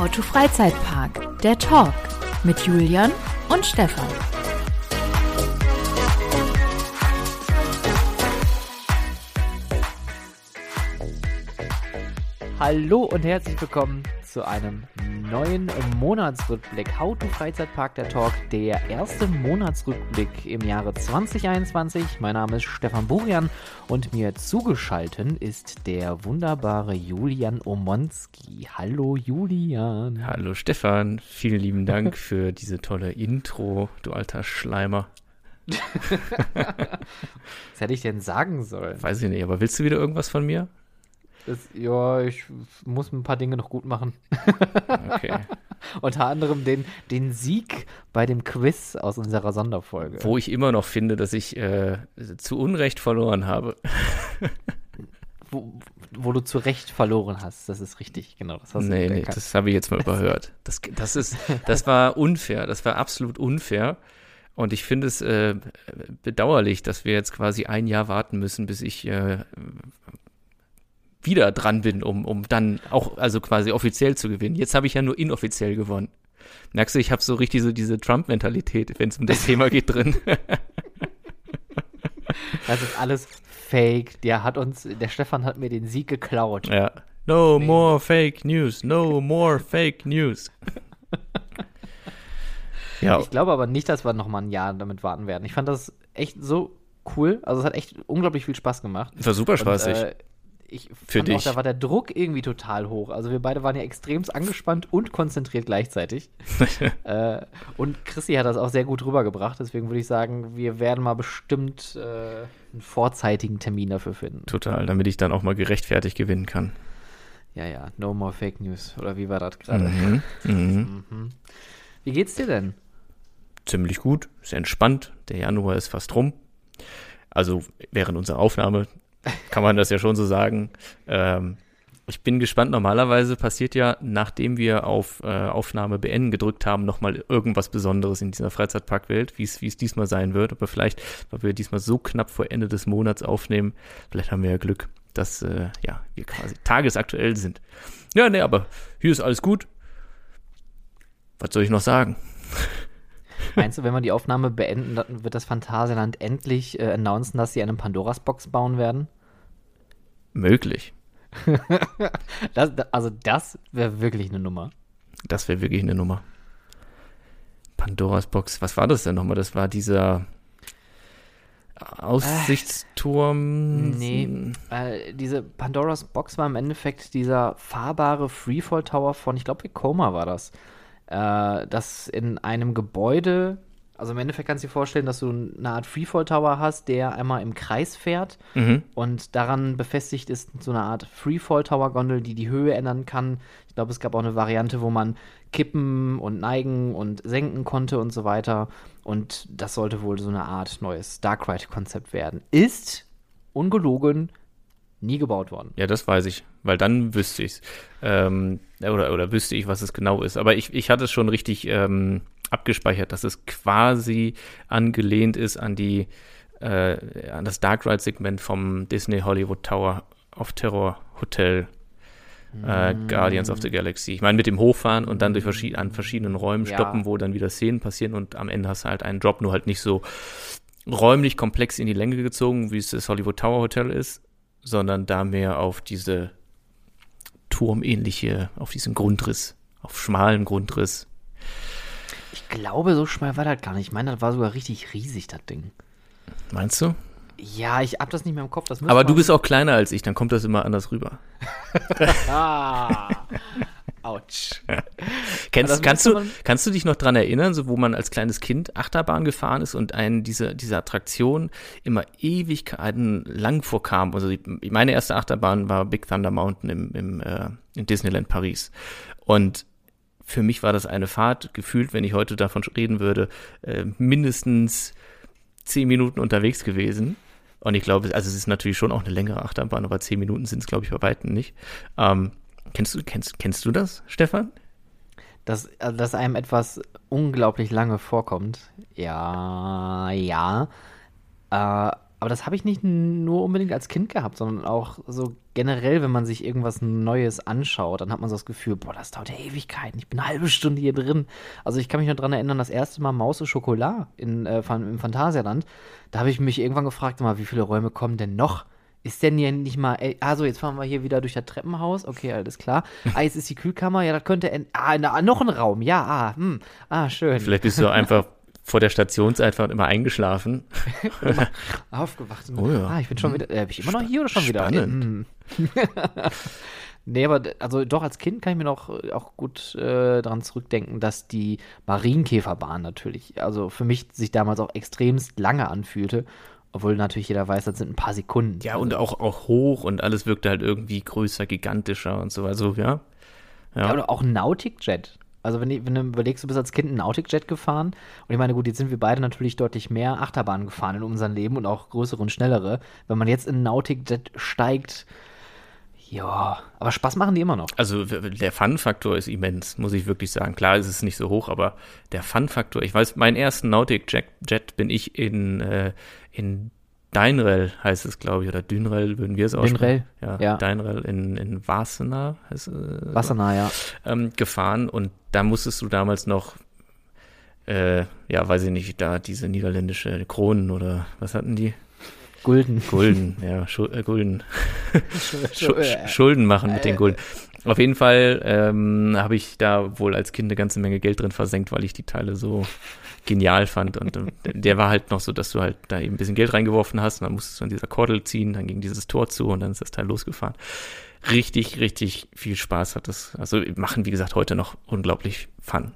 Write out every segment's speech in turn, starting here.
How to Freizeitpark, der Talk mit Julian und Stefan. Hallo und herzlich willkommen zu einem neuen Monatsrückblick. To Freizeitpark der Talk, der erste Monatsrückblick im Jahre 2021. Mein Name ist Stefan Burian und mir zugeschaltet ist der wunderbare Julian Omonski. Hallo Julian. Hallo Stefan, vielen lieben Dank für diese tolle Intro, du alter Schleimer. Was hätte ich denn sagen sollen? Weiß ich nicht, aber willst du wieder irgendwas von mir? Das, ja, ich muss ein paar Dinge noch gut machen. Okay. Unter anderem den, den Sieg bei dem Quiz aus unserer Sonderfolge. Wo ich immer noch finde, dass ich äh, zu Unrecht verloren habe. Wo, wo, du zu Recht verloren hast, das ist richtig, genau. Das hast nee, nee, das habe ich jetzt mal überhört. Das, das, ist, das war unfair, das war absolut unfair. Und ich finde es äh, bedauerlich, dass wir jetzt quasi ein Jahr warten müssen, bis ich äh, wieder dran bin, um, um dann auch, also quasi offiziell zu gewinnen. Jetzt habe ich ja nur inoffiziell gewonnen. Merkst du, ich habe so richtig so diese Trump-Mentalität, wenn es um das Thema geht drin. Das ist alles fake. Der hat uns, der Stefan hat mir den Sieg geklaut. Ja. No nee. more fake news. No more fake news. ja. Ich glaube aber nicht, dass wir noch mal ein Jahr damit warten werden. Ich fand das echt so cool. Also es hat echt unglaublich viel Spaß gemacht. Das war super spaßig. Und, äh, ich Für fand dich. auch, da war der Druck irgendwie total hoch. Also wir beide waren ja extremst angespannt und konzentriert gleichzeitig. äh, und Chrissy hat das auch sehr gut rübergebracht. Deswegen würde ich sagen, wir werden mal bestimmt äh, einen vorzeitigen Termin dafür finden. Total, damit ich dann auch mal gerechtfertigt gewinnen kann. Ja, ja, no more Fake News. Oder wie war das gerade? Mhm. Mhm. mhm. Wie geht's dir denn? Ziemlich gut, sehr entspannt. Der Januar ist fast rum. Also während unserer Aufnahme kann man das ja schon so sagen. Ähm, ich bin gespannt. Normalerweise passiert ja, nachdem wir auf äh, Aufnahme beenden gedrückt haben, nochmal irgendwas Besonderes in dieser Freizeitparkwelt, wie es diesmal sein wird. Aber vielleicht, weil wir diesmal so knapp vor Ende des Monats aufnehmen, vielleicht haben wir ja Glück, dass äh, ja, wir quasi tagesaktuell sind. Ja, nee, aber hier ist alles gut. Was soll ich noch sagen? Meinst du, wenn wir die Aufnahme beenden, dann wird das Phantasialand endlich äh, announcen, dass sie eine Pandoras Box bauen werden? Möglich. das, also das wäre wirklich eine Nummer. Das wäre wirklich eine Nummer. Pandoras Box, was war das denn nochmal? Das war dieser Aussichtsturm. Äh, nee, äh, diese Pandoras Box war im Endeffekt dieser fahrbare Freefall Tower von, ich glaube, Vekoma war das äh, dass in einem Gebäude, also im Endeffekt kannst du dir vorstellen, dass du eine Art Freefall Tower hast, der einmal im Kreis fährt mhm. und daran befestigt ist so eine Art Freefall Tower Gondel, die die Höhe ändern kann. Ich glaube, es gab auch eine Variante, wo man kippen und neigen und senken konnte und so weiter. Und das sollte wohl so eine Art neues Dark Ride Konzept werden. Ist ungelogen nie gebaut worden. Ja, das weiß ich, weil dann wüsste ich es. Ähm, oder, oder wüsste ich, was es genau ist. Aber ich, ich hatte es schon richtig ähm, abgespeichert, dass es quasi angelehnt ist an die äh, an das Dark Ride Segment vom Disney Hollywood Tower of Terror Hotel äh, mm. Guardians of the Galaxy. Ich meine, mit dem Hochfahren und dann durch verschied an verschiedenen Räumen ja. stoppen, wo dann wieder Szenen passieren und am Ende hast du halt einen Drop, nur halt nicht so räumlich komplex in die Länge gezogen, wie es das Hollywood Tower Hotel ist, sondern da mehr auf diese turmähnliche, auf diesen Grundriss, auf schmalen Grundriss. Ich glaube, so schmal war das gar nicht. Ich meine, das war sogar richtig riesig, das Ding. Meinst du? Ja, ich hab das nicht mehr im Kopf. Aber du bist auch kleiner als ich, dann kommt das immer anders rüber. Autsch. Kennst, kannst, du, kannst du dich noch dran erinnern, so wo man als kleines Kind Achterbahn gefahren ist und einen diese, diese Attraktion immer Ewigkeiten lang vorkam? Also die, meine erste Achterbahn war Big Thunder Mountain im, im äh, in Disneyland Paris. Und für mich war das eine Fahrt, gefühlt, wenn ich heute davon reden würde, äh, mindestens zehn Minuten unterwegs gewesen. Und ich glaube, also es ist natürlich schon auch eine längere Achterbahn, aber zehn Minuten sind es, glaube ich, bei Weitem nicht. Ähm, Kennst du, kennst, kennst du das, Stefan? Dass, also, dass einem etwas unglaublich lange vorkommt. Ja, ja. Äh, Aber das habe ich nicht nur unbedingt als Kind gehabt, sondern auch so generell, wenn man sich irgendwas Neues anschaut, dann hat man so das Gefühl, boah, das dauert ja Ewigkeiten. Ich bin eine halbe Stunde hier drin. Also ich kann mich noch daran erinnern, das erste Mal Maus und Schokolade in, äh, im Phantasialand. Da habe ich mich irgendwann gefragt, mal, wie viele Räume kommen denn noch? Ist denn hier nicht mal, ey, also jetzt fahren wir hier wieder durch das Treppenhaus, okay, alles klar. Ah, jetzt ist die Kühlkammer, ja, das könnte, ah, na, noch ein Raum, ja, ah, hm, ah, schön. Vielleicht bist du einfach vor der Stationseinfahrt immer eingeschlafen. immer aufgewacht. Oh ja. Ah, ich bin schon wieder, äh, bin ich immer noch hier oder schon wieder? Spannend. Hm. nee, aber also doch als Kind kann ich mir noch äh, auch gut äh, daran zurückdenken, dass die Marienkäferbahn natürlich, also für mich sich damals auch extremst lange anfühlte. Obwohl natürlich jeder weiß, das sind ein paar Sekunden. Ja, und auch, auch hoch und alles wirkte halt irgendwie größer, gigantischer und so. Also, ja. Ja, oder auch ein Nautic-Jet. Also wenn, wenn du überlegst, du bist als Kind ein Nautic-Jet gefahren und ich meine, gut, jetzt sind wir beide natürlich deutlich mehr Achterbahnen gefahren in unserem Leben und auch größere und schnellere. Wenn man jetzt in ein Nautic-Jet steigt, ja, aber Spaß machen die immer noch. Also der Fun-Faktor ist immens, muss ich wirklich sagen. Klar ist es nicht so hoch, aber der Fun-Faktor, ich weiß, meinen ersten Nautic-Jet bin ich in, äh, in Deinrell heißt es, glaube ich, oder Dünrell würden wir es aussprechen. Dünrell, ja. ja. Deinrell in, in Wassenaar heißt äh, Wassenaar, ja. ähm, gefahren und da musstest du damals noch, äh, ja, weiß ich nicht, da diese niederländische Kronen oder was hatten die? Gulden. Gulden, ja, Schul äh, Gulden. Schu- Schulden machen mit den Gulden. Auf jeden Fall ähm, habe ich da wohl als Kind eine ganze Menge Geld drin versenkt, weil ich die Teile so genial fand. Und äh, der war halt noch so, dass du halt da eben ein bisschen Geld reingeworfen hast und dann musstest du an dieser Kordel ziehen, dann ging dieses Tor zu und dann ist das Teil losgefahren. Richtig, richtig viel Spaß hat das. Also machen, wie gesagt, heute noch unglaublich Fun.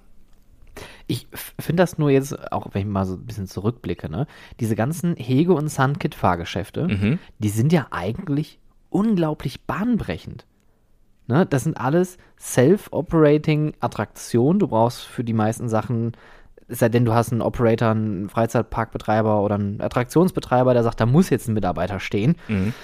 Ich finde das nur jetzt, auch wenn ich mal so ein bisschen zurückblicke, ne? Diese ganzen Hege- und Sunkit-Fahrgeschäfte, Mhm. die sind ja eigentlich unglaublich bahnbrechend. Ne? Das sind alles self-operating Attraktionen. Du brauchst für die meisten Sachen, es sei denn, du hast einen Operator, einen Freizeitparkbetreiber oder einen Attraktionsbetreiber, der sagt, da muss jetzt ein Mitarbeiter stehen. Mhm.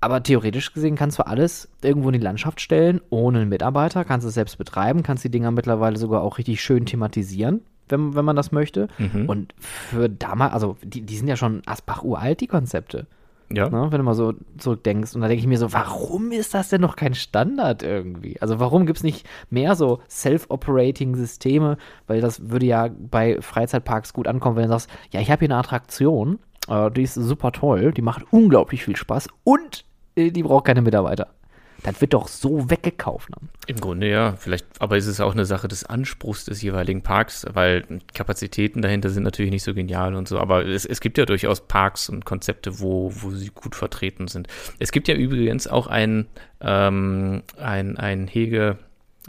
Aber theoretisch gesehen kannst du alles irgendwo in die Landschaft stellen, ohne einen Mitarbeiter, kannst es selbst betreiben, kannst die Dinger mittlerweile sogar auch richtig schön thematisieren, wenn, wenn man das möchte. Mhm. Und für damals, also die, die sind ja schon Asbach uralt, die Konzepte. Ja. Ne, wenn du mal so zurückdenkst. Und da denke ich mir so, warum ist das denn noch kein Standard irgendwie? Also warum gibt es nicht mehr so self-operating Systeme? Weil das würde ja bei Freizeitparks gut ankommen, wenn du sagst, ja, ich habe hier eine Attraktion, äh, die ist super toll, die macht unglaublich viel Spaß und äh, die braucht keine Mitarbeiter. Das wird doch so weggekauft. Ne? Im Grunde ja, vielleicht, aber es ist auch eine Sache des Anspruchs des jeweiligen Parks, weil Kapazitäten dahinter sind natürlich nicht so genial und so, aber es, es gibt ja durchaus Parks und Konzepte, wo, wo sie gut vertreten sind. Es gibt ja übrigens auch ein, ähm, ein, ein Hege,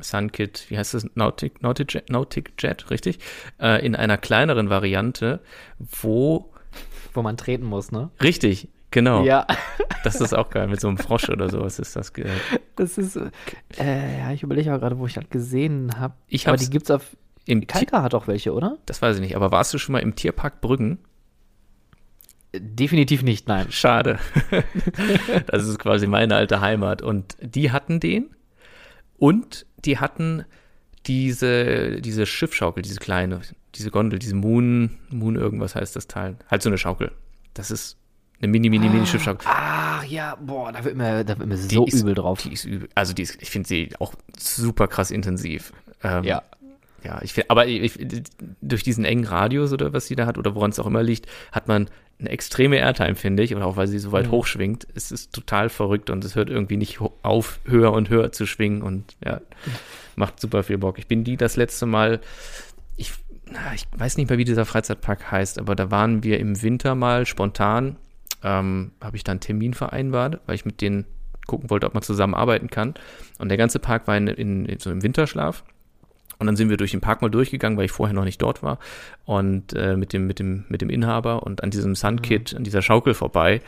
Sunkit, wie heißt das? Nautic, Nautic, Jet, Nautic Jet, richtig? Äh, in einer kleineren Variante, wo, Wo man treten muss, ne? richtig, genau, Ja, das ist auch geil, mit so einem Frosch oder sowas ist das. ge- das ist, äh, ja, ich überlege auch gerade, wo ich das gesehen habe. Ich Aber die gibt's auf, Im Kalka hat auch welche, oder? das weiß ich nicht, aber warst du schon mal im Tierpark Brüggen? Definitiv nicht, nein. Schade. das ist quasi meine alte Heimat. Und die hatten den und die hatten diese, diese Schiffschaukel, diese kleine, diese Gondel, diese Moon, Moon irgendwas heißt das Teil. Halt so eine Schaukel. Das ist eine mini, mini, mini. Ah, ja, boah, da wird mir, da wird mir so ist, übel drauf. Die ist übel. Also die ist, ich finde sie auch super krass intensiv. Ähm, Ja. Ja, ich finde, aber ich, durch diesen engen Radius oder was sie da hat oder woran es auch immer liegt, hat man eine extreme Airtime, finde ich, und auch weil sie so weit Mhm. hochschwingt, es ist total verrückt und es hört irgendwie nicht auf, höher und höher zu schwingen und ja, macht super viel Bock. Ich bin die das letzte Mal, ich, ich weiß nicht mehr, wie dieser Freizeitpark heißt, aber da waren wir im Winter mal spontan, ähm, habe ich dann einen Termin vereinbart, weil ich mit denen gucken wollte, ob man zusammen arbeiten kann. Und der ganze Park war in, in, in so im Winterschlaf. Und dann sind wir durch den Park mal durchgegangen, weil ich vorher noch nicht dort war. Und äh, mit, dem, mit, dem, mit dem Inhaber und an diesem Sunkit, an dieser Schaukel vorbei.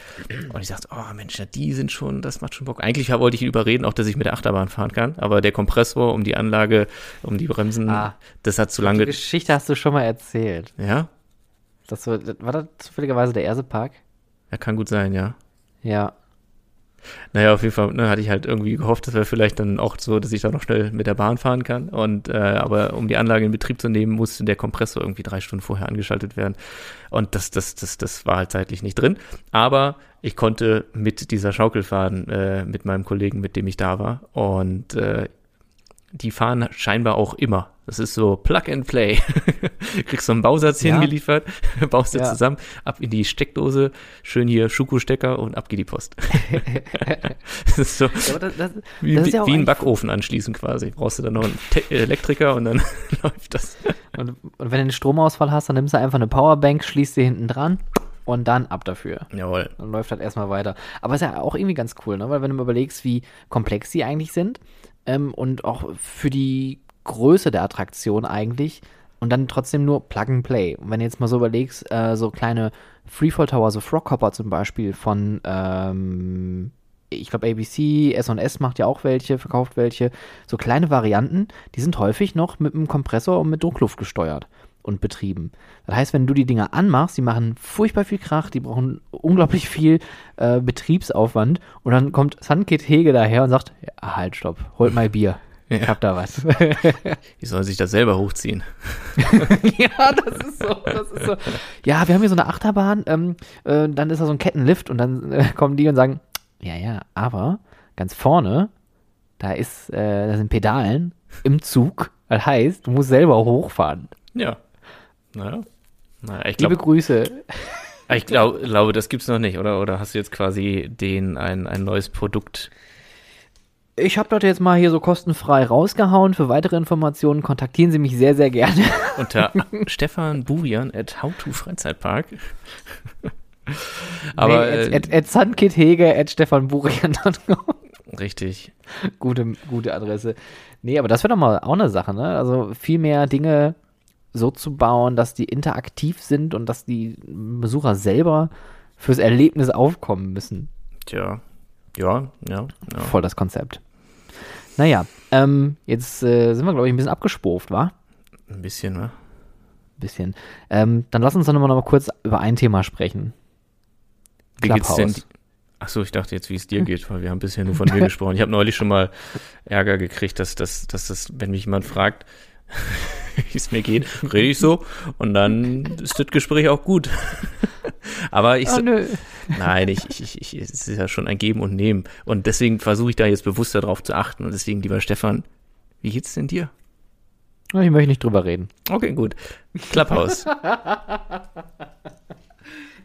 Und ich sagte, oh Mensch, ja, die sind schon, das macht schon Bock. Eigentlich wollte ich ihn überreden, auch dass ich mit der Achterbahn fahren kann. Aber der Kompressor um die Anlage, um die Bremsen, Ah. das hat zu Die lange. Geschichte hast du schon mal erzählt. Ja, Das war, war das zufälligerweise der erste Park? Ja, kann gut sein, ja. Ja. Naja, auf jeden Fall ne, hatte ich halt irgendwie gehofft, das wäre vielleicht dann auch so, dass ich da noch schnell mit der Bahn fahren kann. Und äh, aber um die Anlage in Betrieb zu nehmen, musste der Kompressor irgendwie drei Stunden vorher angeschaltet werden. Und das, das, das, das war halt zeitlich nicht drin. Aber ich konnte mit dieser Schaukel fahren, äh, mit meinem Kollegen, mit dem ich da war. Und äh, die fahren scheinbar auch immer. Das ist so Plug and Play. Kriegst so einen Bausatz ja. hingeliefert, baust ja. zusammen, ab in die Steckdose, schön hier Schuko-Stecker und ab geht die Post. das ist so ja, das, das, wie, das ist wie ein Backofen anschließen quasi. Brauchst du dann noch einen Te Elektriker und dann läuft das. Und, und wenn du einen Stromausfall hast, dann nimmst du einfach eine Powerbank, schließt sie hinten dran und dann ab dafür. Jawohl. Dann läuft das erstmal weiter. Aber ist ja auch irgendwie ganz cool, ne? Weil wenn du mal überlegst, wie komplex die eigentlich sind, ähm, und auch für die Größe der Attraktion eigentlich. Und dann trotzdem nur Plug and Play. Und wenn du jetzt mal so überlegst, äh, so kleine Freefall Tower, so Froghopper zum Beispiel von, ähm, ich glaube ABC, S&S macht ja auch welche, verkauft welche, so kleine Varianten, die sind häufig noch mit einem Kompressor und mit Druckluft gesteuert und betrieben. Das heißt, wenn du die Dinger anmachst, die machen furchtbar viel Krach, die brauchen unglaublich viel äh, Betriebsaufwand und dann kommt Sunkit Hege daher und sagt, ja, halt, stopp, holt mal Bier. Ja. Ich hab da was. Die sollen sich das selber hochziehen. ja, das ist so, das ist so. Ja, wir haben hier so eine Achterbahn, ähm, äh, dann ist da so ein Kettenlift und dann äh, kommen die und sagen, ja, ja, aber ganz vorne, da ist, äh, da sind Pedalen im Zug. Das heißt, du musst selber hochfahren. Ja. Naja. naja ich glaub, Liebe Grüße. Ich glaub, glaube, das gibt's noch nicht, oder? Oder hast du jetzt quasi den ein, ein neues Produkt? Ich habe das jetzt mal hier so kostenfrei rausgehauen. Für weitere Informationen kontaktieren Sie mich sehr, sehr gerne. Unter Stefan Burian at How to Freizeitpark. Aber nee, at, at, at Sunkit Hege at Stefan Burian. Richtig. Gute, gute Adresse. Nee, aber das wäre doch mal auch eine Sache, ne? Also viel mehr Dinge so zu bauen, dass die interaktiv sind und dass die Besucher selber fürs Erlebnis aufkommen müssen. Tja, ja, ja. ja. Voll das Konzept. Naja, ähm, jetzt äh, sind wir, glaube ich, ein bisschen abgespoft, wa? Ein bisschen, ne? Ein bisschen. Ähm, dann lass uns doch noch mal kurz über ein Thema sprechen. Wie geht's denn? Achso, ich dachte jetzt, wie es dir geht, weil wir haben bisher nur von mir gesprochen. Ich habe neulich schon mal Ärger gekriegt, dass, dass, dass das, wenn mich jemand fragt, wie es mir geht, rede ich so und dann ist das Gespräch auch gut. Aber ich, oh, nein, ich, ich, ich, es ist ja schon ein Geben und Nehmen und deswegen versuche ich da jetzt bewusster drauf zu achten und deswegen, lieber Stefan, wie geht's denn dir? Ich möchte nicht drüber reden. Okay, gut. Klapphaus.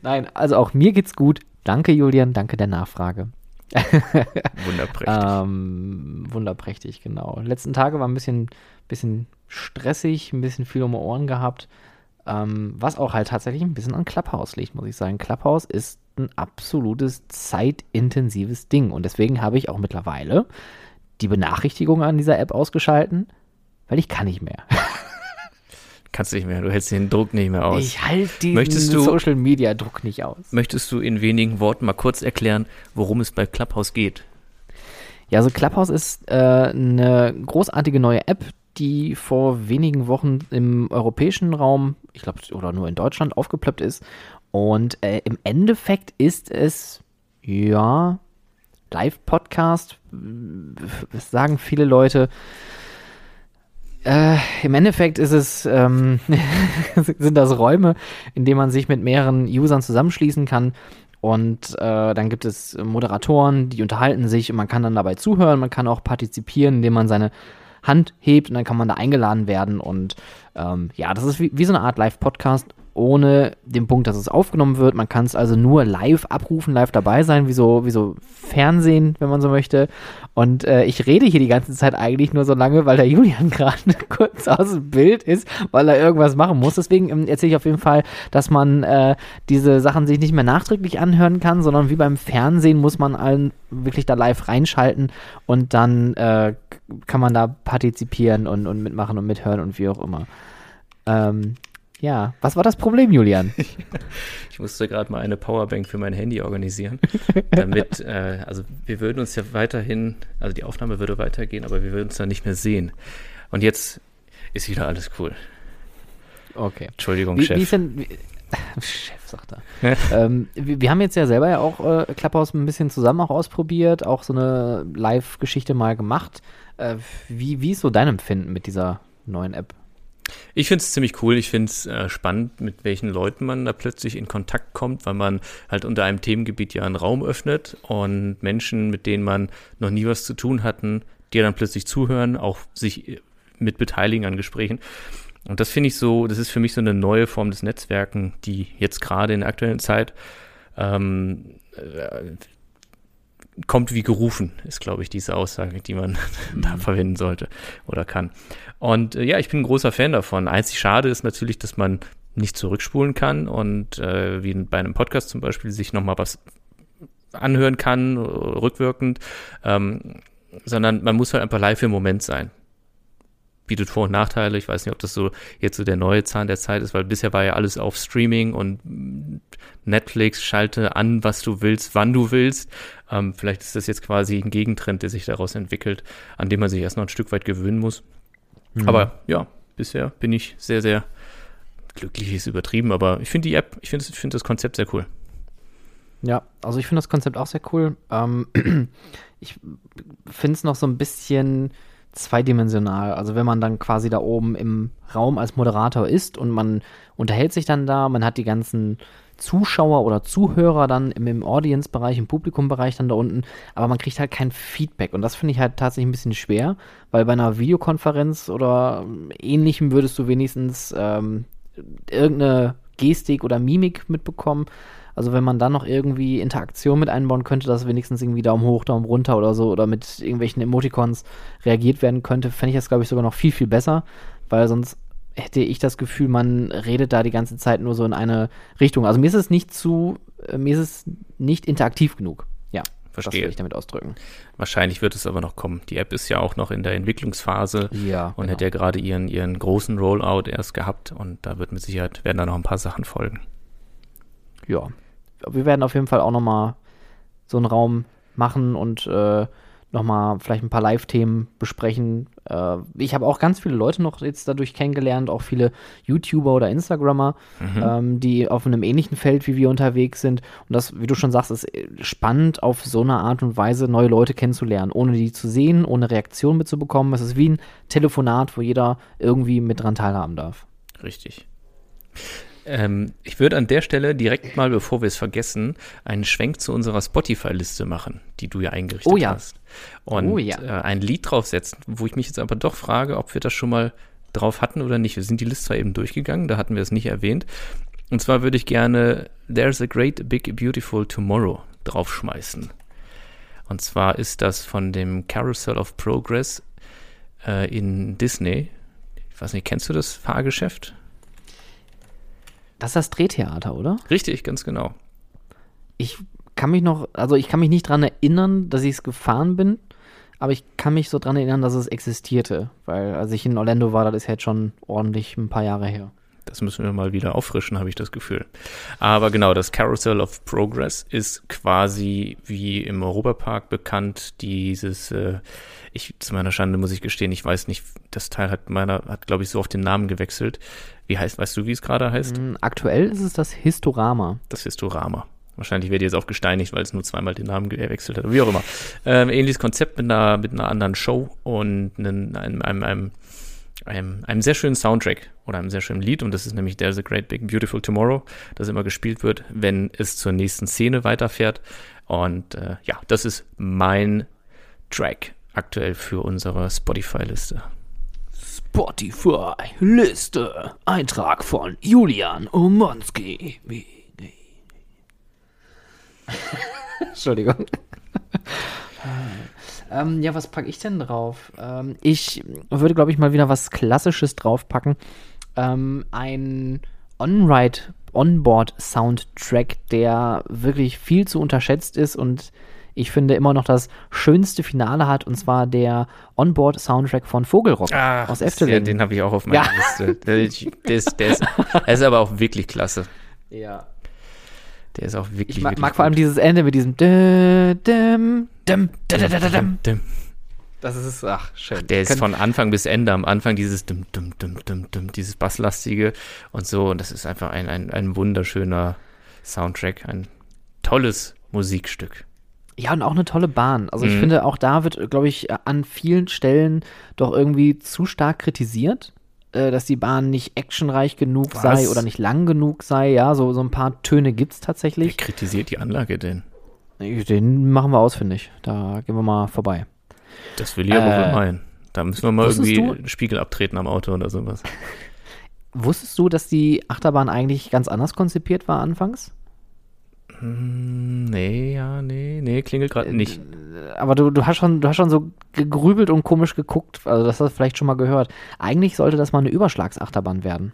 nein, also auch mir geht's gut. Danke, Julian, danke der Nachfrage. wunderprächtig. ähm, wunderprächtig, genau. Letzten Tage war ein bisschen, bisschen stressig, ein bisschen viel um die Ohren gehabt. Ähm, was auch halt tatsächlich ein bisschen an Clubhouse liegt, muss ich sagen. Clubhouse ist ein absolutes zeitintensives Ding. Und deswegen habe ich auch mittlerweile die Benachrichtigung an dieser App ausgeschalten, weil ich kann nicht mehr. Kannst nicht mehr, du hältst den Druck nicht mehr aus. Ich halte diesen Social Media Druck nicht aus. Möchtest du in wenigen Worten mal kurz erklären, worum es bei Clubhouse geht? Ja, also Clubhouse ist äh, eine großartige neue App, die vor wenigen Wochen im europäischen Raum, ich glaube, oder nur in Deutschland aufgeplöppt ist. Und äh, im Endeffekt ist es, ja, Live-Podcast, sagen viele Leute. Äh, Im Endeffekt ist es, ähm, sind das Räume, in denen man sich mit mehreren Usern zusammenschließen kann. Und äh, dann gibt es Moderatoren, die unterhalten sich und man kann dann dabei zuhören, man kann auch partizipieren, indem man seine Hand hebt und dann kann man da eingeladen werden. Und ähm, ja, das ist wie, wie so eine Art Live-Podcast ohne den Punkt, dass es aufgenommen wird. Man kann es also nur live abrufen, live dabei sein, wie so, wie so Fernsehen, wenn man so möchte. Und äh, ich rede hier die ganze Zeit eigentlich nur so lange, weil der Julian gerade kurz aus dem Bild ist, weil er irgendwas machen muss. Deswegen ähm, erzähle ich auf jeden Fall, dass man äh, diese Sachen sich nicht mehr nachträglich anhören kann, sondern wie beim Fernsehen muss man allen wirklich da live reinschalten und dann äh, kann man da partizipieren und, und mitmachen und mithören und wie auch immer. Ähm, ja, was war das Problem, Julian? ich musste gerade mal eine Powerbank für mein Handy organisieren, damit, äh, also wir würden uns ja weiterhin, also die Aufnahme würde weitergehen, aber wir würden uns dann nicht mehr sehen. Und jetzt ist wieder alles cool. Okay. Entschuldigung, wie, Chef. Wie ist denn, Chef, sagt er. ähm, wir, wir, haben jetzt ja selber ja auch äh, Clubhouse ein bisschen zusammen auch ausprobiert, auch so eine Live-Geschichte mal gemacht. Äh, wie, wie ist so dein Empfinden mit dieser neuen App? Ich finde es ziemlich cool. Ich finde es äh, spannend, mit welchen Leuten man da plötzlich in Kontakt kommt, weil man halt unter einem Themengebiet ja einen Raum öffnet und Menschen, mit denen man noch nie was zu tun hatten, dir dann plötzlich zuhören, auch sich äh, mit beteiligen an Gesprächen. Und das finde ich so, das ist für mich so eine neue Form des Netzwerken, die jetzt gerade in der aktuellen Zeit ähm, äh, kommt wie gerufen, ist, glaube ich, diese Aussage, die man da mhm. verwenden sollte oder kann. Und äh, ja, ich bin ein großer Fan davon. Einzig schade ist natürlich, dass man nicht zurückspulen kann und äh, wie bei einem Podcast zum Beispiel sich nochmal was anhören kann, rückwirkend, ähm, sondern man muss halt einfach live im Moment sein bietet Vor- und Nachteile. Ich weiß nicht, ob das so jetzt so der neue Zahn der Zeit ist, weil bisher war ja alles auf Streaming und Netflix schalte an, was du willst, wann du willst. Ähm, vielleicht ist das jetzt quasi ein Gegentrend, der sich daraus entwickelt, an dem man sich erst noch ein Stück weit gewöhnen muss. Mhm. Aber ja, bisher bin ich sehr, sehr glücklich, ist übertrieben, aber ich finde die App, ich finde find das Konzept sehr cool. Ja, also ich finde das Konzept auch sehr cool. Ähm, ich finde es noch so ein bisschen zweidimensional. Also wenn man dann quasi da oben im Raum als Moderator ist und man unterhält sich dann da, man hat die ganzen Zuschauer oder Zuhörer dann im, im Audience-Bereich, im Publikum-Bereich dann da unten, aber man kriegt halt kein Feedback und das finde ich halt tatsächlich ein bisschen schwer, weil bei einer Videokonferenz oder ähnlichem würdest du wenigstens ähm, irgendeine Gestik oder Mimik mitbekommen. Also wenn man dann noch irgendwie Interaktion mit einbauen könnte, dass wenigstens irgendwie Daumen hoch, Daumen runter oder so oder mit irgendwelchen Emoticons reagiert werden könnte, fände ich das, glaube ich, sogar noch viel, viel besser, weil sonst hätte ich das Gefühl, man redet da die ganze Zeit nur so in eine Richtung. Also mir ist es nicht zu, äh, mir ist es nicht interaktiv genug. Ja, verstehe. Das will ich damit ausdrücken. Wahrscheinlich wird es aber noch kommen. Die App ist ja auch noch in der Entwicklungsphase ja, und genau. hat ja gerade ihren, ihren großen Rollout erst gehabt und da wird mit Sicherheit, werden da noch ein paar Sachen folgen. Ja, wir werden auf jeden Fall auch nochmal so einen Raum machen und äh, nochmal vielleicht ein paar Live-Themen besprechen. Äh, ich habe auch ganz viele Leute noch jetzt dadurch kennengelernt, auch viele YouTuber oder Instagrammer, mhm. ähm, die auf einem ähnlichen Feld wie wir unterwegs sind. Und das, wie du schon sagst, ist spannend, auf so eine Art und Weise neue Leute kennenzulernen, ohne die zu sehen, ohne Reaktion mitzubekommen. Es ist wie ein Telefonat, wo jeder irgendwie mit dran teilhaben darf. Richtig. Ähm, ich würde an der Stelle direkt mal, bevor wir es vergessen, einen Schwenk zu unserer Spotify-Liste machen, die du ja eingerichtet oh, ja. hast. Und oh, ja. äh, ein Lied draufsetzen, wo ich mich jetzt aber doch frage, ob wir das schon mal drauf hatten oder nicht. Wir sind die Liste zwar eben durchgegangen, da hatten wir es nicht erwähnt. Und zwar würde ich gerne There's a Great Big Beautiful Tomorrow draufschmeißen. Und zwar ist das von dem Carousel of Progress äh, in Disney. Ich weiß nicht, kennst du das Fahrgeschäft? Das ist das Drehtheater, oder? Richtig, ganz genau. Ich kann mich noch, also ich kann mich nicht daran erinnern, dass ich es gefahren bin, aber ich kann mich so daran erinnern, dass es existierte. Weil als ich in Orlando war, das ist jetzt schon ordentlich ein paar Jahre her. Das müssen wir mal wieder auffrischen, habe ich das Gefühl. Aber genau, das Carousel of Progress ist quasi wie im Europapark bekannt, dieses, äh, ich, zu meiner Schande muss ich gestehen, ich weiß nicht, das Teil hat meiner, hat glaube ich so oft den Namen gewechselt. Wie heißt, weißt du, wie es gerade heißt? Mm, aktuell ist es das Historama. Das Historama. Wahrscheinlich werde ich jetzt auch gesteinigt, weil es nur zweimal den Namen gewechselt hat. Wie auch immer. Ähm, ähnliches Konzept mit einer, mit einer anderen Show und einem, einem, einem, einem einem, sehr schönen Soundtrack oder einem sehr schönen Lied und das ist nämlich There's a Great Big Beautiful Tomorrow, das immer gespielt wird, wenn es zur nächsten Szene weiterfährt. Und äh, ja, das ist mein Track aktuell für unsere Spotify-Liste. Spotify-Liste. Eintrag von Julian Omonski. Entschuldigung. Ähm, ja, was packe ich denn drauf? Ähm, ich würde, glaube ich, mal wieder was Klassisches draufpacken. Ähm, ein On-Ride, Onboard-Soundtrack, der wirklich viel zu unterschätzt ist und ich finde immer noch das schönste Finale hat, und zwar der Onboard-Soundtrack von Vogelrock Ach, aus Efteling. Ja, den habe ich auch auf meiner ja. Liste. Der, ist, der, ist, der ist aber auch wirklich klasse. Ja. Der ist auch wirklich. Ich mag, wirklich mag vor allem dieses Ende mit diesem. Dum, dum, dum, dum, Das ist, ach, schön. Der ist von Anfang bis Ende. Am Anfang dieses dum, dum, dum, dum, dum, dieses Basslastige und so. Und das ist einfach ein, ein, ein wunderschöner Soundtrack, ein tolles Musikstück. Ja, und auch eine tolle Bahn. Also ich Mhm. finde, auch da wird, glaube ich, an vielen Stellen doch irgendwie zu stark kritisiert, äh, dass die Bahn nicht actionreich genug Was? sei oder nicht lang genug sei. Ja, so, so ein paar Töne gibt's Wer tatsächlich. kritisiert die Anlage denn? Den machen wir ausfindig. Da gehen wir mal vorbei. Das will ich aber Äh, wohl meinen. Da müssen wir mal irgendwie du- einen Spiegel abtreten am Auto oder sowas. Wusstest du, dass die Achterbahn eigentlich ganz anders konzipiert war anfangs? Hm, nee, ja, nee, nee, klingelt gerade nicht. aber du, du hast schon, du hast schon so gegrübelt und komisch geguckt, also das hast du vielleicht schon mal gehört. Eigentlich sollte das mal eine Überschlagsachterbahn werden.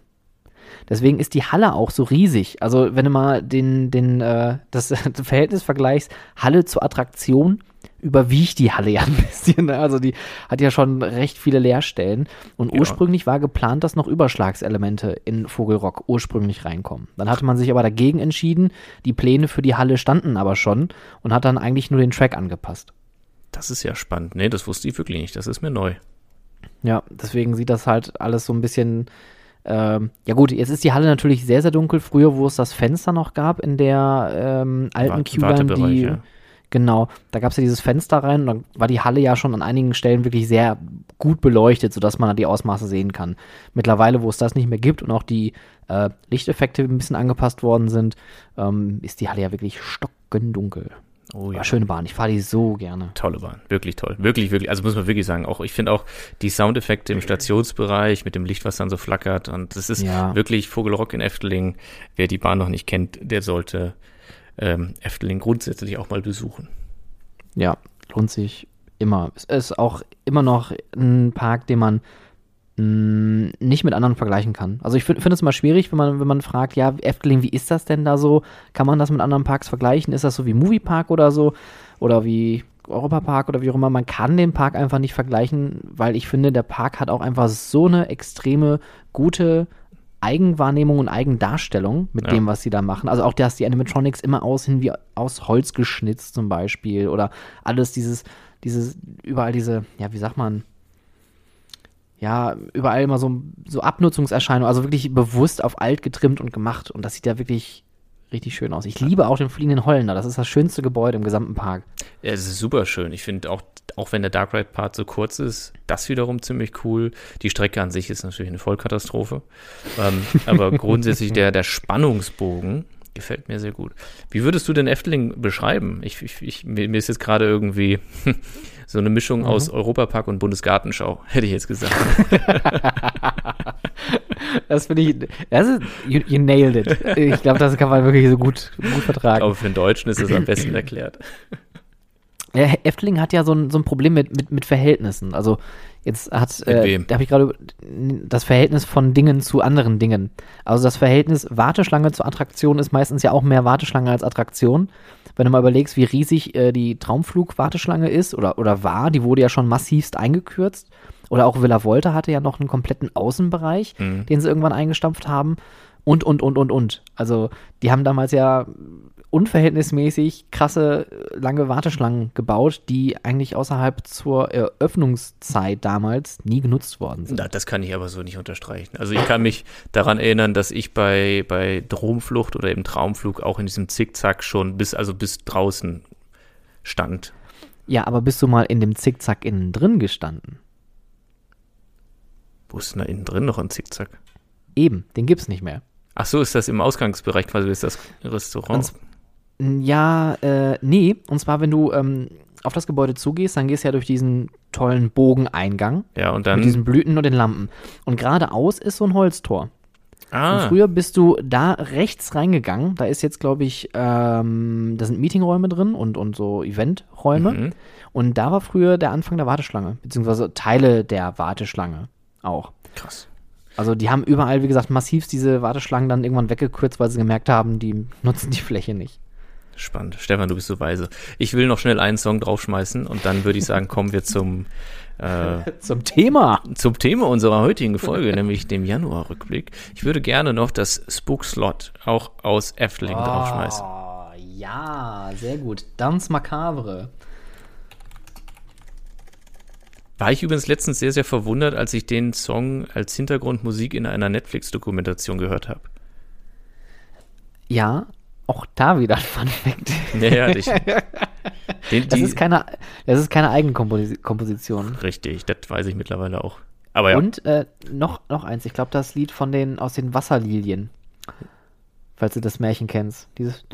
Deswegen ist die Halle auch so riesig. Also wenn du mal den, den, äh, das Verhältnis vergleichst, Halle zur Attraktion, überwiegt die Halle ja ein bisschen. ne? Also die hat ja schon recht viele Leerstellen. Und Ja. ursprünglich war geplant, dass noch Überschlagselemente in Vogelrock ursprünglich reinkommen. Dann hatte man sich aber dagegen entschieden. Die Pläne für die Halle standen aber schon und hat dann eigentlich nur den Track angepasst. Das ist ja spannend. Nee, das wusste ich wirklich nicht. Das ist mir neu. Ja, deswegen sieht das halt alles so ein bisschen. Ähm, ja gut, jetzt ist die Halle natürlich sehr, sehr dunkel. Früher, wo es das Fenster noch gab in der ähm, alten Wart- Q-Line, die. ja. Genau, da gab es ja dieses Fenster rein und dann war die Halle ja schon an einigen Stellen wirklich sehr gut beleuchtet, sodass man da die Ausmaße sehen kann. Mittlerweile, wo es das nicht mehr gibt und auch die äh, Lichteffekte ein bisschen angepasst worden sind, ähm, ist die Halle ja wirklich stockendunkel. Oh ja. Schöne Bahn, ich fahre die so gerne. Tolle Bahn, wirklich toll. Wirklich, wirklich, also muss man wirklich sagen, auch ich finde auch die Soundeffekte im Stationsbereich mit dem Licht, was dann so flackert und das ist Ja. wirklich Vogelrock in Efteling. Wer die Bahn noch nicht kennt, der sollte ähm, Efteling grundsätzlich auch mal besuchen. Ja, lohnt sich immer. Es ist auch immer noch ein Park, den man mh, nicht mit anderen vergleichen kann. Also ich finde find es immer schwierig, wenn man, wenn man fragt, ja, Efteling, wie ist das denn da so? Kann man das mit anderen Parks vergleichen? Ist das so wie Moviepark oder so? Oder wie Europapark oder wie auch immer? Man kann den Park einfach nicht vergleichen, weil ich finde, der Park hat auch einfach so eine extreme gute Eigenwahrnehmung und Eigendarstellung mit Ja. dem, was sie da machen. Also auch, dass die Animatronics immer aussehen wie aus Holz geschnitzt zum Beispiel oder alles dieses, dieses, überall diese, ja, wie sagt man, ja, überall immer so, so Abnutzungserscheinungen, also wirklich bewusst auf alt getrimmt und gemacht und das sieht ja wirklich richtig schön aus. Ich liebe auch den fliegenden Holländer, das ist das schönste Gebäude im gesamten Park. Ja, es ist super schön. Ich finde auch, auch wenn der Dark Ride Part so kurz ist, das wiederum ziemlich cool. Die Strecke an sich ist natürlich eine Vollkatastrophe. ähm, aber grundsätzlich der, der Spannungsbogen gefällt mir sehr gut. Wie würdest du den Efteling beschreiben? Ich, ich, ich, mir mir ist jetzt gerade irgendwie so eine Mischung aus Europapark und Bundesgartenschau, hätte ich jetzt gesagt. Das finde ich, das ist, you, you nailed it. Ich glaube, das kann man wirklich so gut, gut vertragen. Aber für den Deutschen ist es am besten erklärt. Ja, Efteling hat ja so ein, so ein Problem mit, mit, mit Verhältnissen. Also jetzt hat, äh, da habe ich gerade das Verhältnis von Dingen zu anderen Dingen. Also das Verhältnis Warteschlange zu Attraktion ist meistens ja auch mehr Warteschlange als Attraktion. Wenn du mal überlegst, wie riesig äh, die Traumflug-Warteschlange ist oder, oder war, die wurde ja schon massivst eingekürzt. Oder auch Villa Volta hatte ja noch einen kompletten Außenbereich, Mhm. den sie irgendwann eingestampft haben. Und, und, und, und, und. Also die haben damals ja unverhältnismäßig krasse, lange Warteschlangen gebaut, die eigentlich außerhalb zur Eröffnungszeit damals nie genutzt worden sind. Na, das kann ich aber so nicht unterstreichen. Also ich kann mich daran erinnern, dass ich bei, bei Dromflucht oder im Traumflug auch in diesem Zickzack schon bis, also bis draußen stand. Ja, aber bist du mal in dem Zickzack innen drin gestanden? Wo ist denn da innen drin noch ein Zickzack? Eben, den gibt's nicht mehr. Ach so, ist das im Ausgangsbereich quasi, ist das Restaurant? Ja, äh, nee. Und zwar, wenn du ähm, auf das Gebäude zugehst, dann gehst du ja durch diesen tollen Bogeneingang Ja, und mit dann. diesen Blüten und den Lampen. Und geradeaus ist so ein Holztor. Und ah, früher bist du da rechts reingegangen. Da ist jetzt, glaube ich, ähm, da sind Meetingräume drin und, und so Eventräume. mhm. Und da war früher der Anfang der Warteschlange, beziehungsweise Teile der Warteschlange auch. krass. Also die haben überall, wie gesagt, massivst diese Warteschlangen dann irgendwann weggekürzt, weil sie gemerkt haben, die nutzen die Fläche nicht. Spannend. Stefan, du bist so weise. Ich will noch schnell einen Song draufschmeißen und dann würde ich sagen, kommen wir zum, äh, Zum Thema. zum Thema unserer heutigen Folge, nämlich dem Januarrückblick. Ich würde gerne noch das Spook Slot auch aus Efteling draufschmeißen. Oh, ja, sehr gut. Dance Macabre. War ich übrigens letztens sehr, sehr verwundert, als ich den Song als Hintergrundmusik in einer Netflix-Dokumentation gehört habe. Ja, auch da wieder ein Fun Fact. Naja, ich, den, Das die, ist keine, das ist keine Eigenkomposition. richtig, das weiß ich mittlerweile auch. Aber ja, Und äh, noch, noch eins, ich glaube, das Lied von den aus den Wasserlilien. Falls du das Märchen kennst. Dieses.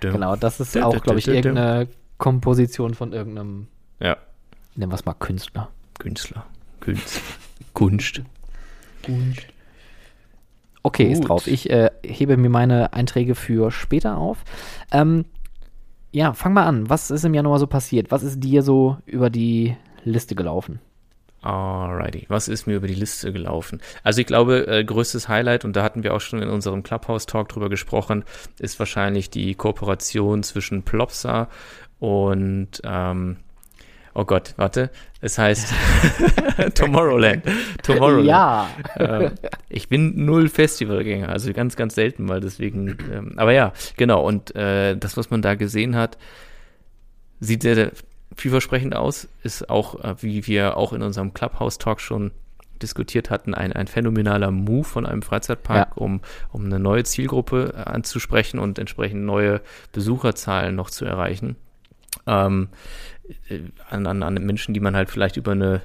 Genau, das ist auch, glaube ich, irgendeine Komposition von irgendeinem, Ja, nennen wir es mal Künstler. Künstler. Kunst. Kunst. Okay, ist Gut. drauf. Ich äh, hebe mir meine Einträge für später auf. Ähm, ja, fang mal an. Was ist im Januar so passiert? Was ist dir so über die Liste gelaufen? Alrighty, was ist mir über die Liste gelaufen? Also ich glaube, äh, größtes Highlight, und da hatten wir auch schon in unserem Clubhouse-Talk drüber gesprochen, ist wahrscheinlich die Kooperation zwischen Plopsa und, ähm, oh Gott, warte, es heißt Tomorrowland. Tomorrowland. Ja. ähm, ich bin null Festivalgänger, also ganz, ganz selten mal, deswegen, ähm, aber ja, genau, und äh, das, was man da gesehen hat, sieht sehr, sehr vielversprechend aus, ist auch, äh, wie wir auch in unserem Clubhouse-Talk schon diskutiert hatten, ein, ein phänomenaler Move von einem Freizeitpark, um, um eine neue Zielgruppe äh, anzusprechen und entsprechend neue Besucherzahlen noch zu erreichen. Ähm, äh, an, an, an Menschen, die man halt vielleicht über eine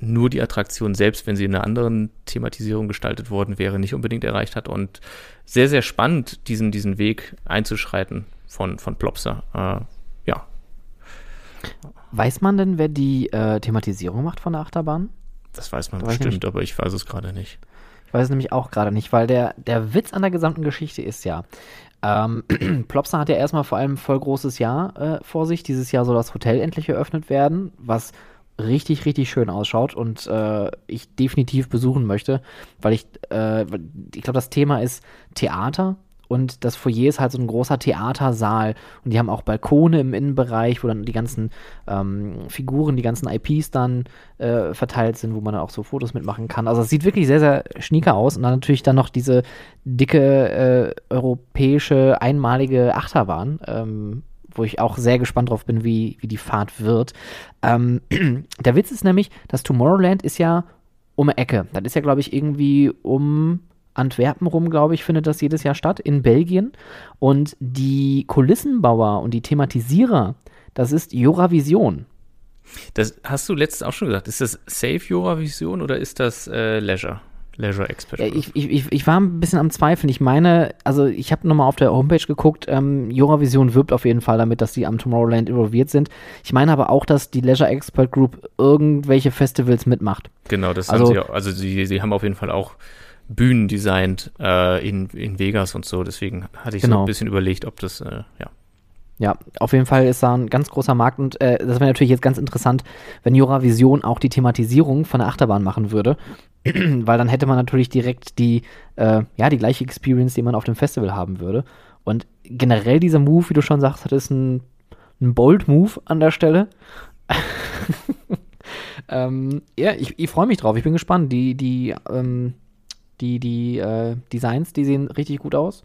nur die Attraktion selbst, wenn sie in einer anderen Thematisierung gestaltet worden wäre, nicht unbedingt erreicht hat. Und sehr, sehr spannend, diesen, diesen Weg einzuschreiten von, von Plopsa. Äh, ja, Weiß man denn, wer die äh, Thematisierung macht von der Achterbahn? das weiß man Da weiß ich bestimmt, aber ich weiß es gerade nicht. Ich weiß es nämlich auch gerade nicht, weil der, der Witz an der gesamten Geschichte ist ja, ähm, Plopsa hat ja erstmal vor allem voll großes Jahr äh, vor sich. Dieses Jahr soll das Hotel endlich eröffnet werden, was richtig, richtig schön ausschaut und äh, ich definitiv besuchen möchte, weil ich, äh, ich glaube, das Thema ist Theater und das Foyer ist halt so ein großer Theatersaal und die haben auch Balkone im Innenbereich, wo dann die ganzen ähm, Figuren, die ganzen IPs dann äh, verteilt sind, wo man dann auch so Fotos mitmachen kann. Also es sieht wirklich sehr, sehr schnieker aus und dann natürlich dann noch diese dicke äh, europäische einmalige Achterbahn, ähm, wo ich auch sehr gespannt drauf bin, wie, wie die Fahrt wird. Ähm, der Witz ist nämlich, dass Tomorrowland ist ja um eine Ecke. Das ist ja, glaube ich, irgendwie um Antwerpen rum, glaube ich, findet das jedes Jahr statt, in Belgien. Und die Kulissenbauer und die Thematisierer, das ist Joravision. Das hast du letztens auch schon gesagt. Ist das Safe Eurovision oder ist das äh, Leisure? Leisure Expert. Ich, ich, ich, ich war ein bisschen am Zweifeln. Ich meine, also ich habe nochmal auf der Homepage geguckt, ähm, Joravision wirbt auf jeden Fall damit, dass sie am Tomorrowland involviert sind. Ich meine aber auch, dass die Leisure Expert Group irgendwelche Festivals mitmacht. genau, das also- haben sie auch. Also sie, sie haben auf jeden Fall auch Bühnen designt äh, in, in Vegas und so. Deswegen hatte ich so Genau. ein bisschen überlegt, ob das, äh, ja. Ja, auf jeden Fall ist da ein ganz großer Markt und äh, das wäre natürlich jetzt ganz interessant, wenn Joravision auch die Thematisierung von der Achterbahn machen würde, weil dann hätte man natürlich direkt die, äh, ja, die gleiche Experience, die man auf dem Festival haben würde. Und generell dieser Move, wie du schon sagst, ist ein, ein Bold-Move an der Stelle. ähm, ja, ich, ich freue mich drauf. Ich bin gespannt. Die, die, ähm, die, die äh, Designs, die sehen richtig gut aus.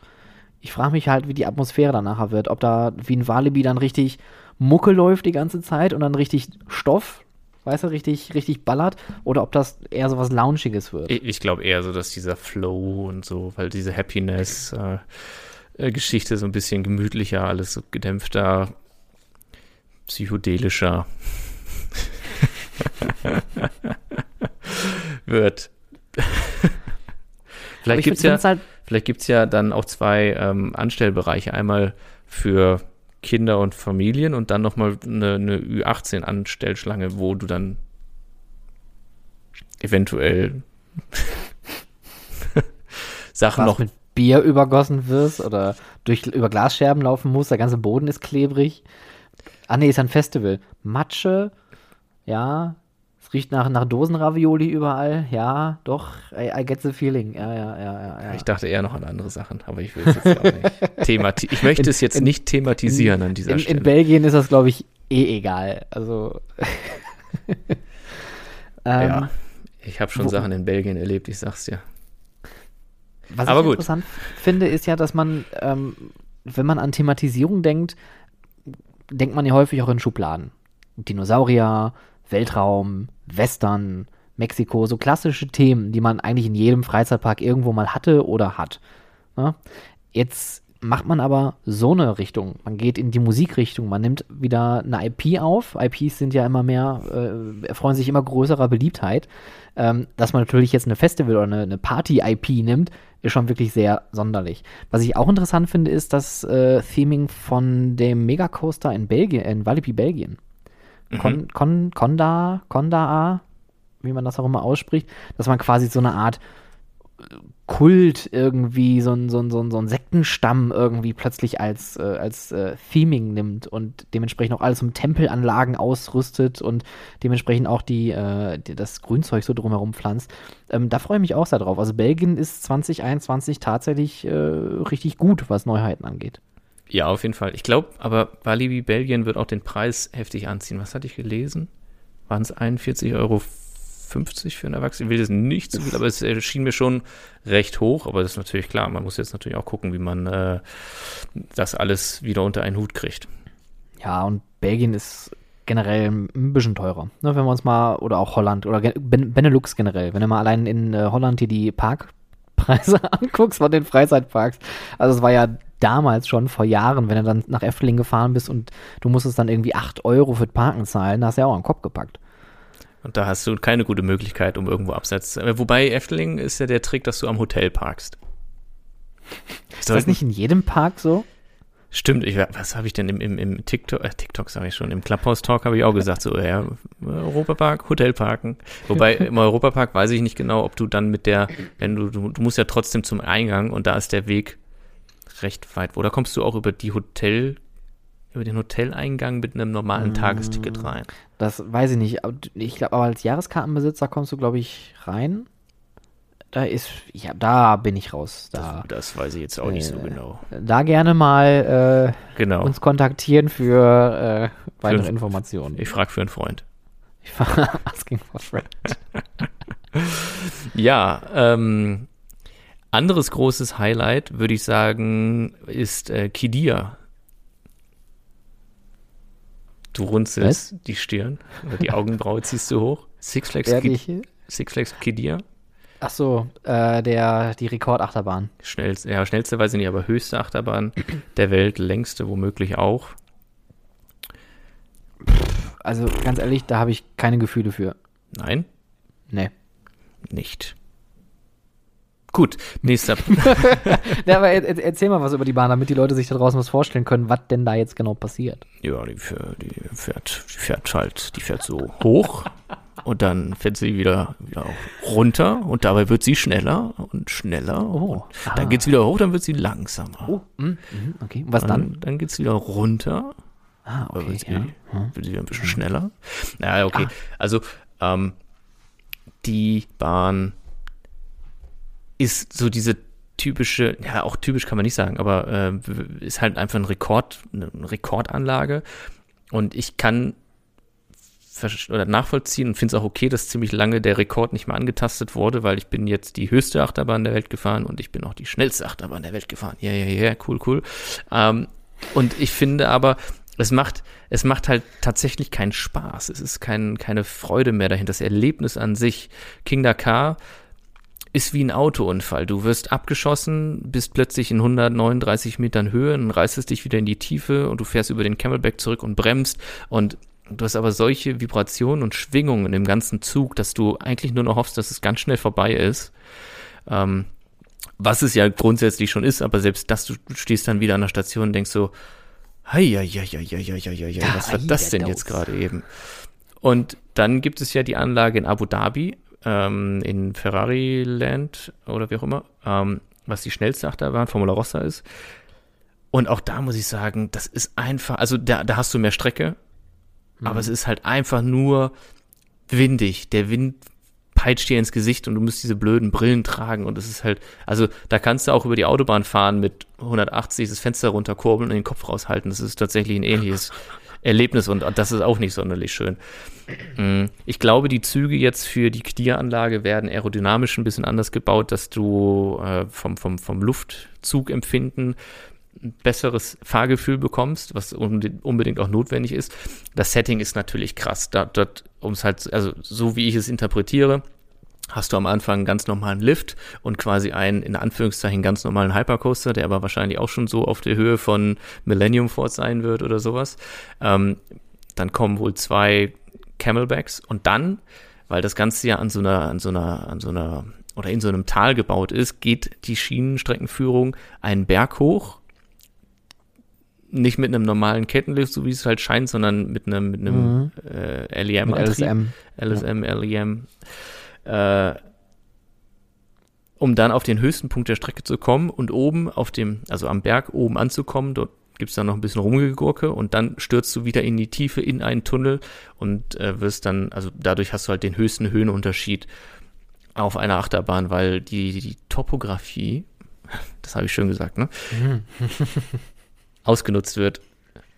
Ich frage mich halt, wie die Atmosphäre dann nachher wird. Ob da wie ein Walibi dann richtig Mucke läuft die ganze Zeit und dann richtig Stoff, weißt du, richtig, richtig ballert. Oder ob das eher so was Launchiges wird. Ich, ich glaube eher so, dass dieser Flow und so, weil diese Happiness äh, äh, Geschichte so ein bisschen gemütlicher, alles so gedämpfter, psychedelischer wird. Vielleicht ich gibt es ja, halt, vielleicht gibt's ja dann auch zwei ähm, Anstellbereiche. Einmal für Kinder und Familien und dann nochmal eine, eine Ü18-Anstellschlange, wo du dann eventuell Sachen was noch mit Bier übergossen wirst oder durch, über Glasscherben laufen musst, der ganze Boden ist klebrig. Ah nee, ist ein Festival. Matsche, ja. Es riecht nach, nach Dosenravioli überall. Ja, doch. I, I get the feeling. Ja, ja, ja, ja. ja. Ich dachte eher noch an andere Sachen, aber ich will es jetzt auch nicht themati Ich möchte In- es jetzt in- nicht thematisieren an dieser in, Stelle. in Belgien ist das, glaube ich, eh egal. Also. ähm, ja, ich habe schon wo- Sachen in Belgien erlebt, ich sag's dir. Was Aber ich gut. interessant finde, ist ja, dass man, ähm, wenn man an Thematisierung denkt, denkt man ja häufig auch in Schubladen. Dinosaurier, Weltraum, Western, Mexiko, so klassische Themen, die man eigentlich in jedem Freizeitpark irgendwo mal hatte oder hat. Ja? Jetzt macht man aber so eine Richtung. Man geht in die Musikrichtung, man nimmt wieder eine IP auf. IPs sind ja immer mehr, äh, erfreuen sich immer größerer Beliebtheit. Ähm, dass man natürlich jetzt eine Festival- oder eine, eine Party-IP nimmt, ist schon wirklich sehr sonderlich. Was ich auch interessant finde, ist das äh, Theming von dem Megacoaster in Belgien, in Walibi, Belgien. Mhm. Con, Con, Conda, Conda, wie man das auch immer ausspricht, dass man quasi so eine Art Kult irgendwie, so ein, so ein, so ein, so ein Sektenstamm irgendwie plötzlich als, äh, als äh, Theming nimmt und dementsprechend auch alles um Tempelanlagen ausrüstet und dementsprechend auch die, äh, die das Grünzeug so drumherum pflanzt. Ähm, da freue ich mich auch sehr drauf. Also Belgien ist 2021 tatsächlich äh, richtig gut, was Neuheiten angeht. Ja, auf jeden Fall. Ich glaube, aber Walibi Belgien wird auch den Preis heftig anziehen. Was hatte ich gelesen? Waren es 41,50 Euro für einen Erwachsenen? Ich will das nicht zu viel, aber es erschien mir schon recht hoch. Aber das ist natürlich klar. Man muss jetzt natürlich auch gucken, wie man äh, das alles wieder unter einen Hut kriegt. Ja, und Belgien ist generell ein bisschen teurer. Ne, wenn wir uns mal, oder auch Holland oder Benelux generell, wenn du mal allein in äh, Holland hier die Parkpreise anguckst von den Freizeitparks. Also es war ja damals schon vor Jahren, wenn du dann nach Efteling gefahren bist und du musstest dann irgendwie 8 Euro für das Parken zahlen, da hast du ja auch einen Kopf gepackt. Und da hast du keine gute Möglichkeit, um irgendwo abseits. Wobei Efteling ist ja der Trick, dass du am Hotel parkst. Ist das nicht in jedem Park so? Stimmt, ich, was habe ich denn im, im, im TikTok, äh, TikTok sage ich schon, im Clubhouse-Talk habe ich auch gesagt, so, ja, Europapark, Hotelparken. Wobei im Europapark weiß ich nicht genau, ob du dann mit der, wenn du, du, du musst ja trotzdem zum Eingang und da ist der Weg recht weit. Oder kommst du auch über die Hotel, über den Hoteleingang mit einem normalen Tagesticket rein? Das weiß ich nicht. Aber Ich glaube, aber als Jahreskartenbesitzer kommst du, glaube ich, rein. Da ist, ja, da bin ich raus. Da, Das weiß ich jetzt auch nicht so Äh, genau. da gerne mal äh, Genau. uns kontaktieren für äh, weitere Für- Informationen. Ich frage für einen Freund. Ich war asking for friend. Ja, ähm, anderes großes Highlight, würde ich sagen, ist äh, Kidia. Du runzelst die Stirn oder die Augenbraue ziehst du hoch. Six Flags, Kid? Six Flags Kidia. Ach so, äh, der, die Rekordachterbahn. Schnellste, ja, schnellste weiß ich nicht, aber höchste Achterbahn der Welt, längste womöglich auch. Also ganz ehrlich, da habe ich keine Gefühle für. Nein, Nee. nicht. Gut, nächster. Ja, aber er, er, erzähl mal was über die Bahn, damit die Leute sich da draußen was vorstellen können, was denn da jetzt genau passiert. Ja, die, fährt- die fährt, die fährt halt, die fährt so hoch und dann fährt sie wieder, wieder runter und dabei wird sie schneller und schneller. Oh, und dann geht's wieder hoch, dann wird sie langsamer. Oh, mm, mm, okay. Und was dann? dann, dann geht's wieder runter, Ah, okay. wird, sie, Ja. Hm. wird sie wieder ein bisschen schneller. Naja, okay. Also, ähm, die Bahn ist so diese typische, ja, auch typisch kann man nicht sagen, aber äh, ist halt einfach ein Rekord, eine Rekordanlage. Und ich kann oder nachvollziehen und finde es auch okay, dass ziemlich lange der Rekord nicht mehr angetastet wurde, weil ich bin jetzt die höchste Achterbahn der Welt gefahren und ich bin auch die schnellste Achterbahn der Welt gefahren. Ja, ja, ja, cool, cool. Ähm, und ich finde aber, es macht, es macht halt tatsächlich keinen Spaß. Es ist kein, keine Freude mehr dahinter. Das Erlebnis an sich, King Dakar, ist wie ein Autounfall. Du wirst abgeschossen, bist plötzlich in 139 Metern Höhe, dann reißt es dich wieder in die Tiefe und du fährst über den Camelback zurück und bremst und Du hast aber solche Vibrationen und Schwingungen im ganzen Zug, dass du eigentlich nur noch hoffst, dass es ganz schnell vorbei ist. Ähm, was es ja grundsätzlich schon ist, aber selbst das, du stehst dann wieder an der Station und denkst so, hei, hei, hei, hei, hei, hei, hei, was war das denn jetzt gerade eben? Und dann gibt es ja die Anlage in Abu Dhabi, ähm, in Ferrari Land oder wie auch immer, ähm, was die schnellste Achterbahn, Formula Rossa ist. Und auch da muss ich sagen, das ist einfach, also da, da hast du mehr Strecke, aber es ist halt einfach nur windig. Der Wind peitscht dir ins Gesicht und du musst diese blöden Brillen tragen und es ist halt, also da kannst du auch über die Autobahn fahren mit 180, das Fenster runterkurbeln und den Kopf raushalten. Das ist tatsächlich ein ähnliches Erlebnis und das ist auch nicht sonderlich schön. Mm, Ich glaube, die Züge jetzt für die Knieranlage werden aerodynamisch ein bisschen anders gebaut, dass du äh, vom, vom, vom Luftzugempfinden besseres Fahrgefühl bekommst, was unbedingt auch notwendig ist. Das Setting ist natürlich krass. Da, dort, um es halt, also so wie ich es interpretiere, hast du am Anfang einen ganz normalen Lift und quasi einen, in Anführungszeichen, ganz normalen Hypercoaster, der aber wahrscheinlich auch schon so auf der Höhe von Millennium Force sein wird oder sowas. Ähm, dann kommen wohl zwei Camelbacks und dann, weil das Ganze ja an so einer, an so einer, an so einer oder in so einem Tal gebaut ist, geht die Schienenstreckenführung einen Berg hoch. Nicht mit einem normalen Kettenlift, so wie es halt scheint, sondern mit einem, mit einem mhm. äh, LEM. Mit LSM. LSM, ja. LEM. Äh, um dann auf den höchsten Punkt der Strecke zu kommen und oben auf dem, also am Berg oben anzukommen, dort gibt es dann noch ein bisschen Rumgegurke und dann stürzt du wieder in die Tiefe in einen Tunnel und äh, wirst dann, also dadurch hast du halt den höchsten Höhenunterschied auf einer Achterbahn, weil die, die, die Topografie, das habe ich schön gesagt, ne? ausgenutzt wird,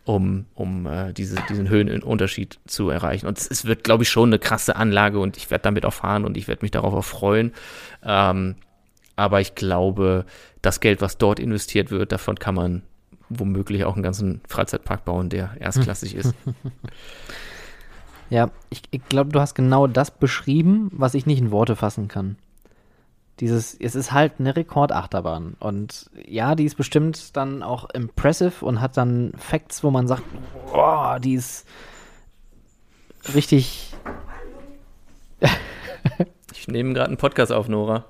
um, um äh, diese, diesen Höhenunterschied zu erreichen. Und es, es wird, glaube ich, schon eine krasse Anlage und ich werde damit auch fahren und ich werde mich darauf auch freuen. Ähm, aber ich glaube, das Geld, was dort investiert wird, davon kann man womöglich auch einen ganzen Freizeitpark bauen, der erstklassig ist. Ja, ich, ich glaube, du hast genau das beschrieben, was ich nicht in Worte fassen kann. Dieses, es ist halt eine Rekordachterbahn. Und ja, die ist bestimmt dann auch impressive und hat dann Facts, wo man sagt, boah, die ist richtig. ich nehme gerade einen Podcast auf, Nora.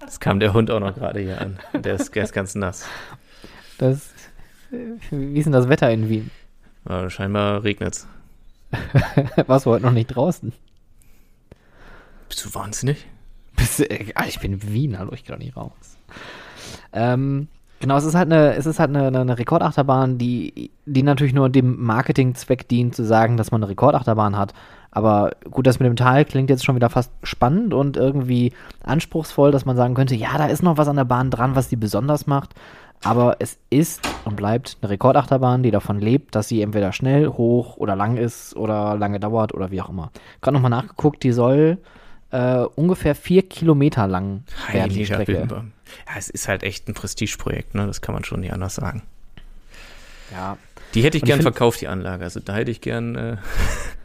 Jetzt kam der Hund auch noch gerade hier an. Der ist, der ist ganz nass. Das, wie ist denn das Wetter in Wien? Ja, scheinbar regnet's. Warst du heute noch nicht draußen? Bist du wahnsinnig? Bist du, äh, ich bin in Wien, hallo, ich kann nicht raus. Ähm, genau, es ist halt eine, es ist halt eine, eine Rekordachterbahn, die, die natürlich nur dem Marketingzweck dient, zu sagen, dass man eine Rekordachterbahn hat. Aber gut, das mit dem Tal klingt jetzt schon wieder fast spannend und irgendwie anspruchsvoll, dass man sagen könnte, ja, da ist noch was an der Bahn dran, was die besonders macht. Aber es ist und bleibt eine Rekordachterbahn, die davon lebt, dass sie entweder schnell, hoch oder lang ist oder lange dauert oder wie auch immer. Gerade nochmal nachgeguckt, die soll äh, ungefähr vier Kilometer lang werden, die Strecke. Ja, es ist halt echt ein Prestigeprojekt, ne? das kann man schon nicht anders sagen. Ja. Die hätte ich gern ich verkauft, die Anlage. Also da hätte ich gern. Äh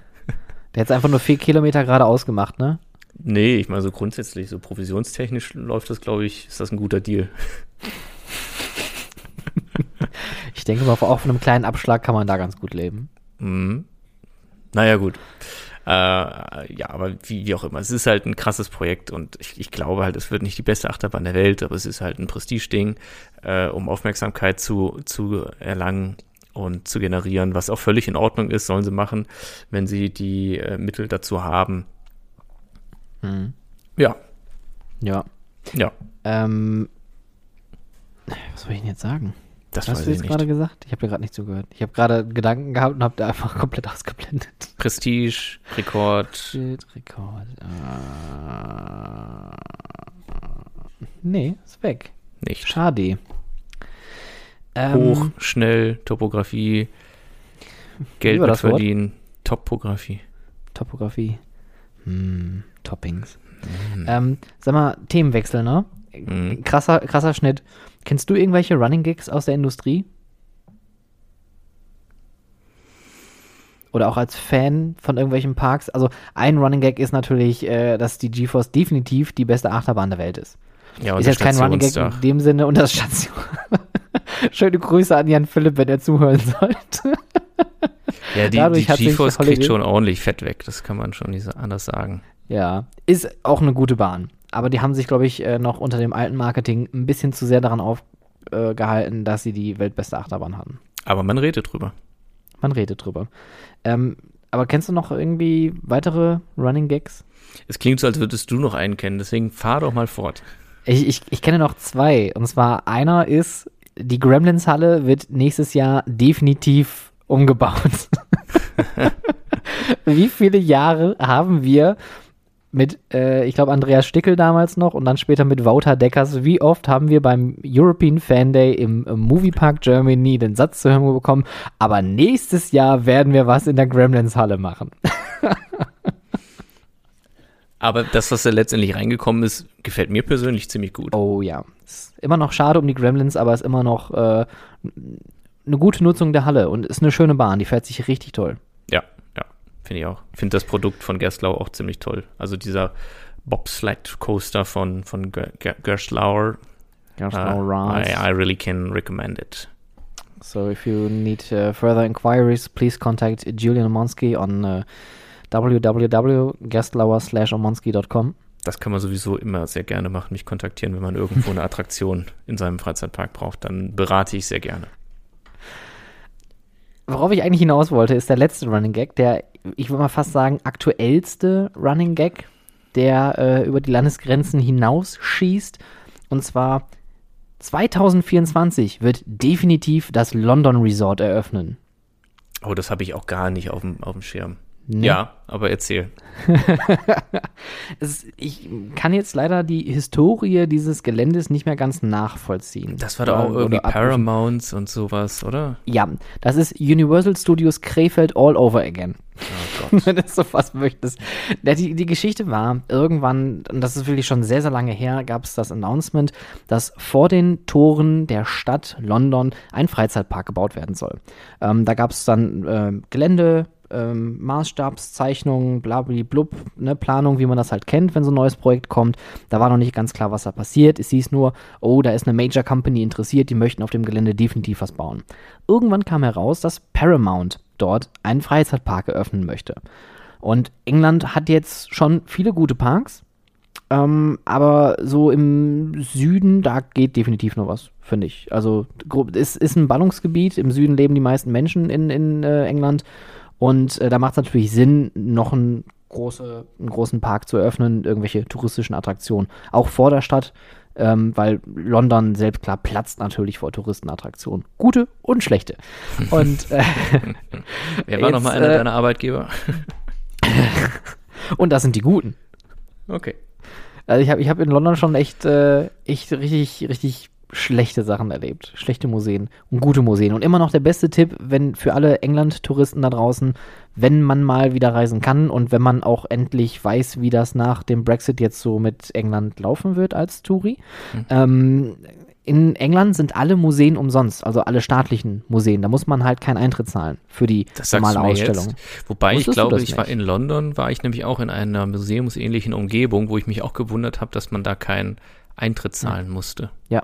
Der hat einfach nur vier Kilometer geradeaus gemacht, ne? Nee, ich meine so grundsätzlich, so provisionstechnisch läuft das, glaube ich, ist das ein guter Deal. ich denke mal, auch von einem kleinen Abschlag kann man da ganz gut leben. Mhm. Naja, gut. Äh, ja, aber wie, wie, auch immer, es ist halt ein krasses Projekt und ich, ich, glaube halt, es wird nicht die beste Achterbahn der Welt, aber es ist halt ein Prestigeding, äh, um Aufmerksamkeit zu, zu erlangen und zu generieren, was auch völlig in Ordnung ist, sollen sie machen, wenn sie die äh, Mittel dazu haben. Hm. Ja. Ja. Ja. Ähm, was soll ich denn jetzt sagen? Das Was hast du jetzt gerade gesagt? Ich habe dir gerade nicht zugehört. Ich habe gerade Gedanken gehabt und habe da einfach komplett ausgeblendet. Prestige, Rekord. Shit, Rekord. Uh, nee, ist weg. Nicht. Schade. Ähm, Hoch, schnell, Topografie, Geld mit verdienen, Topografie. Topografie. Hm, Toppings. Mhm. Ähm, sag mal, Themenwechsel, ne? Mhm. Krasser, krasser Schnitt. Kennst du irgendwelche Running Gigs aus der Industrie? Oder auch als Fan von irgendwelchen Parks? Also ein Running Gag ist natürlich, äh, dass die GeForce definitiv die beste Achterbahn der Welt ist. Ja, ist jetzt kein Running Gag in dem Sinne und das Station. Schöne Grüße an Jan Philipp, wenn er zuhören sollte. ja, die, Dadurch die GeForce kriegt schon ordentlich Fett weg, das kann man schon nicht anders sagen. Ja, ist auch eine gute Bahn. Aber die haben sich, glaube ich, äh, noch unter dem alten Marketing ein bisschen zu sehr daran aufgehalten, dass sie die weltbeste Achterbahn hatten. Aber man redet drüber. Man redet drüber. Ähm, aber kennst du noch irgendwie weitere Running Gags? Es klingt so, als würdest du noch einen kennen, deswegen fahr doch mal fort. Ich, ich, ich kenne noch zwei. Und zwar einer ist, die Gremlins-Halle wird nächstes Jahr definitiv umgebaut. Wie viele Jahre haben wir mit, äh, ich glaube, Andreas Stickel damals noch und dann später mit Wouter Deckers, wie oft haben wir beim European Fan Day im, im Moviepark Germany den Satz zu hören bekommen, aber nächstes Jahr werden wir was in der Gremlins Halle machen. Aber das, was da letztendlich reingekommen ist, gefällt mir persönlich ziemlich gut. Oh ja. Ist immer noch schade um die Gremlins, aber ist immer noch äh, eine gute Nutzung der Halle und ist eine schöne Bahn. Die fährt sich richtig toll. Ja, ja, finde ich auch. Finde das Produkt von Gerstlauer auch ziemlich toll. Also dieser Bobsled Coaster von, von Gerstlauer. Gerstlauer uh, I, I really can recommend it. So if you need uh, further inquiries, please contact Julian Omonski on uh, www.gerstlauer-omonski.com. Das kann man sowieso immer sehr gerne machen, mich kontaktieren, wenn man irgendwo eine Attraktion in seinem Freizeitpark braucht. Dann berate ich sehr gerne. Worauf ich eigentlich hinaus wollte, ist der letzte Running Gag, der, ich würde mal fast sagen, aktuellste Running Gag, der äh, über die Landesgrenzen hinausschießt. Und zwar 2024 wird definitiv das London Resort eröffnen. Oh, das habe ich auch gar nicht auf dem Schirm. Nee. Ja, aber erzähl. es, ich kann jetzt leider die Historie dieses Geländes nicht mehr ganz nachvollziehen. Das war doch auch irgendwie Paramounts und sowas, oder? Ja, das ist Universal Studios Krefeld all over again. Oh Gott. Wenn du so fast möchtest. Die, die Geschichte war, irgendwann, und das ist wirklich schon sehr, sehr lange her, gab es das Announcement, dass vor den Toren der Stadt London ein Freizeitpark gebaut werden soll. Ähm, da gab es dann äh, Gelände, ähm, Maßstabszeichnungen, blub, ne, Planung, wie man das halt kennt, wenn so ein neues Projekt kommt. Da war noch nicht ganz klar, was da passiert. Es hieß nur, oh, da ist eine Major Company interessiert, die möchten auf dem Gelände definitiv was bauen. Irgendwann kam heraus, dass Paramount dort einen Freizeitpark eröffnen möchte. Und England hat jetzt schon viele gute Parks, ähm, aber so im Süden, da geht definitiv noch was, finde ich. Also es ist ein Ballungsgebiet, im Süden leben die meisten Menschen in, in äh, England und äh, da macht es natürlich Sinn, noch einen, große, einen großen Park zu eröffnen, irgendwelche touristischen Attraktionen. Auch vor der Stadt, ähm, weil London selbst klar platzt natürlich vor Touristenattraktionen. Gute und schlechte. Und äh, Wer war nochmal einer äh, deiner Arbeitgeber? und das sind die guten. Okay. Also ich habe ich hab in London schon echt, äh, echt richtig, richtig schlechte Sachen erlebt. Schlechte Museen und gute Museen. Und immer noch der beste Tipp, wenn für alle England-Touristen da draußen, wenn man mal wieder reisen kann und wenn man auch endlich weiß, wie das nach dem Brexit jetzt so mit England laufen wird als Touri. Mhm. Ähm, in England sind alle Museen umsonst, also alle staatlichen Museen. Da muss man halt keinen Eintritt zahlen für die das normale Ausstellung. Jetzt. Wobei Wusstest ich glaube, ich war in London, war ich nämlich auch in einer museumsähnlichen Umgebung, wo ich mich auch gewundert habe, dass man da keinen Eintritt zahlen ja. musste. Ja,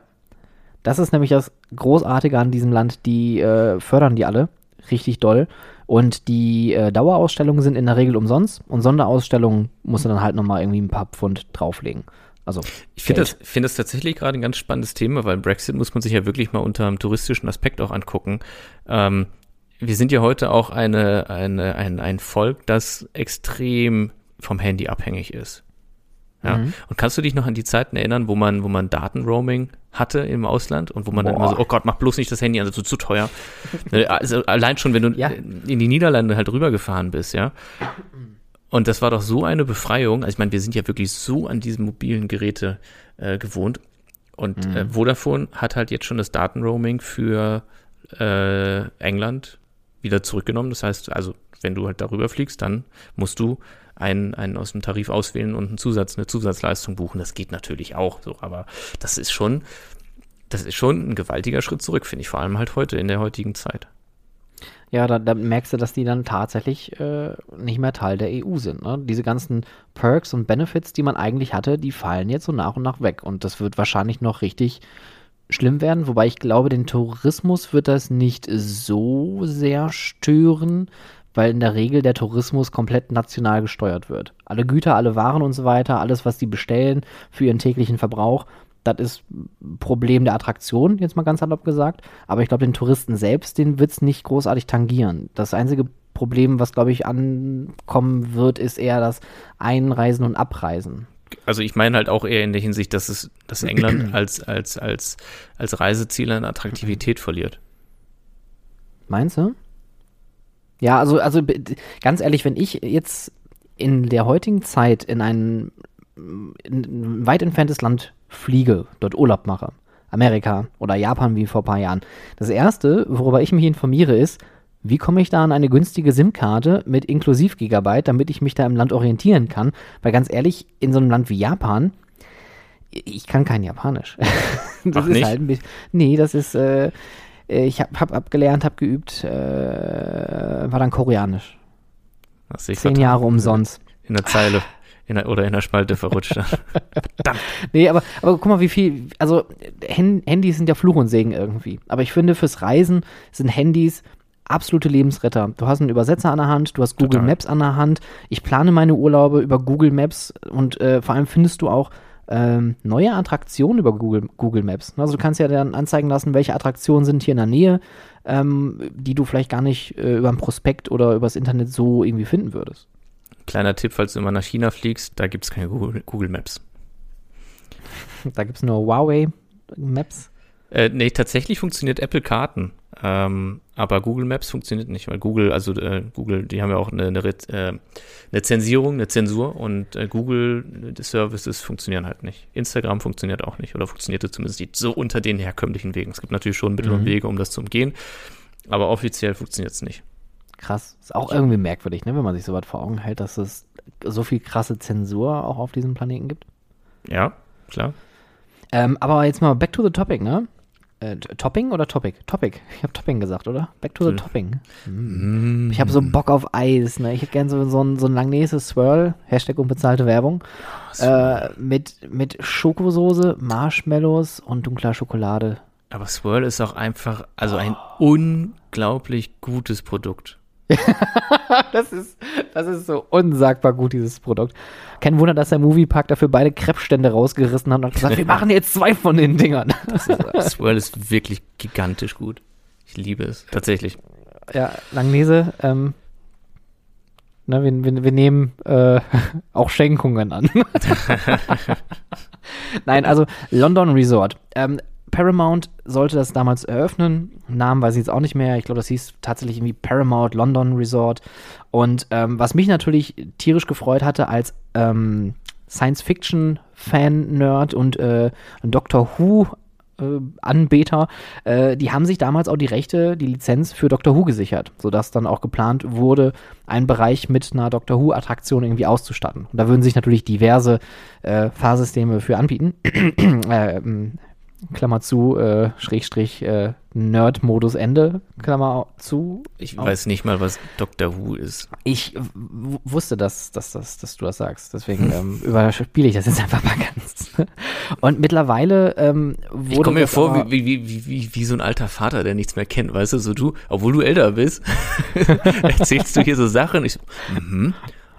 das ist nämlich das Großartige an diesem Land. Die äh, fördern die alle richtig doll. Und die äh, Dauerausstellungen sind in der Regel umsonst und Sonderausstellungen musst du dann halt nochmal irgendwie ein paar Pfund drauflegen. Also ich finde das, find das tatsächlich gerade ein ganz spannendes Thema, weil Brexit muss man sich ja wirklich mal unter einem touristischen Aspekt auch angucken. Ähm, wir sind ja heute auch eine, eine, ein, ein Volk, das extrem vom Handy abhängig ist. Ja. Mhm. Und kannst du dich noch an die Zeiten erinnern, wo man, wo man Datenroaming hatte im Ausland und wo man Boah. dann immer so, oh Gott, mach bloß nicht das Handy an, das ist zu teuer. Ne, also allein schon, wenn du ja. in die Niederlande halt rübergefahren bist, ja. Und das war doch so eine Befreiung. Also ich meine, wir sind ja wirklich so an diesen mobilen Geräte äh, gewohnt. Und mhm. äh, Vodafone hat halt jetzt schon das Datenroaming für äh, England wieder zurückgenommen. Das heißt, also wenn du halt darüber fliegst, dann musst du einen, einen aus dem Tarif auswählen und einen Zusatz, eine Zusatzleistung buchen. Das geht natürlich auch so, aber das ist schon, das ist schon ein gewaltiger Schritt zurück, finde ich, vor allem halt heute, in der heutigen Zeit. Ja, da, da merkst du, dass die dann tatsächlich äh, nicht mehr Teil der EU sind. Ne? Diese ganzen Perks und Benefits, die man eigentlich hatte, die fallen jetzt so nach und nach weg. Und das wird wahrscheinlich noch richtig schlimm werden. Wobei ich glaube, den Tourismus wird das nicht so sehr stören, weil in der Regel der Tourismus komplett national gesteuert wird. Alle Güter, alle Waren und so weiter, alles, was die bestellen für ihren täglichen Verbrauch, das ist Problem der Attraktion, jetzt mal ganz salopp gesagt. Aber ich glaube, den Touristen selbst, den wird es nicht großartig tangieren. Das einzige Problem, was, glaube ich, ankommen wird, ist eher das Einreisen und Abreisen. Also ich meine halt auch eher in der Hinsicht, dass es, dass England als, als, als, als Reiseziel an Attraktivität verliert. Meinst du? Ja, also, also ganz ehrlich, wenn ich jetzt in der heutigen Zeit in ein, in ein weit entferntes Land fliege, dort Urlaub mache, Amerika oder Japan wie vor ein paar Jahren, das Erste, worüber ich mich informiere, ist, Wie komme ich da an eine günstige SIM-Karte mit inklusiv Gigabyte, damit ich mich da im Land orientieren kann? Weil ganz ehrlich, in so einem Land wie Japan, ich kann kein Japanisch. das Ach, ist nicht? halt ein bisschen. Nee, das ist. Äh, ich habe hab abgelernt, habe geübt, äh, war dann Koreanisch. Hast Zehn vertan. Jahre umsonst. In der Zeile. In der, oder in der Spalte verrutscht. Nee, aber, aber guck mal, wie viel. Also, Handys sind ja Fluch und Segen irgendwie. Aber ich finde, fürs Reisen sind Handys absolute Lebensretter. Du hast einen Übersetzer an der Hand, du hast Google Total. Maps an der Hand. Ich plane meine Urlaube über Google Maps und äh, vor allem findest du auch ähm, neue Attraktionen über Google, Google Maps. Also du kannst ja dann anzeigen lassen, welche Attraktionen sind hier in der Nähe, ähm, die du vielleicht gar nicht äh, über ein Prospekt oder übers Internet so irgendwie finden würdest. Kleiner Tipp, falls du immer nach China fliegst, da gibt es keine Google, Google Maps. Da gibt es nur Huawei Maps. Äh, nee, tatsächlich funktioniert Apple Karten. Ähm, aber Google Maps funktioniert nicht, weil Google, also äh, Google, die haben ja auch eine, eine, äh, eine Zensierung, eine Zensur und äh, Google Services funktionieren halt nicht. Instagram funktioniert auch nicht oder funktionierte zumindest nicht so unter den herkömmlichen Wegen. Es gibt natürlich schon Mittel und Mhm. Wege, um das zu umgehen, aber offiziell funktioniert es nicht. Krass. Ist auch irgendwie merkwürdig, ne, wenn man sich so was vor Augen hält, dass es so viel krasse Zensur auch auf diesem Planeten gibt. Ja, klar. Ähm, aber jetzt mal back to the topic, ne? Äh, Topping oder Topic? Topic. Ich habe Topping gesagt, oder? Back to the Hm. Topping. Mm. Ich habe so Bock auf Eis, ne? Ich hätte gerne so, so ein, so ein Langnese Swirl, Hashtag unbezahlte Werbung, äh, mit, mit Schokosoße, Marshmallows und dunkler Schokolade. Aber Swirl ist auch einfach, also ein unglaublich gutes Produkt. Das ist, das ist so unsagbar gut, dieses Produkt. Kein Wunder, dass der Moviepark dafür beide Krebsstände rausgerissen hat und hat gesagt, wir machen jetzt zwei von den Dingern. Swirl ist wirklich gigantisch gut. Ich liebe es. Tatsächlich. Ja, Langnese, ähm, ne, wir, wir, wir nehmen äh, auch Schenkungen an. Nein, also London Resort. Ähm, Paramount sollte das damals eröffnen. Namen weiß ich jetzt auch nicht mehr. Ich glaube, das hieß tatsächlich irgendwie Paramount London Resort. Und ähm, was mich natürlich tierisch gefreut hatte als ähm, Science-Fiction-Fan-Nerd und äh, Doctor Who äh, äh, die haben sich damals auch die Rechte, die Lizenz für Doctor Who gesichert, sodass dann auch geplant wurde, einen Bereich mit einer Doctor Who-Attraktion irgendwie auszustatten. Und da würden sich natürlich diverse äh, Fahrsysteme für anbieten. Klammer zu, äh, Schrägstrich, äh, Nerd-Modus Ende, Klammer zu. Ich Auch. weiß nicht mal, was Doctor Who ist. Ich wusste, dass, dass, dass, dass du das sagst. Deswegen ähm, überspiele ich das jetzt einfach mal ganz. Und mittlerweile ähm, wurde Ich komme mir vor wie, wie, wie, wie, wie so ein alter Vater, der nichts mehr kennt, weißt du, so du, obwohl du älter bist, erzählst du hier so Sachen. Ich so, mhm,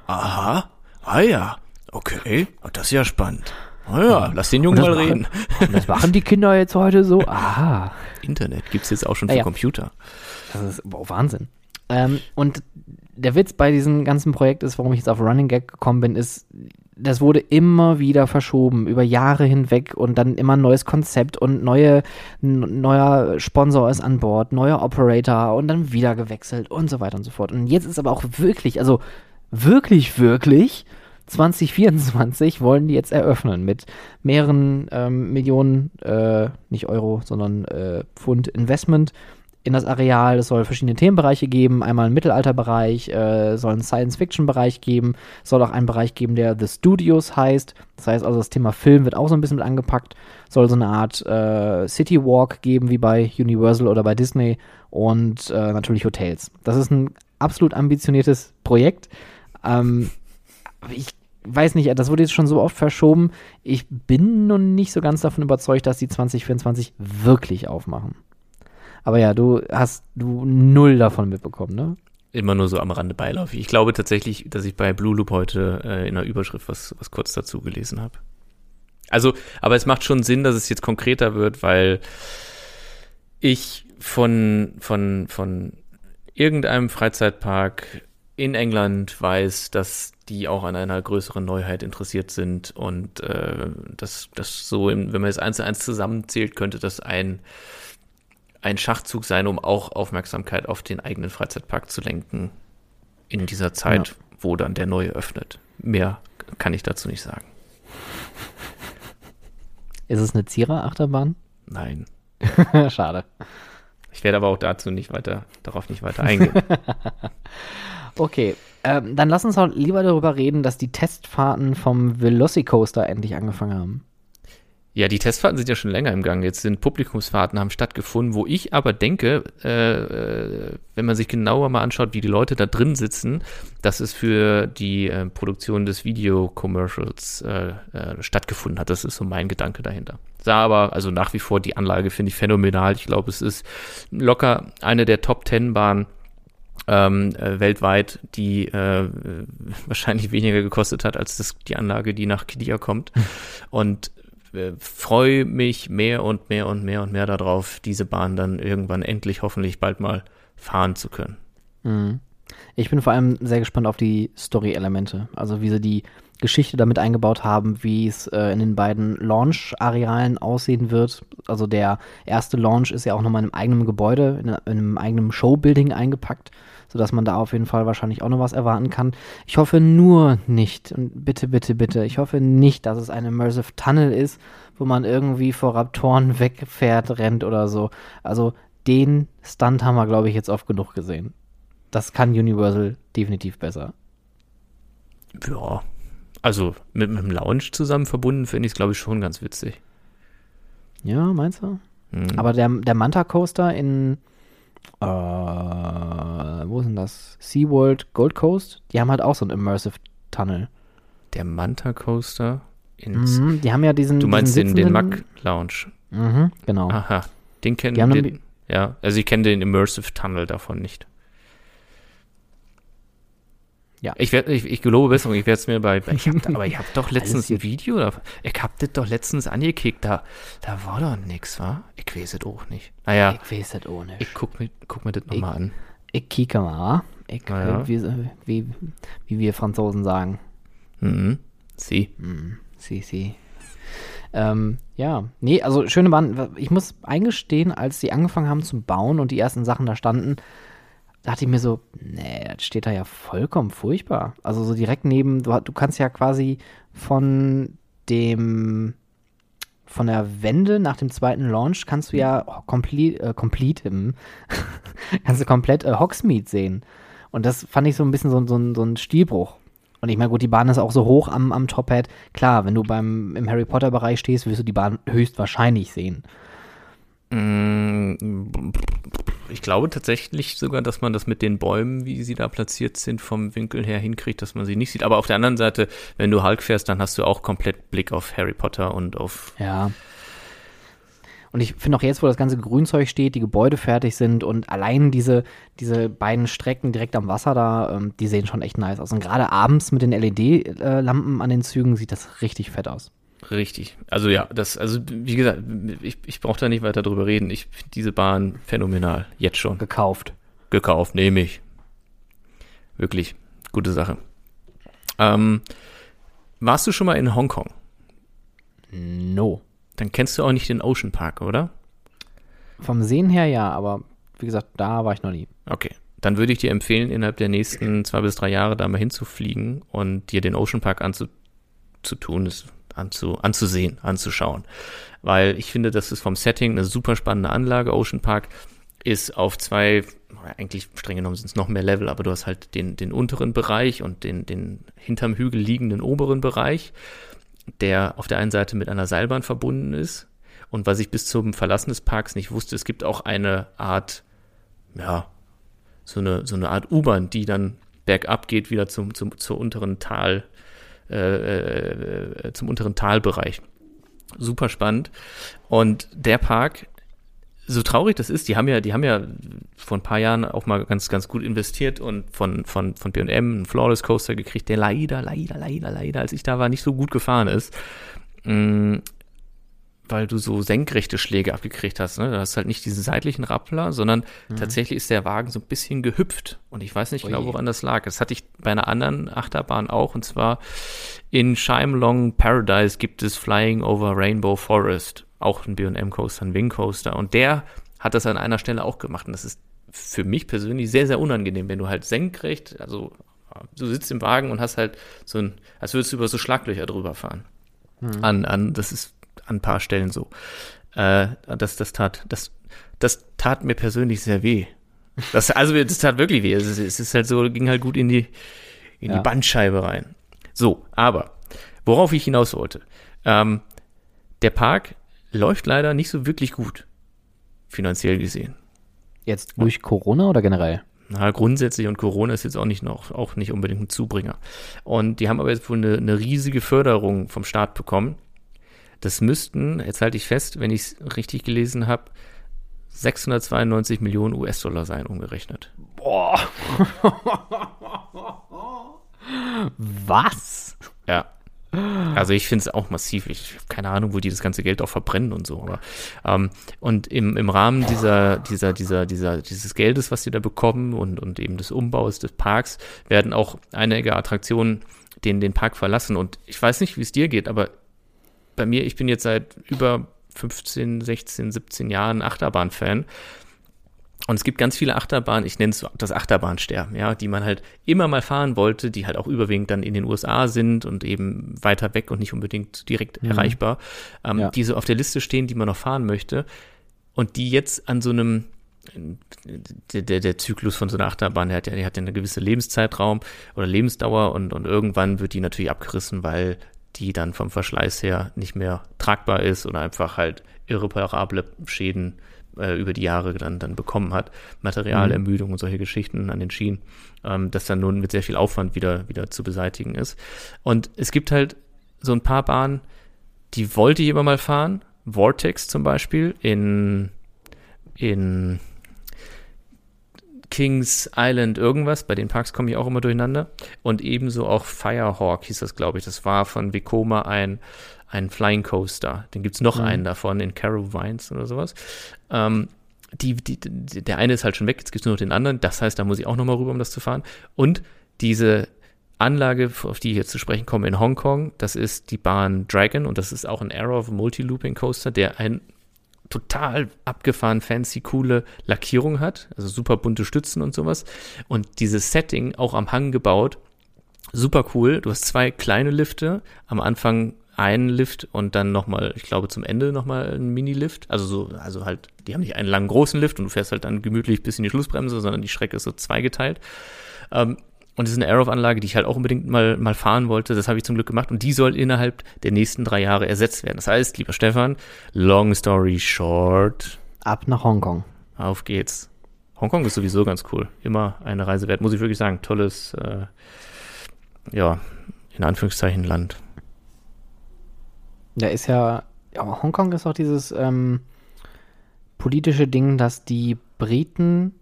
aha, ah ja, okay, das ist ja spannend. Ah ja, lass den Jungen mal das reden. machen- Das machen die Kinder jetzt heute so. Aha. Internet gibt's jetzt auch schon für ja. Computer. Das ist wow, Wahnsinn. Ähm, und der Witz bei diesem ganzen Projekt ist, warum ich jetzt auf Running Gag gekommen bin, ist, das wurde immer wieder verschoben, über Jahre hinweg und dann immer ein neues Konzept und neue, neuer Sponsor ist an Bord, neuer Operator und dann wieder gewechselt und so weiter und so fort. Und jetzt ist aber auch wirklich, also wirklich, wirklich 2024 wollen die jetzt eröffnen mit mehreren ähm, Millionen, äh, nicht Euro, sondern äh, Pfund Investment in das Areal. Es soll verschiedene Themenbereiche geben. Einmal einen Mittelalterbereich, äh, soll einen Science-Fiction-Bereich geben, soll auch einen Bereich geben, der The Studios heißt. Das heißt also, das Thema Film wird auch so ein bisschen mit angepackt. Soll so eine Art äh, City Walk geben, wie bei Universal oder bei Disney und äh, natürlich Hotels. Das ist ein absolut ambitioniertes Projekt. Ähm, ich weiß nicht, das wurde jetzt schon so oft verschoben. Ich bin noch nicht so ganz davon überzeugt, dass die 2024 wirklich aufmachen. Aber ja, du hast du null davon mitbekommen, ne? Immer nur so am Rande beiläufig. Ich glaube tatsächlich, dass ich bei Blue Loop heute äh, in der Überschrift was, was kurz dazu gelesen habe. Also, aber es macht schon Sinn, dass es jetzt konkreter wird, weil ich von, von, von irgendeinem Freizeitpark in England weiß, dass die auch an einer größeren Neuheit interessiert sind und äh, dass das so, im, wenn man es eins zu eins zusammenzählt, könnte das ein, ein Schachzug sein, um auch Aufmerksamkeit auf den eigenen Freizeitpark zu lenken in dieser Zeit, wo dann der neue öffnet. Mehr kann ich dazu nicht sagen. Ist es eine Zierer-Achterbahn? Nein. Schade. Ich werde aber auch dazu nicht weiter, darauf nicht weiter eingehen. okay, ähm, dann lass uns auch lieber darüber reden, dass die Testfahrten vom Velocicoaster endlich angefangen haben. Ja, die Testfahrten sind ja schon länger im Gang. Jetzt sind Publikumsfahrten haben stattgefunden, wo ich aber denke, äh, äh, wenn man sich genauer mal anschaut, wie die Leute da drin sitzen, dass es für die äh, Produktion des Video-Commercials äh, äh, stattgefunden hat. Das ist so mein Gedanke dahinter. Sah aber, also nach wie vor, die Anlage finde ich phänomenal. Ich glaube, es ist locker eine der Top Ten Bahnen ähm, äh, weltweit, die äh, wahrscheinlich weniger gekostet hat als das, die Anlage, die nach Kidia kommt. Und äh, freue mich mehr und mehr und mehr und mehr darauf, diese Bahn dann irgendwann endlich hoffentlich bald mal fahren zu können. Mhm. Ich bin vor allem sehr gespannt auf die Story-Elemente, also wie sie die Geschichte damit eingebaut haben, wie es äh, in den beiden Launch-Arealen aussehen wird. Also der erste Launch ist ja auch nochmal in einem eigenen Gebäude, in, in einem eigenen Showbuilding eingepackt sodass man da auf jeden Fall wahrscheinlich auch noch was erwarten kann. Ich hoffe nur nicht, und bitte, bitte, bitte, ich hoffe nicht, dass es ein Immersive Tunnel ist, wo man irgendwie vor Raptoren wegfährt, rennt oder so. Also den Stunt haben wir, glaube ich, jetzt oft genug gesehen. Das kann Universal definitiv besser. Ja, also mit, mit dem Lounge zusammen verbunden finde ich es, glaube ich, schon ganz witzig. Ja, meinst du? Mhm. Aber der, der Manta Coaster in äh, wo ist denn das? SeaWorld Gold Coast, die haben halt auch so einen Immersive Tunnel. Der Manta Coaster ins. Mhm, die haben ja diesen. Du meinst diesen den, den Mack Lounge. Mhm, genau. Aha. Den kennen wir. Ja, also ich kenne den Immersive Tunnel davon nicht. Ja. Ich, werd, ich, ich gelobe Besserung, ich werde es mir bei. Ich hab aber ich habe doch letztens ein Video, da, ich habe das doch letztens angekickt, da, da war doch nix, wa? Ich weiß es auch nicht. Naja. Ich weiß es auch nicht. Ich guck mir, guck mir das nochmal an. Ich kicke mal, ich, naja. wie, wie, wie wir Franzosen sagen. Mhm. Sie. Mhm. Sie, sie. Ähm, ja, nee, also schöne Bahn. Ich muss eingestehen, als sie angefangen haben zu bauen und die ersten Sachen da standen, dachte ich mir so, nee, das steht da ja vollkommen furchtbar. Also so direkt neben, du, du kannst ja quasi von dem, von der Wende nach dem zweiten Launch kannst du ja komplett, äh, complete, kannst du komplett äh, Hogsmeade sehen. Und das fand ich so ein bisschen so, so, so ein Stilbruch. Und ich meine, gut, die Bahn ist auch so hoch am, am Top-Hat. Klar, wenn du beim, im Harry Potter-Bereich stehst, wirst du die Bahn höchstwahrscheinlich sehen. Mm, ich glaube tatsächlich sogar, dass man das mit den Bäumen, wie sie da platziert sind, vom Winkel her hinkriegt, dass man sie nicht sieht. Aber auf der anderen Seite, wenn du Hulk fährst, dann hast du auch komplett Blick auf Harry Potter und auf. Ja. Und ich finde auch jetzt, wo das ganze Grünzeug steht, die Gebäude fertig sind und allein diese, diese beiden Strecken direkt am Wasser da, ähm, die sehen schon echt nice aus. Und gerade abends mit den LED-Lampen an den Zügen sieht das richtig fett aus. Richtig. Also ja, das, also wie gesagt, ich, ich brauche da nicht weiter drüber reden. Ich finde diese Bahn phänomenal. Jetzt schon. Gekauft. Gekauft, nehme ich. Wirklich. Gute Sache. Ähm, warst du schon mal in Hongkong? No. Dann kennst du auch nicht den Ocean Park, oder? Vom Sehen her ja, aber wie gesagt, da war ich noch nie. Okay. Dann würde ich dir empfehlen, innerhalb der nächsten zwei bis drei Jahre da mal hinzufliegen und dir den Ocean Park anzutun. Das anzu, anzusehen, anzuschauen. Weil ich finde, das ist vom Setting eine super spannende Anlage. Ocean Park ist auf zwei, eigentlich streng genommen sind es noch mehr Level, aber du hast halt den, den unteren Bereich und den, den hinterm Hügel liegenden oberen Bereich, der auf der einen Seite mit einer Seilbahn verbunden ist. Und was ich bis zum Verlassen des Parks nicht wusste, es gibt auch eine Art, ja, so eine, so eine Art U-Bahn, die dann bergab geht, wieder zum, zum, zur unteren Tal, äh, äh, zum unteren Talbereich. Super spannend. Und der Park, so traurig das ist, die haben ja, die haben ja vor ein paar Jahren auch mal ganz, ganz gut investiert und von, von, von B&M einen Flawless Coaster gekriegt, der leider, leider, leider, leider, als ich da war, nicht so gut gefahren ist. Weil du so senkrechte Schläge abgekriegt hast. Ne? Du hast halt nicht diesen seitlichen Rappler, sondern mhm. tatsächlich ist der Wagen so ein bisschen gehüpft. Und ich weiß nicht Oje. genau, woran das lag. Das hatte ich bei einer anderen Achterbahn auch. Und zwar in Shimelong Paradise gibt es Flying over Rainbow Forest. Auch ein B&M Coaster, ein Wing Coaster. Und der hat das an einer Stelle auch gemacht. Und das ist für mich persönlich sehr, sehr unangenehm, wenn du halt senkrecht, also du sitzt im Wagen und hast halt so ein, als würdest du über so Schlaglöcher drüber fahren. Mhm. An, an, das ist an ein paar Stellen so. Äh, das, das tat, das das tat mir persönlich sehr weh. Das, also, das tat wirklich weh. Es ist, es ist halt so, ging halt gut in die, in Ja. die Bandscheibe rein. So, aber, worauf ich hinaus wollte. Ähm, der Park läuft leider nicht so wirklich gut. Finanziell gesehen. Jetzt durch Corona oder generell? Na, grundsätzlich und Corona ist jetzt auch nicht noch, auch nicht unbedingt ein Zubringer. Und die haben aber jetzt wohl eine, eine riesige Förderung vom Staat bekommen. Das müssten, jetzt halte ich fest, wenn ich es richtig gelesen habe, 692 Millionen US-Dollar sein, umgerechnet. Boah. Was? Ja. Also ich finde es auch massiv. Ich habe keine Ahnung, wo die das ganze Geld auch verbrennen und so. Aber ähm, und im, im Rahmen dieser, dieser, dieser, dieser, dieses Geldes, was sie da bekommen und, und eben des Umbaus des Parks, werden auch einige Attraktionen den, den Park verlassen. Und ich weiß nicht, wie es dir geht, aber bei mir, ich bin jetzt seit über 15, 16, 17 Jahren Achterbahn-Fan. Und es gibt ganz viele Achterbahnen, ich nenne es das Achterbahnsterben, ja, die man halt immer mal fahren wollte, die halt auch überwiegend dann in den USA sind und eben weiter weg und nicht unbedingt direkt Mhm. erreichbar, ähm, Ja. die so auf der Liste stehen, die man noch fahren möchte und die jetzt an so einem der, der, der Zyklus von so einer Achterbahn, der hat ja, der hat ja eine gewisse Lebenszeitraum oder Lebensdauer und, und irgendwann wird die natürlich abgerissen, weil die dann vom Verschleiß her nicht mehr tragbar ist oder einfach halt irreparable Schäden äh, über die Jahre dann, dann bekommen hat. Materialermüdung und solche Geschichten an den Schienen, ähm, das dann nun mit sehr viel Aufwand wieder, wieder zu beseitigen ist. Und es gibt halt so ein paar Bahnen, die wollte ich immer mal fahren. Vortex zum Beispiel in, in Kings Island irgendwas, bei den Parks komme ich auch immer durcheinander. Und ebenso auch Firehawk hieß das, glaube ich. Das war von Vekoma ein, ein Flying Coaster. Den gibt es noch Mhm. einen davon in Carowinds oder sowas. Ähm, die, die, der eine ist halt schon weg, jetzt gibt es nur noch den anderen. Das heißt, da muss ich auch nochmal rüber, um das zu fahren. Und diese Anlage, auf die ich jetzt zu sprechen komme, in Hongkong, das ist die Bahn Dragon und das ist auch ein Arrow Multi-Looping Coaster, der ein total abgefahren, fancy, coole Lackierung hat, also super bunte Stützen und sowas. Und dieses Setting auch am Hang gebaut, super cool. Du hast zwei kleine Lifte, am Anfang einen Lift und dann nochmal, ich glaube zum Ende nochmal einen Mini-Lift. Also so, also halt, die haben nicht einen langen großen Lift und du fährst halt dann gemütlich bis in die Schlussbremse, sondern die Strecke ist so zweigeteilt. Ähm, und das ist eine Aerof-Anlage, die ich halt auch unbedingt mal, mal fahren wollte. Das habe ich zum Glück gemacht. Und die soll innerhalb der nächsten drei Jahre ersetzt werden. Das heißt, lieber Stefan, long story short, Ab nach Hongkong. auf geht's. Hongkong ist sowieso ganz cool. Immer eine Reise wert, muss ich wirklich sagen. Tolles, äh, ja, in Anführungszeichen Land. Da ist ja, ja, Hongkong ist auch dieses ähm, politische Ding, dass die Briten,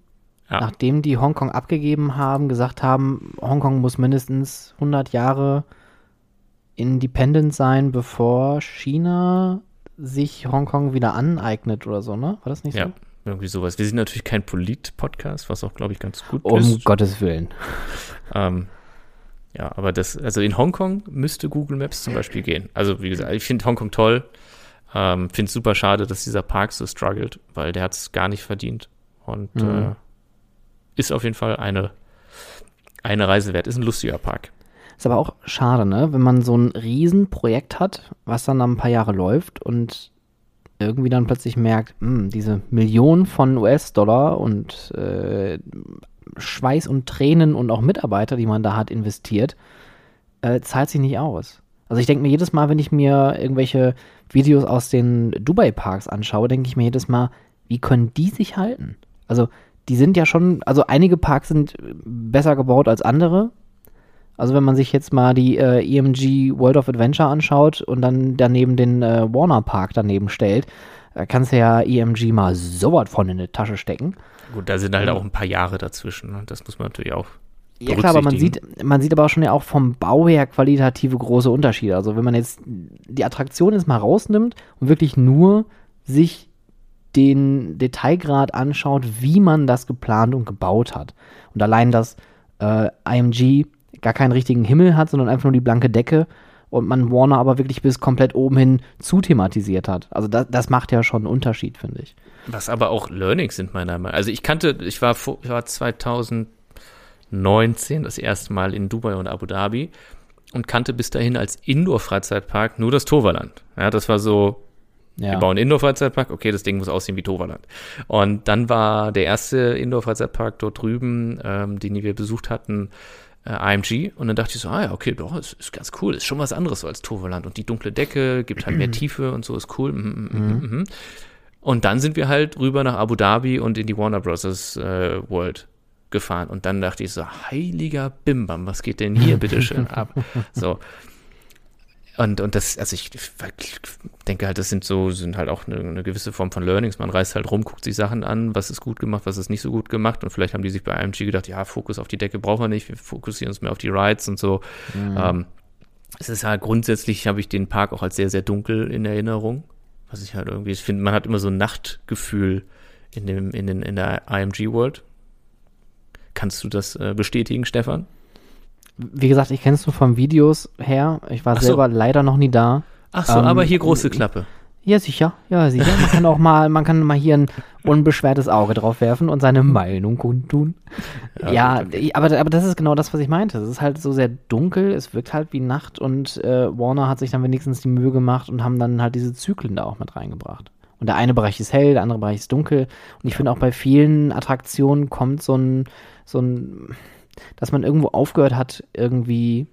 Ja. nachdem die Hongkong abgegeben haben, gesagt haben, Hongkong muss mindestens 100 Jahre independent sein, bevor China sich Hongkong wieder aneignet oder so, ne? War das nicht Ja, so? irgendwie sowas. Wir sind natürlich kein Polit-Podcast, was auch, glaube ich, ganz gut Um ist. Gottes Willen. Ähm, ja, aber das, also in Hongkong müsste Google Maps zum Beispiel gehen. Also, wie gesagt, ich finde Hongkong toll. Ähm, finde es super schade, dass dieser Park so struggelt, weil der hat es gar nicht verdient. Und Mhm. äh, ist auf jeden Fall eine, eine Reise wert. Ist ein lustiger Park. Ist aber auch schade, ne? Wenn man so ein Riesenprojekt hat, was dann ein paar Jahre läuft und irgendwie dann plötzlich merkt, hm, diese Millionen von US-Dollar und äh, Schweiß und Tränen und auch Mitarbeiter, die man da hat investiert, äh, zahlt sich nicht aus. Also ich denke mir jedes Mal, wenn ich mir irgendwelche Videos aus den Dubai-Parks anschaue, denke ich mir jedes Mal, wie können die sich halten? Also die sind ja schon, also einige Parks sind besser gebaut als andere, also wenn man sich jetzt mal die äh, EMG World of Adventure anschaut und dann daneben den äh, Warner Park daneben stellt, da kannst du ja EMG mal so was von in die Tasche stecken. Gut, da sind halt auch ein paar Jahre dazwischen. Ne? Das muss man natürlich auch. Ja klar, aber man sieht, man sieht aber auch schon ja auch vom Bau her qualitative große Unterschiede. Also wenn man jetzt die Attraktion jetzt mal rausnimmt und wirklich nur sich den Detailgrad anschaut, wie man das geplant und gebaut hat. Und allein, dass äh, IMG gar keinen richtigen Himmel hat, sondern einfach nur die blanke Decke und man Warner aber wirklich bis komplett oben hin zuthematisiert hat. Also das, das macht ja schon einen Unterschied, finde ich. Was aber auch Learnings sind, meiner Meinung nach. Also ich kannte, ich war, vor, ich war 2019 das erste Mal in Dubai und Abu Dhabi und kannte bis dahin als Indoor-Freizeitpark nur das Toverland. Ja, das war so Ja. Wir bauen einen Indoor-Freizeitpark, okay, das Ding muss aussehen wie Toverland. Und dann war der erste Indoor-Freizeitpark dort drüben, ähm, den wir besucht hatten, äh, AMG. Und dann dachte ich so, ah ja, okay, doch, ist, ist ganz cool, ist schon was anderes so als Toverland. Und die dunkle Decke gibt halt mehr Tiefe und so, ist cool. Mm, mm, mm. Mhm. Und dann sind wir halt rüber nach Abu Dhabi und in die Warner Bros. Äh, World gefahren. Und dann dachte ich so, heiliger Bimbam, was geht denn hier bitte schön ab? So. Und, und das, also ich denke halt, das sind so, sind halt auch eine, eine, gewisse Form von Learnings. Man reist halt rum, guckt sich Sachen an, was ist gut gemacht, was ist nicht so gut gemacht. Und vielleicht haben die sich bei IMG gedacht, ja, Fokus auf die Decke brauchen wir nicht, wir fokussieren uns mehr auf die Rides und so. Mhm. Ähm, es ist halt grundsätzlich, habe ich den Park auch als sehr, sehr dunkel in Erinnerung. Was ich halt irgendwie, ich finde, man hat immer so ein Nachtgefühl in dem, in den, in der IMG World. Kannst du das äh, bestätigen, Stefan? Wie gesagt, ich kenne es nur von Videos her. Ich war Ach selber so. leider noch nie da. Ach so, ähm, aber hier große Klappe. Ja, sicher. Ja, sicher. Man kann auch mal, man kann mal hier ein unbeschwertes Auge drauf werfen und seine Meinung kundtun. Ja, ja okay. aber, aber das ist genau das, was ich meinte. Es ist halt so sehr dunkel, es wirkt halt wie Nacht und äh, Warner hat sich dann wenigstens die Mühe gemacht und haben dann halt diese Zyklen da auch mit reingebracht. Und der eine Bereich ist hell, der andere Bereich ist dunkel. Und ich ja. finde auch bei vielen Attraktionen kommt so ein, so ein, dass man irgendwo aufgehört hat, irgendwie,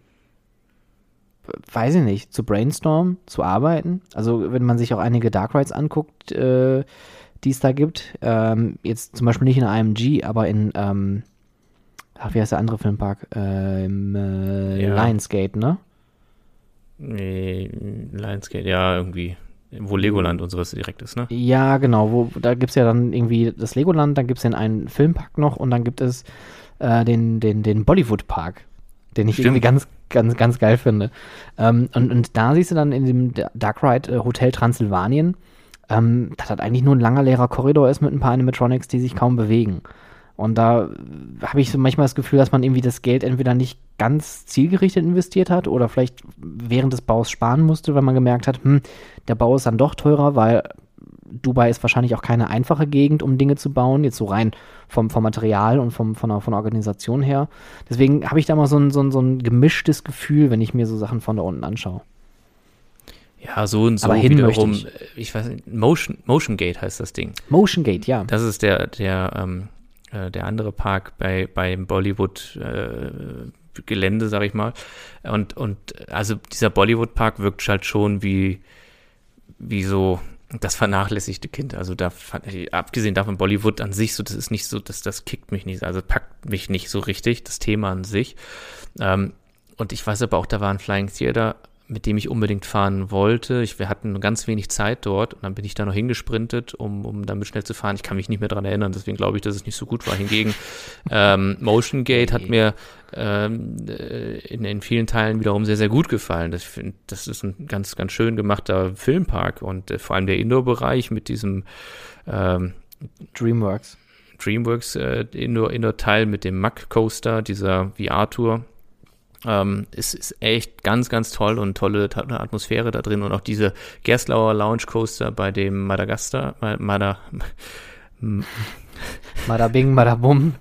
weiß ich nicht, zu brainstormen, zu arbeiten. Also wenn man sich auch einige Dark Rides anguckt, äh, die es da gibt, ähm, jetzt zum Beispiel nicht in IMG, aber in, ähm, ach, wie heißt der andere Filmpark? Äh, Im äh, ja. Lionsgate, ne? Nee, Lionsgate, ja, irgendwie wo Legoland und sowas direkt ist, ne? Ja, genau. Wo, da gibt es ja dann irgendwie das Legoland, dann gibt es den einen Filmpark noch und dann gibt es äh, den, den, den Bollywood-Park, den ich Stimmt. irgendwie ganz, ganz, ganz geil finde. Ähm, und, und da siehst du dann in dem Dark Ride äh, Hotel Transsilvanien, ähm, dass das eigentlich nur ein langer leerer Korridor ist mit ein paar Animatronics, die sich kaum bewegen. Und da habe ich so manchmal das Gefühl, dass man irgendwie das Geld entweder nicht ganz zielgerichtet investiert hat oder vielleicht während des Baus sparen musste, weil man gemerkt hat, hm, der Bau ist dann doch teurer, weil Dubai ist wahrscheinlich auch keine einfache Gegend, um Dinge zu bauen, jetzt so rein vom, vom Material und vom, von, der, von der Organisation her. Deswegen habe ich da mal so ein, so, ein, so ein gemischtes Gefühl, wenn ich mir so Sachen von da unten anschaue. Ja, so und so Aber wiederum, ich. ich. weiß nicht, Motion, Motion Gate heißt das Ding. Motion Gate, ja. Das ist der, der ähm, äh, der andere Park bei beim Bollywood äh, Gelände, sag ich mal. Und und also dieser Bollywood Park wirkt halt schon wie wie so das vernachlässigte Kind. Also da abgesehen davon Bollywood an sich, so das ist nicht so, dass das kickt mich nicht, also packt mich nicht so richtig das Thema an sich. Ähm, und ich weiß aber auch, da war ein Flying Theater mit dem ich unbedingt fahren wollte. Ich, wir hatten ganz wenig Zeit dort und dann bin ich da noch hingesprintet, um, um damit schnell zu fahren. Ich kann mich nicht mehr daran erinnern, deswegen glaube ich, dass es nicht so gut war. Hingegen ähm, Motion Gate hat mir ähm, äh, in, in vielen Teilen wiederum sehr, sehr gut gefallen. Das, find, das ist ein ganz, ganz schön gemachter Filmpark und äh, vor allem der Indoor-Bereich mit diesem ähm, Dreamworks. Dreamworks äh, Indoor-Teil Indoor mit dem Mack Coaster, dieser VR-Tour ähm, ist, ist echt ganz, ganz toll und tolle, tolle Atmosphäre da drin und auch diese Gerstlauer Lounge Coaster bei dem Madagaskar, Mada, Madabing, Madabum,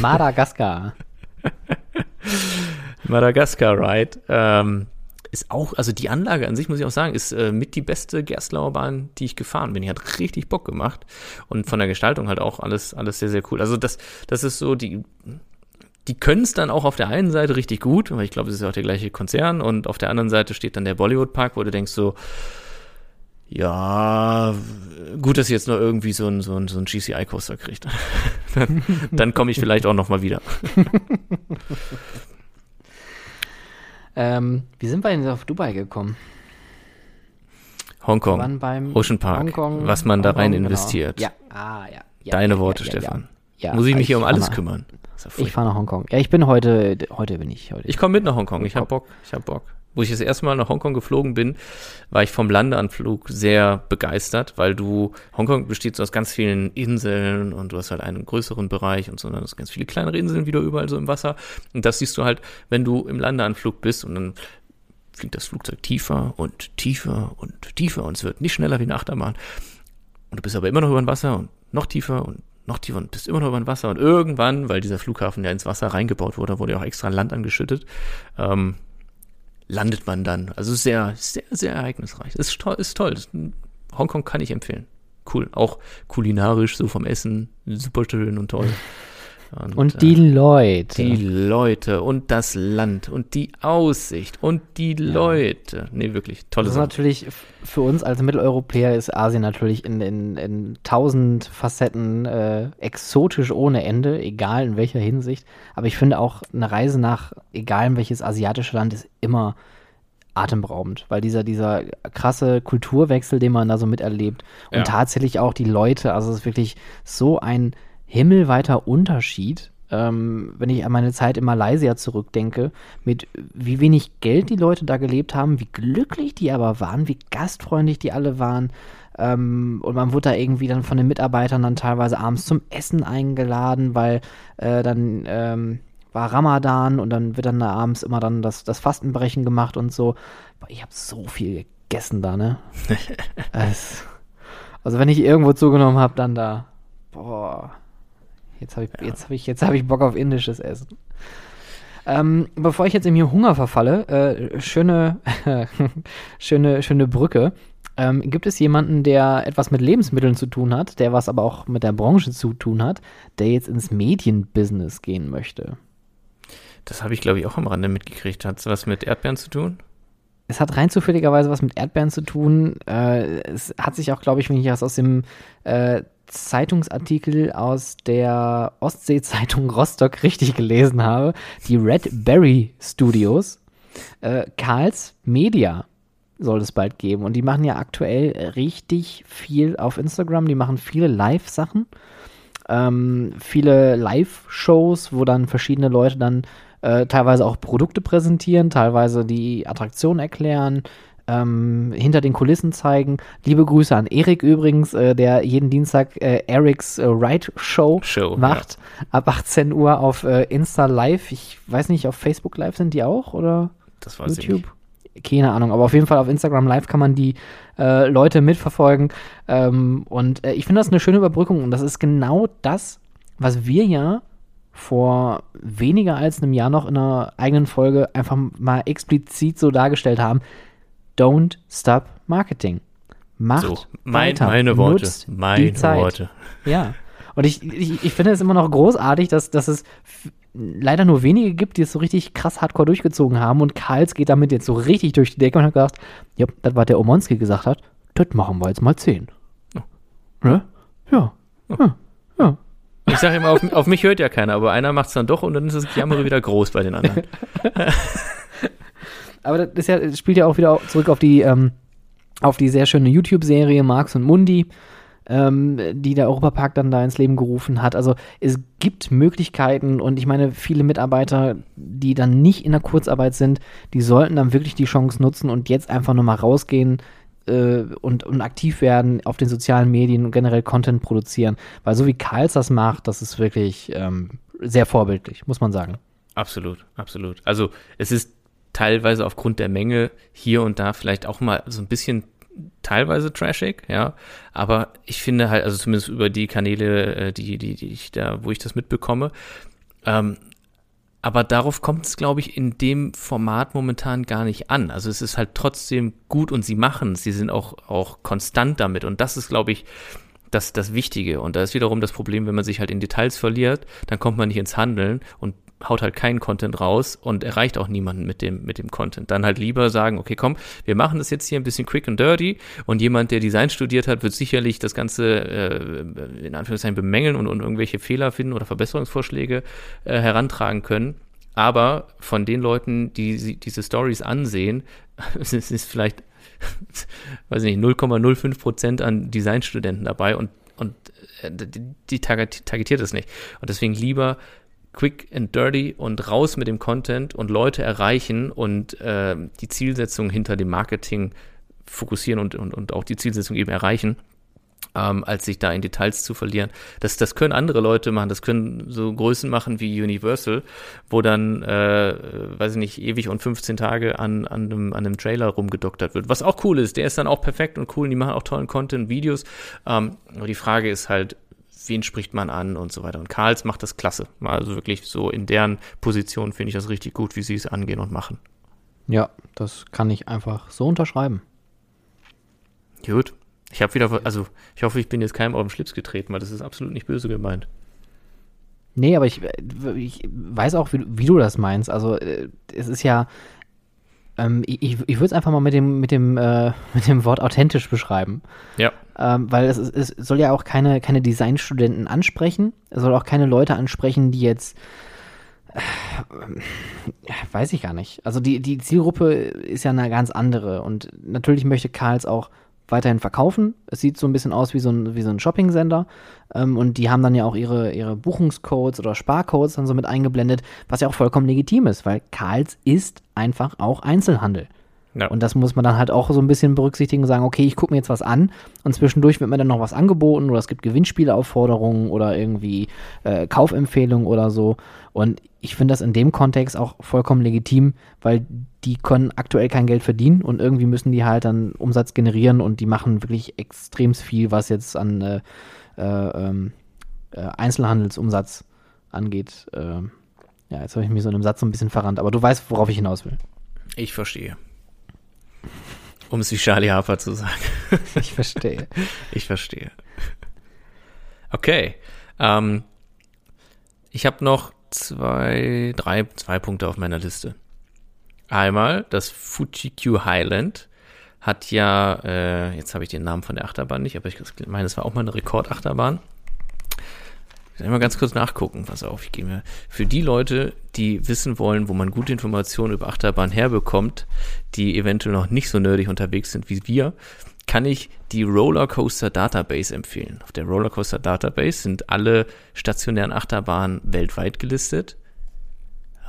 Madagaskar. Madagaskar Ride. Ähm, ist auch, also die Anlage an sich, muss ich auch sagen, ist äh, mit die beste Gerstlauer Bahn, die ich gefahren bin. Die hat richtig Bock gemacht und von der Gestaltung halt auch alles, alles sehr, sehr cool. Also das, das ist so die, die können es dann auch auf der einen Seite richtig gut, weil ich glaube, es ist ja auch der gleiche Konzern und auf der anderen Seite steht dann der Bollywood Park, wo du denkst so, ja, gut, dass ihr jetzt nur irgendwie so ein, so ein, so ein GCI-Coaster kriegt. dann, dann komme ich vielleicht auch noch mal wieder. ähm, wie sind wir denn auf Dubai gekommen? Hongkong, Ocean Park, Hongkong, was man Hongkong, da rein genau. investiert. Genau. Ja, ah, ja. ja Deine ja, Worte, ja, Stefan. Muss ich mich hier um alles kümmern? Ich fahre nach Hongkong. Ja, ich bin heute, heute bin ich heute. Ich komme mit nach Hongkong. Ich habe Bock. Ich habe Bock. Wo ich das erste Mal nach Hongkong geflogen bin, war ich vom Landeanflug sehr begeistert, weil du, Hongkong besteht so aus ganz vielen Inseln und du hast halt einen größeren Bereich und so, dann hast ganz viele kleinere Inseln wieder überall so im Wasser. Und das siehst du halt, wenn du im Landeanflug bist und dann fliegt das Flugzeug tiefer und tiefer und tiefer und es wird nicht schneller wie eine Achterbahn. Und du bist aber immer noch über dem Wasser und noch tiefer und noch tiefer und bist immer noch über dem Wasser. Und irgendwann, weil dieser Flughafen ja ins Wasser reingebaut wurde, wurde ja auch extra Land angeschüttet, ähm, landet man dann. Also sehr, sehr, sehr ereignisreich. Ist toll, ist toll. Ist Hongkong kann ich empfehlen. Cool. Auch kulinarisch, so vom Essen, super schön und toll. Und, und die äh, Leute. Die Leute und das Land und die Aussicht und die ja. Leute. Nee, wirklich tolle Das ist natürlich für uns als Mitteleuropäer ist Asien natürlich in, in, in tausend Facetten äh, exotisch ohne Ende, egal in welcher Hinsicht. Aber ich finde auch eine Reise nach, egal in welches asiatische Land, ist immer atemberaubend, weil dieser, dieser krasse Kulturwechsel, den man da so miterlebt und ja. tatsächlich auch die Leute, also es ist wirklich so ein himmelweiter Unterschied, ähm, wenn ich an meine Zeit in Malaysia zurückdenke, mit wie wenig Geld die Leute da gelebt haben, wie glücklich die aber waren, wie gastfreundlich die alle waren. Ähm, und man wurde da irgendwie dann von den Mitarbeitern dann teilweise abends zum Essen eingeladen, weil äh, dann ähm, war Ramadan und dann wird dann da abends immer dann das, das Fastenbrechen gemacht und so. Ich habe so viel gegessen da, ne? es, also wenn ich irgendwo zugenommen habe, dann da. Boah. Jetzt habe ich, ja. jetzt hab ich, hab ich Bock auf indisches Essen. Ähm, bevor ich jetzt in mir Hunger verfalle, äh, schöne, schöne, schöne Brücke. Ähm, gibt es jemanden, der etwas mit Lebensmitteln zu tun hat, der was aber auch mit der Branche zu tun hat, der jetzt ins Medienbusiness gehen möchte? Das habe ich, glaube ich, auch am Rande mitgekriegt. Hat es was mit Erdbeeren zu tun? Es hat rein zufälligerweise was mit Erdbeeren zu tun. Äh, es hat sich auch, glaube ich, wenn ich das aus dem äh, Zeitungsartikel aus der Ostsee-Zeitung Rostock richtig gelesen habe, die Red Berry Studios, äh, Karls Media soll es bald geben. Und die machen ja aktuell richtig viel auf Instagram. Die machen viele Live-Sachen, ähm, viele Live-Shows, wo dann verschiedene Leute dann äh, teilweise auch Produkte präsentieren, teilweise die Attraktion erklären, ähm, hinter den Kulissen zeigen. Liebe Grüße an Erik übrigens, äh, der jeden Dienstag äh, Erics äh, Ride Show, Show macht. Ja. Ab 18 Uhr auf äh, Insta Live. Ich weiß nicht, auf Facebook Live sind die auch oder das weiß YouTube? Ich nicht. Keine Ahnung, aber auf jeden Fall auf Instagram Live kann man die äh, Leute mitverfolgen. Ähm, und äh, ich finde das eine schöne Überbrückung und das ist genau das, was wir ja vor weniger als einem Jahr noch in einer eigenen Folge einfach mal explizit so dargestellt haben. Don't stop marketing. Macht so, mein, weiter. Meine Worte. Meine Worte. Ja. Und ich, ich, ich finde es immer noch großartig, dass, dass es leider nur wenige gibt, die es so richtig krass hardcore durchgezogen haben. Und Karls geht damit jetzt so richtig durch die Decke und hat gesagt, ja, das, was der Omonski gesagt hat, das machen wir jetzt mal zehn. Oh. Ne? Ja. Oh. ja. Ja. Ich sage immer, auf, auf, mich hört ja keiner, aber einer macht es dann doch und dann ist das Jammere wieder groß bei den anderen. Aber das, ja, das spielt ja auch wieder zurück auf die, ähm, auf die sehr schöne YouTube-Serie Marx und Mundi, ähm, die der Europapark dann da ins Leben gerufen hat. Also es gibt Möglichkeiten und ich meine, viele Mitarbeiter, die dann nicht in der Kurzarbeit sind, die sollten dann wirklich die Chance nutzen und jetzt einfach nochmal rausgehen äh, und, und aktiv werden auf den sozialen Medien und generell Content produzieren. Weil so wie Karls das macht, das ist wirklich ähm, sehr vorbildlich, muss man sagen. Absolut, absolut. Also es ist teilweise aufgrund der Menge hier und da vielleicht auch mal so ein bisschen teilweise trashig, ja. Aber ich finde halt, also zumindest über die Kanäle, äh, die, die, die ich da, wo ich das mitbekomme, ähm, aber darauf kommt es, glaube ich, in dem Format momentan gar nicht an. Also es ist halt trotzdem gut und sie machen es. Sie sind auch, auch konstant damit. Und das ist, glaube ich, das, das Wichtige. Und da ist wiederum das Problem, wenn man sich halt in Details verliert, dann kommt man nicht ins Handeln. Und haut halt keinen Content raus und erreicht auch niemanden mit dem, mit dem Content. Dann halt lieber sagen, okay, komm, wir machen das jetzt hier ein bisschen quick and dirty und jemand, der Design studiert hat, wird sicherlich das Ganze äh, in Anführungszeichen bemängeln und, und irgendwelche Fehler finden oder Verbesserungsvorschläge äh, herantragen können. Aber von den Leuten, die diese Stories ansehen, es ist vielleicht, weiß nicht, 0,05 Prozent an Designstudenten dabei und, und äh, die, die targetiert es nicht. Und deswegen lieber quick and dirty und raus mit dem Content und Leute erreichen und äh, die Zielsetzung hinter dem Marketing fokussieren und, und, und auch die Zielsetzung eben erreichen, ähm, als sich da in Details zu verlieren. Das, das können andere Leute machen, das können so Größen machen wie Universal, wo dann, äh, weiß ich nicht, ewig und 15 Tage an, an, einem, an einem Trailer rumgedoktert wird. Was auch cool ist, der ist dann auch perfekt und cool, und die machen auch tollen Content, Videos. Ähm, aber die Frage ist halt, wen spricht man an und so weiter. Und Karls macht das klasse. Also wirklich so in deren Position finde ich das richtig gut, wie sie es angehen und machen. Ja, das kann ich einfach so unterschreiben. Gut. Ich habe wieder, also ich hoffe, ich bin jetzt keinem auf den Schlips getreten, weil das ist absolut nicht böse gemeint. Nee, aber ich, ich weiß auch, wie, wie du das meinst. Also äh, es ist ja, ähm, ich, ich würde es einfach mal mit dem, mit, dem, äh, mit dem Wort authentisch beschreiben. Ja. Ähm, weil es, es soll ja auch keine, keine Designstudenten ansprechen. Es soll auch keine Leute ansprechen, die jetzt äh, weiß ich gar nicht. Also die, die Zielgruppe ist ja eine ganz andere und natürlich möchte Karls auch weiterhin verkaufen. Es sieht so ein bisschen aus wie so ein, wie so ein Shopping-Sender. Ähm, und die haben dann ja auch ihre, ihre Buchungscodes oder Sparcodes dann so mit eingeblendet, was ja auch vollkommen legitim ist, weil Karls ist einfach auch Einzelhandel. Ja. Und das muss man dann halt auch so ein bisschen berücksichtigen und sagen, okay, ich gucke mir jetzt was an und zwischendurch wird mir dann noch was angeboten oder es gibt Gewinnspieleaufforderungen oder irgendwie äh, Kaufempfehlungen oder so. Und ich finde das in dem Kontext auch vollkommen legitim, weil die können aktuell kein Geld verdienen und irgendwie müssen die halt dann Umsatz generieren und die machen wirklich extrem viel, was jetzt an äh, äh, ähm, äh, Einzelhandelsumsatz angeht. Ähm, ja, jetzt habe ich mich so in einem Satz so ein bisschen verrannt, aber du weißt, worauf ich hinaus will. Ich verstehe. Um es wie Charlie Harper zu sagen. Ich verstehe. Ich verstehe. Okay. Ähm, ich habe noch zwei, drei, zwei Punkte auf meiner Liste. Einmal das Fuji-Q Highland hat ja, äh, jetzt habe ich den Namen von der Achterbahn nicht, aber ich meine, es war auch mal eine Rekordachterbahn. Ich will mal ganz kurz nachgucken, pass auf, ich gehe mir. Für die Leute, die wissen wollen, wo man gute Informationen über Achterbahn herbekommt, die eventuell noch nicht so nerdig unterwegs sind wie wir, kann ich die Rollercoaster Database empfehlen. Auf der Rollercoaster Database sind alle stationären Achterbahnen weltweit gelistet.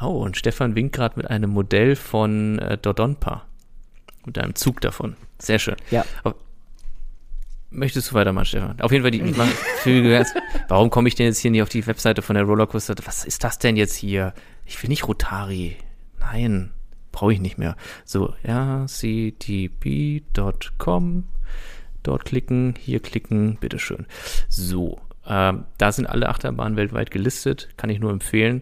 Oh, und Stefan winkt gerade mit einem Modell von äh, Dodonpa. Mit einem Zug davon. Sehr schön. Ja. Auf, Möchtest du weitermachen, Stefan? Auf jeden Fall, die, ich mach, warum komme ich denn jetzt hier nicht auf die Webseite von der Rollercoaster? Was ist das denn jetzt hier? Ich will nicht Rotari. Nein, brauche ich nicht mehr. So, rctb.com. Dort klicken, hier klicken, bitteschön. So, ähm, da sind alle Achterbahnen weltweit gelistet. Kann ich nur empfehlen.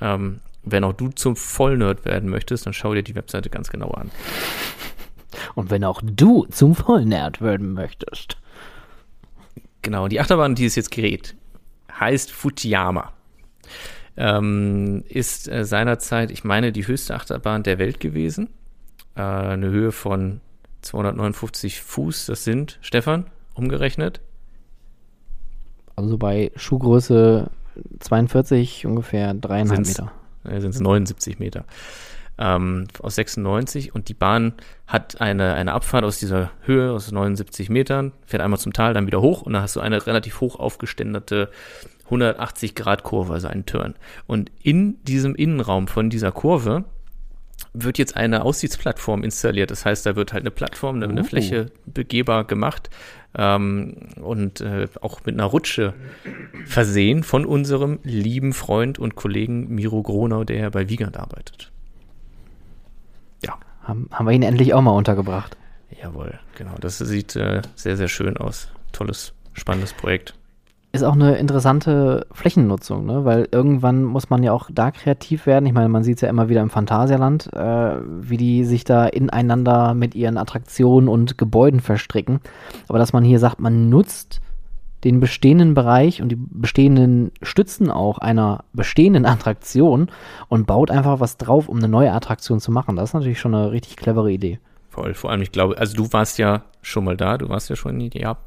Ähm, wenn auch du zum Vollnerd werden möchtest, dann schau dir die Webseite ganz genau an. Und wenn auch du zum Vollnerd werden möchtest, Genau, die Achterbahn, die es jetzt gerät, heißt Fujiyama. Ähm, ist äh, seinerzeit, ich meine, die höchste Achterbahn der Welt gewesen. Äh, eine Höhe von 259 Fuß, das sind, Stefan, umgerechnet? Also bei Schuhgröße 42 ungefähr dreieinhalb Meter. Äh, sind es 79 Meter ähm, aus 96 und die Bahn hat eine, eine Abfahrt aus dieser Höhe, aus 79 Metern, fährt einmal zum Tal, dann wieder hoch und dann hast du eine relativ hoch aufgeständerte 180 Grad Kurve, also einen Turn. Und in diesem Innenraum von dieser Kurve wird jetzt eine Aussichtsplattform installiert. Das heißt, da wird halt eine Plattform, eine, eine uh. Fläche begehbar gemacht ähm, und äh, auch mit einer Rutsche versehen von unserem lieben Freund und Kollegen Miro Gronau, der bei Wiegand arbeitet. Haben, haben wir ihn endlich auch mal untergebracht. Jawohl, genau. Das sieht äh, sehr, sehr schön aus. Tolles, spannendes Projekt. Ist auch eine interessante Flächennutzung, ne? weil irgendwann muss man ja auch da kreativ werden. Ich meine, man sieht es ja immer wieder im Phantasialand, äh, wie die sich da ineinander mit ihren Attraktionen und Gebäuden verstricken. Aber dass man hier sagt, man nutzt den bestehenden Bereich und die bestehenden Stützen auch einer bestehenden Attraktion und baut einfach was drauf, um eine neue Attraktion zu machen. Das ist natürlich schon eine richtig clevere Idee. Voll, vor allem, ich glaube, also du warst ja schon mal da, du warst ja schon in Japan.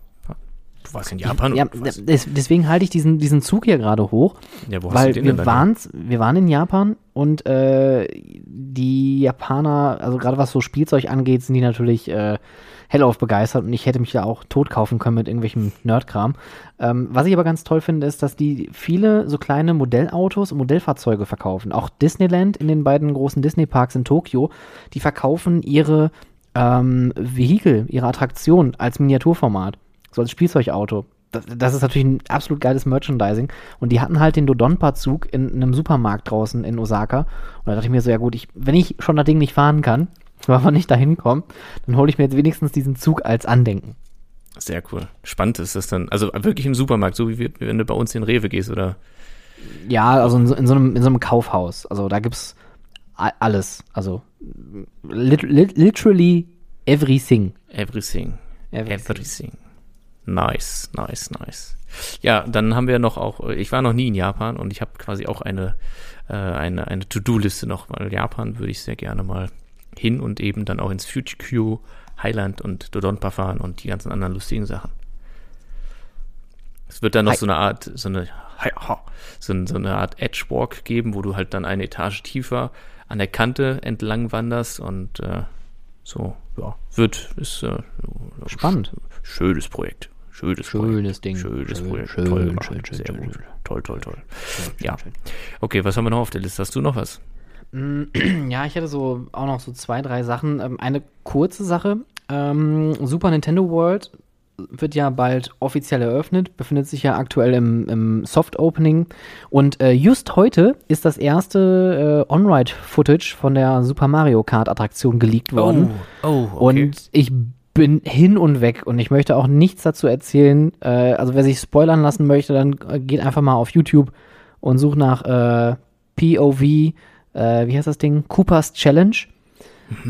Du warst in Japan? Ja, deswegen halte ich diesen, diesen Zug hier gerade hoch. Ja, wo hast weil du den wir, denn waren, wir waren in Japan und äh, die Japaner, also gerade was so Spielzeug angeht, sind die natürlich äh, hellauf begeistert und ich hätte mich da auch tot kaufen können mit irgendwelchem Nerdkram. Ähm, was ich aber ganz toll finde, ist, dass die viele so kleine Modellautos und Modellfahrzeuge verkaufen. Auch Disneyland in den beiden großen Disney-Parks in Tokio, die verkaufen ihre ähm, Vehikel, ihre Attraktion als Miniaturformat, so als Spielzeugauto. Das, ist natürlich ein absolut geiles Merchandising. Und die hatten halt den Dodonpa-Zug in, in einem Supermarkt draußen in Osaka. Und da dachte ich mir so, ja gut, ich, wenn ich schon das Ding nicht fahren kann, wenn wir nicht dahin kommen, dann hole ich mir jetzt wenigstens diesen Zug als Andenken. Sehr cool. Spannend ist das dann. Also wirklich im Supermarkt, so wie wenn du bei uns in Rewe gehst, oder? Ja, also in so, in so, einem, in so einem Kaufhaus. Also da gibt's alles. Also lit, lit, literally everything. Everything. Everything. everything. Nice, nice, nice. Ja, dann haben wir noch auch, ich war noch nie in Japan und ich habe quasi auch eine, äh, eine, eine To-Do-Liste noch, weil Japan würde ich sehr gerne mal hin und eben dann auch ins Fuji-Q, Highland und Dodonpa fahren und die ganzen anderen lustigen Sachen. Es wird dann noch Hi. so eine Art, so eine, so, eine Art Edgewalk geben, wo du halt dann eine Etage tiefer an der Kante entlang wanderst und äh, so, ja, wird, ist äh, Spannend. Schönes Projekt. Schönes, Schönes Projekt. Ding. Schönes Schön, Projekt. schön, toll gemacht. schön, schön, Sehr schön, gut. schön. Toll, toll, toll. Schön, Ja. schön. Okay, was haben wir noch auf der Liste? Hast du noch was? Ja, ich hätte so auch noch so zwei, drei Sachen. Ähm, eine kurze Sache. Ähm, Super Nintendo World wird ja bald offiziell eröffnet, befindet sich ja aktuell im, im Soft Opening. Und äh, just heute ist das erste äh, On-Ride-Footage von der Super Mario Kart Attraktion geleakt worden. oh, Und ich bin hin und weg und ich möchte auch nichts dazu erzählen. Äh, also wer sich spoilern lassen möchte, dann äh, geht einfach mal auf YouTube und sucht nach äh, POV, äh, wie heißt das Ding? Coopers Challenge.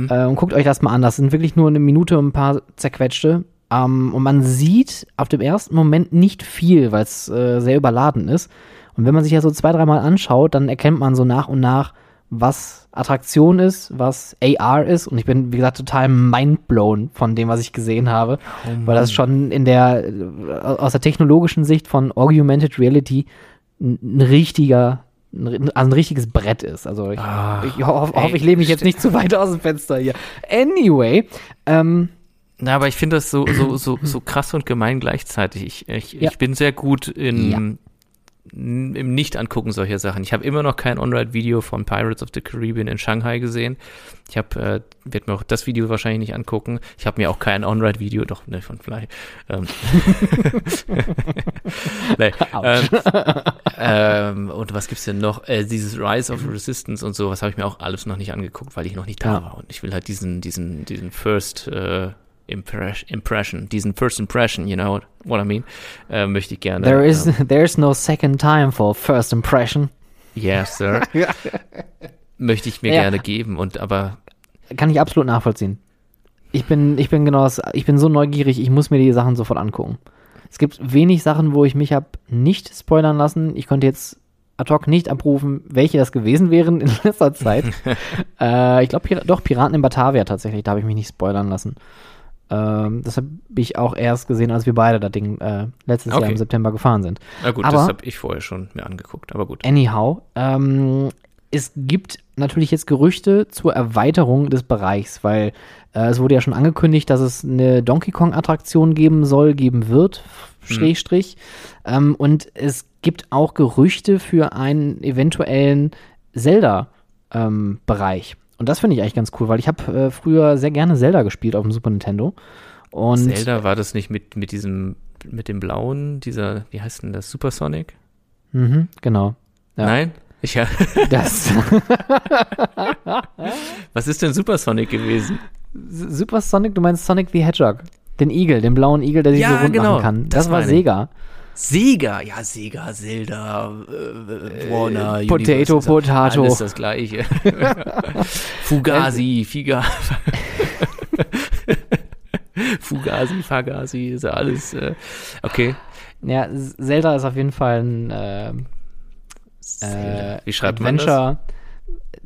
Äh, und guckt euch das mal an. Das sind wirklich nur eine Minute und ein paar zerquetschte. Ähm, und man sieht auf dem ersten Moment nicht viel, weil es äh, sehr überladen ist. Und wenn man sich ja so zwei, dreimal anschaut, dann erkennt man so nach und nach, was Attraktion ist, was AR ist. Und ich bin, wie gesagt, total mindblown von dem, was ich gesehen habe. weil das schon in der, äh, aus der technologischen Sicht von Augmented Reality ein richtiger, ein, also ein richtiges Brett ist. Also ich, ich hoffe, ey, hoffe, ich lehne mich jetzt nicht zu weit aus dem Fenster hier. Anyway, ähm, Na, aber ich finde das so, so, so, so krass und gemein gleichzeitig. Ich, ich, Ja. ich bin sehr gut in, Ja. Im Nicht-Angucken solcher Sachen. Ich habe immer noch kein On-Ride-Video von Pirates of the Caribbean in Shanghai gesehen. Ich habe, äh, werde mir auch das Video wahrscheinlich nicht angucken. Ich habe mir auch kein On-Ride-Video, doch, ne, von Fly. Ähm. nee, ähm, ähm, und was gibt's denn noch? Äh, dieses Rise of Resistance und so, was habe ich mir auch alles noch nicht angeguckt, weil ich noch nicht da Ja. war. Und ich will halt diesen, diesen, diesen First äh, Impression, diesen First Impression, you know what I mean, äh, möchte ich gerne. there is, ähm, there's no second time for first impression. yes, sir. möchte ich mir Ja. gerne geben. Und aber Kann ich absolut nachvollziehen. Ich bin, ich bin genau, das- ich bin so neugierig, ich muss mir die Sachen sofort angucken. Es gibt wenig Sachen, wo ich mich habe nicht spoilern lassen. Ich konnte jetzt ad hoc nicht abrufen, welche das gewesen wären in letzter Zeit. äh, ich glaube, Pira doch, Piraten in Batavia tatsächlich, da habe ich mich nicht spoilern lassen. Ähm, das habe ich auch erst gesehen, als wir beide das Ding äh, letztes Jahr Okay. im September gefahren sind. na gut, Aber- das habe ich vorher schon mir angeguckt. Aber gut. Anyhow, ähm, es gibt natürlich jetzt Gerüchte zur Erweiterung des Bereichs, weil äh, es wurde ja schon angekündigt, dass es eine Donkey Kong-Attraktion geben soll, geben wird, Schrägstrich. Ähm, und es gibt auch Gerüchte für einen eventuellen Zelda-Bereich. Und das finde ich eigentlich ganz cool, weil ich habe äh, früher sehr gerne Zelda gespielt auf dem Super Nintendo. Und Zelda war das nicht mit, mit diesem, mit dem blauen, dieser, wie heißt denn das, Supersonic? Mhm, genau. Ja. Nein? Ich, ja. Das Was ist denn Supersonic gewesen? Super Sonic, du meinst Sonic the Hedgehog. Den Igel, den blauen Igel, der sich Ja, so rund genau, machen kann. das Das, war meine ich. Sega. Ja, Sega, Zelda, äh, Warner, Potato, Universal, ist Potato. Alles das gleiche. Fugazi, Figa. Fugazi, Fagasi, ist ja alles. Äh, okay. Ja, Zelda ist auf jeden Fall ein äh, äh, Wie schreibt man das? Adventure.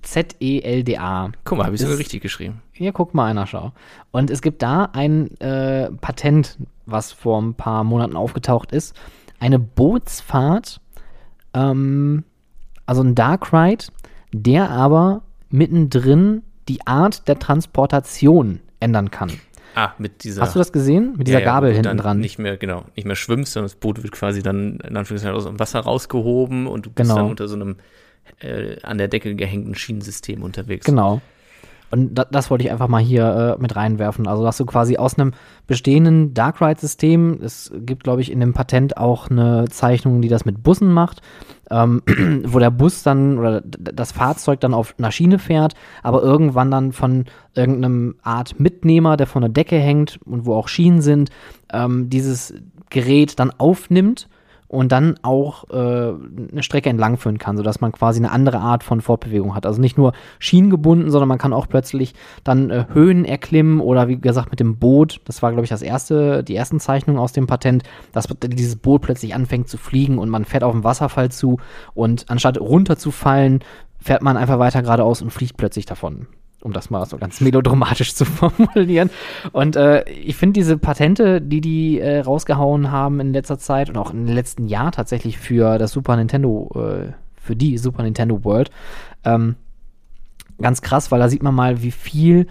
Z-E-L-D-A. Guck mal, habe ich sogar richtig geschrieben. Hier, guck mal einer, schau. Und es gibt da ein äh, Patent, was vor ein paar Monaten aufgetaucht ist. Eine Bootsfahrt, ähm, also ein Dark Ride, der aber mittendrin die Art der Transportation ändern kann. Ah, mit dieser. Hast du das gesehen? Mit dieser Ja, ja, Gabel hinten dran. Nicht mehr, genau, nicht mehr schwimmst, sondern das Boot wird quasi dann in Anführungszeichen aus dem Wasser rausgehoben und du bist Genau. dann unter so einem äh, an der Decke gehängten Schienensystem unterwegs. Genau. Und da, das wollte ich einfach mal hier äh, mit reinwerfen. Also, dass du quasi aus einem bestehenden Dark Ride-System, es gibt, glaube ich, in dem Patent auch eine Zeichnung, die das mit Bussen macht, ähm, wo der Bus dann oder das Fahrzeug dann auf einer Schiene fährt, aber irgendwann dann von irgendeinem Art Mitnehmer, der von der Decke hängt und wo auch Schienen sind, ähm, dieses Gerät dann aufnimmt und dann auch äh, eine Strecke entlangführen kann, sodass man quasi eine andere Art von Fortbewegung hat. Also nicht nur schienengebunden, sondern man kann auch plötzlich dann äh, Höhen erklimmen oder wie gesagt mit dem Boot. Das war, glaube ich, das erste, die ersten Zeichnungen aus dem Patent, dass dieses Boot plötzlich anfängt zu fliegen und man fährt auf den Wasserfall zu und anstatt runterzufallen, fährt man einfach weiter geradeaus und fliegt plötzlich davon um das mal so ganz melodramatisch zu formulieren. Und äh, ich finde diese Patente, die die äh, rausgehauen haben in letzter Zeit und auch im letzten Jahr tatsächlich für das Super Nintendo, äh, für die Super Nintendo World, ähm, ganz krass, weil da sieht man mal, wie viel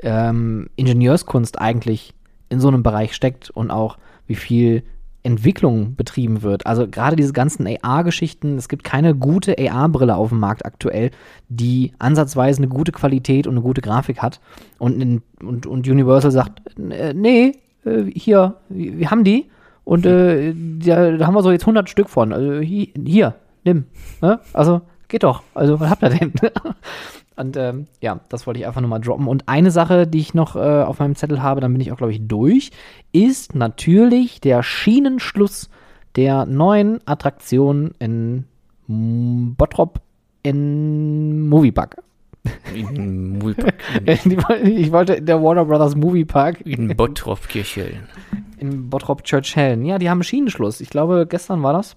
ähm, Ingenieurskunst eigentlich in so einem Bereich steckt und auch wie viel Entwicklung betrieben wird. Also gerade diese ganzen AR-Geschichten, es gibt keine gute AR-Brille auf dem Markt aktuell, die ansatzweise eine gute Qualität und eine gute Grafik hat. Und, in, und, und Universal sagt, äh, nee, äh, hier, wir haben die und äh, da, da, haben wir so jetzt 100 Stück von. Also hier, nimm. Ne? Also geht doch. Also was habt ihr denn? Und ähm, ja, das wollte ich einfach nur mal droppen. Und eine Sache, die ich noch äh, auf meinem Zettel habe, dann bin ich auch, glaube ich, durch, ist natürlich der Schienenschluss der neuen Attraktion in Bottrop in Moviepark. In Moviepark. ich wollte in der Warner Brothers Moviepark. In Bottrop Kirchhellen. In Bottrop Church Hellen. Ja, die haben einen Schienenschluss. Ich glaube, gestern war das.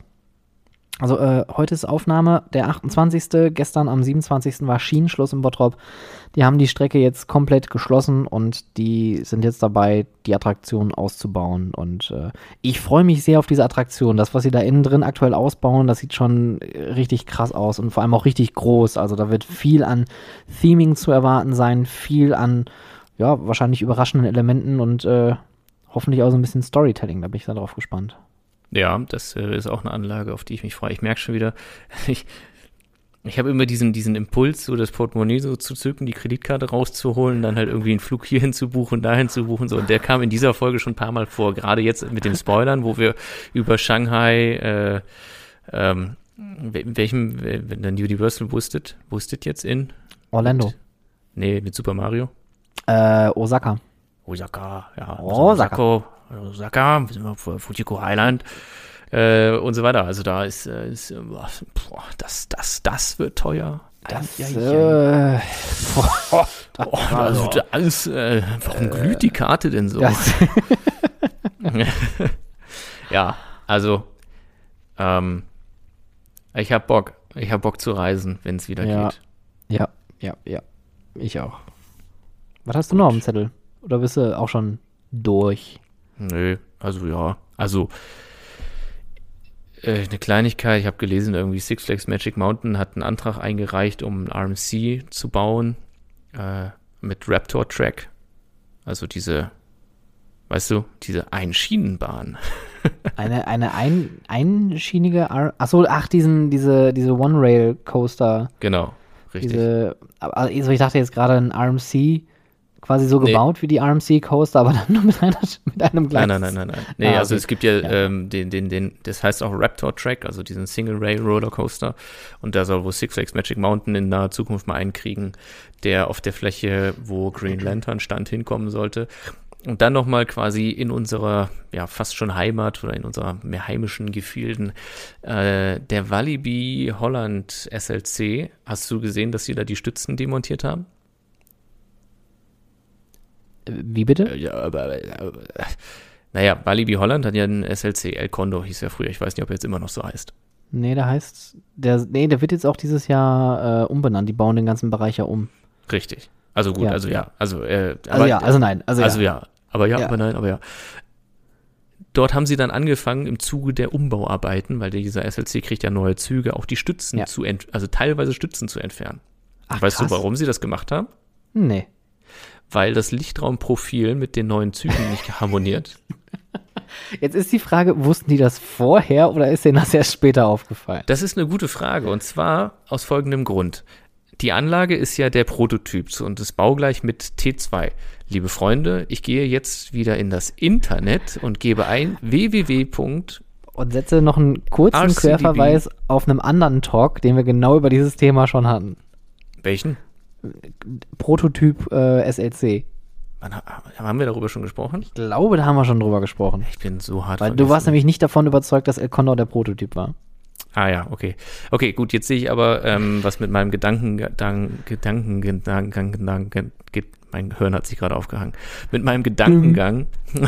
Also äh, heute ist Aufnahme der 28. Gestern am 27. war Schienenschluss im Bottrop. Die haben die Strecke jetzt komplett geschlossen und die sind jetzt dabei, die Attraktion auszubauen. Und äh, ich freue mich sehr auf diese Attraktion. Das, was sie da innen drin aktuell ausbauen, das sieht schon richtig krass aus und vor allem auch richtig groß. Also da wird viel an Theming zu erwarten sein, viel an, ja, wahrscheinlich überraschenden Elementen und äh, hoffentlich auch so ein bisschen Storytelling. Da bin ich dann drauf gespannt. Ja, das äh, ist auch eine Anlage, auf die ich mich freue. Ich merke schon wieder, ich, ich habe immer diesen, diesen Impuls, so das Portemonnaie so zu zücken, die Kreditkarte rauszuholen, dann halt irgendwie einen Flug hierhin zu buchen, dahin zu buchen. So. Und der kam in dieser Folge schon ein paar Mal vor. Gerade jetzt mit dem Spoilern, wo wir über Shanghai, äh, ähm, in welchem, wenn dann Universal wusstet, wusstet jetzt in? Orlando. Mit, nee, mit Super Mario. Äh, Osaka. Osaka, ja. Osaka. Osaka Osaka, Fujiko Highland äh, und so weiter. Also da ist, äh, ist boah, das, das, das wird teuer. Das, ja, ja. Äh, boah, oh, also alles, äh, warum glüht die Karte denn so? ja, also ähm, ich hab Bock. Ich hab Bock zu reisen, wenn es wieder ja. geht. Ja, ja, ja. Ich auch. Was hast du noch dem Zettel? Oder bist du auch schon durch? Nö, also ja. Also äh, eine Kleinigkeit, ich habe gelesen, irgendwie Six Flags Magic Mountain hat einen Antrag eingereicht, um ein RMC zu bauen äh, mit Raptor Track. Also diese, weißt du, diese Einschienenbahn. eine eine ein, einschienige, R achso, ach, diesen, diese, diese One-Rail-Coaster. Genau, richtig. Diese, also ich dachte jetzt gerade ein RMC quasi so nee. gebaut wie die RMC Coaster, aber dann nur mit, einer, mit einem Gleis. Nein, nein, nein, nein, nein. Nee, ah, also es gibt ja, ja. Ähm, den, den, den, das heißt auch Raptor Track, also diesen Single Rail Roller Coaster. Und da soll wohl Six Flags Magic Mountain in naher Zukunft mal einkriegen, der auf der Fläche, wo Green Lantern stand, hinkommen sollte. Und dann nochmal quasi in unserer, ja, fast schon Heimat oder in unserer mehr heimischen Gefilden, äh, der Walibi Holland SLC. Hast du gesehen, dass sie da die Stützen demontiert haben? Wie bitte? Ja, aber, aber naja, Walibi Holland hat ja einen SLC, El Condo hieß ja früher. Ich weiß nicht, ob er jetzt immer noch so heißt. Nee, der heißt, der, nee, der wird jetzt auch dieses Jahr äh, umbenannt. Die bauen den ganzen Bereich ja um. Richtig. Also gut, ja, also ja. Also, äh, also aber, ja, also nein. Also, also ja. ja. Aber ja, ja, aber nein, aber ja. Dort haben sie dann angefangen, im Zuge der Umbauarbeiten, weil dieser SLC kriegt ja neue Züge, auch die Stützen zu, also teilweise Stützen zu entfernen. Ach, weißt krass. du, warum sie das gemacht haben? Nee weil das Lichtraumprofil mit den neuen Zügen nicht harmoniert. Jetzt ist die Frage, wussten die das vorher oder ist denen das erst später aufgefallen? Das ist eine gute Frage und zwar aus folgendem Grund. Die Anlage ist ja der Prototyp und ist baugleich mit T2. Liebe Freunde, ich gehe jetzt wieder in das Internet und gebe ein www. Und setze noch einen kurzen RCDB. Querverweis auf einem anderen Talk, den wir genau über dieses Thema schon hatten. Welchen? Prototyp äh, SLC. Wann, haben wir darüber schon gesprochen? Ich glaube, da haben wir schon drüber gesprochen. Ich bin so hart. Weil du warst nämlich nicht davon überzeugt, dass El Condor der Prototyp war. Ah ja, okay. Okay, gut, jetzt sehe ich aber, ähm, was mit meinem Gedanken, Gedanken, Gedanken, Gedanken, Gedanken, mein Hirn hat sich gerade aufgehangen. Mit meinem Gedankengang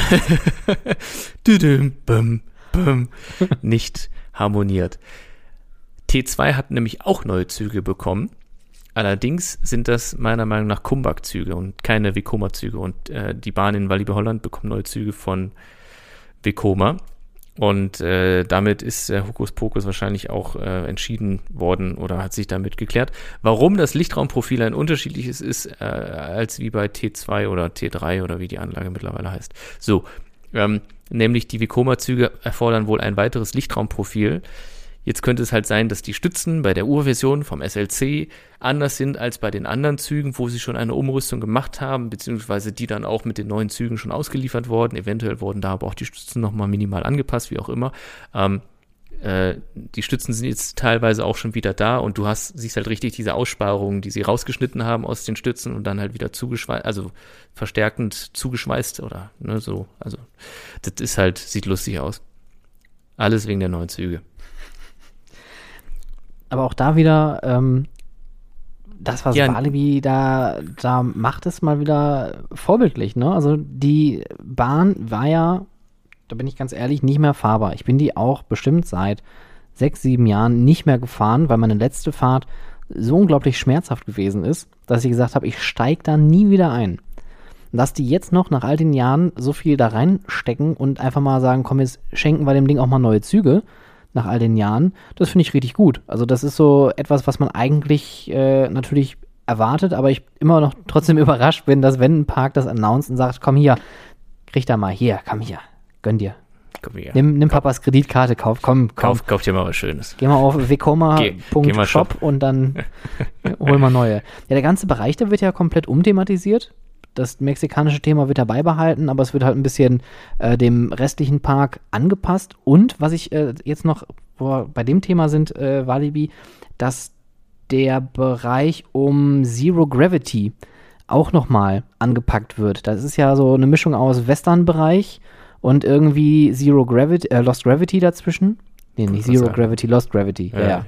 nicht harmoniert. T2 hat nämlich auch neue Züge bekommen. Allerdings sind das meiner Meinung nach Kumbak-Züge und keine Vekoma-Züge. Und äh, die Bahn in Walibi Holland bekommt neue Züge von Vekoma. Und äh, damit ist der Hokuspokus wahrscheinlich auch äh, entschieden worden oder hat sich damit geklärt. Warum das Lichtraumprofil ein unterschiedliches ist äh, als wie bei T2 oder T3 oder wie die Anlage mittlerweile heißt. So, ähm, nämlich die Vekoma-Züge erfordern wohl ein weiteres Lichtraumprofil. Jetzt könnte es halt sein, dass die Stützen bei der Urversion vom SLC anders sind als bei den anderen Zügen, wo sie schon eine Umrüstung gemacht haben, beziehungsweise die dann auch mit den neuen Zügen schon ausgeliefert wurden. Eventuell wurden da aber auch die Stützen nochmal minimal angepasst, wie auch immer. Ähm, äh, die Stützen sind jetzt teilweise auch schon wieder da und du hast, siehst halt richtig diese Aussparungen, die sie rausgeschnitten haben aus den Stützen und dann halt wieder zugeschweißt, also verstärkend zugeschweißt oder ne, so. Also das ist halt, sieht lustig aus. Alles wegen der neuen Züge aber auch da wieder, ähm, das, was ja. Walibi da, da macht, ist mal wieder vorbildlich. Ne? Also die Bahn war ja, da bin ich ganz ehrlich, nicht mehr fahrbar. Ich bin die auch bestimmt seit sechs, sieben Jahren nicht mehr gefahren, weil meine letzte Fahrt so unglaublich schmerzhaft gewesen ist, dass ich gesagt habe, ich steige da nie wieder ein. dass die jetzt noch nach all den Jahren so viel da reinstecken und einfach mal sagen, komm, jetzt schenken wir dem Ding auch mal neue Züge, nach all den Jahren. Das finde ich richtig gut. Also das ist so etwas, was man eigentlich äh, natürlich erwartet, aber ich immer noch trotzdem überrascht bin, dass wenn ein Park das announced und sagt, komm hier, krieg da mal hier, komm hier, gönn dir. Komm hier. Nimm, nimm Papas Kreditkarte, kauf, komm, komm. Kauf, kauf dir mal was Schönes. Geh mal auf wekoma.shop und dann hol mal neue. Ja, der ganze Bereich, der wird ja komplett umthematisiert das mexikanische Thema wird dabei behalten, aber es wird halt ein bisschen äh, dem restlichen Park angepasst. Und was ich äh, jetzt noch bei dem Thema sind, äh, Walibi, dass der Bereich um Zero Gravity auch nochmal angepackt wird. Das ist ja so eine Mischung aus Western-Bereich und irgendwie Zero Gravity, äh, Lost Gravity dazwischen. Nee, nicht Zero sagen. Gravity, Lost Gravity. Ja, ja.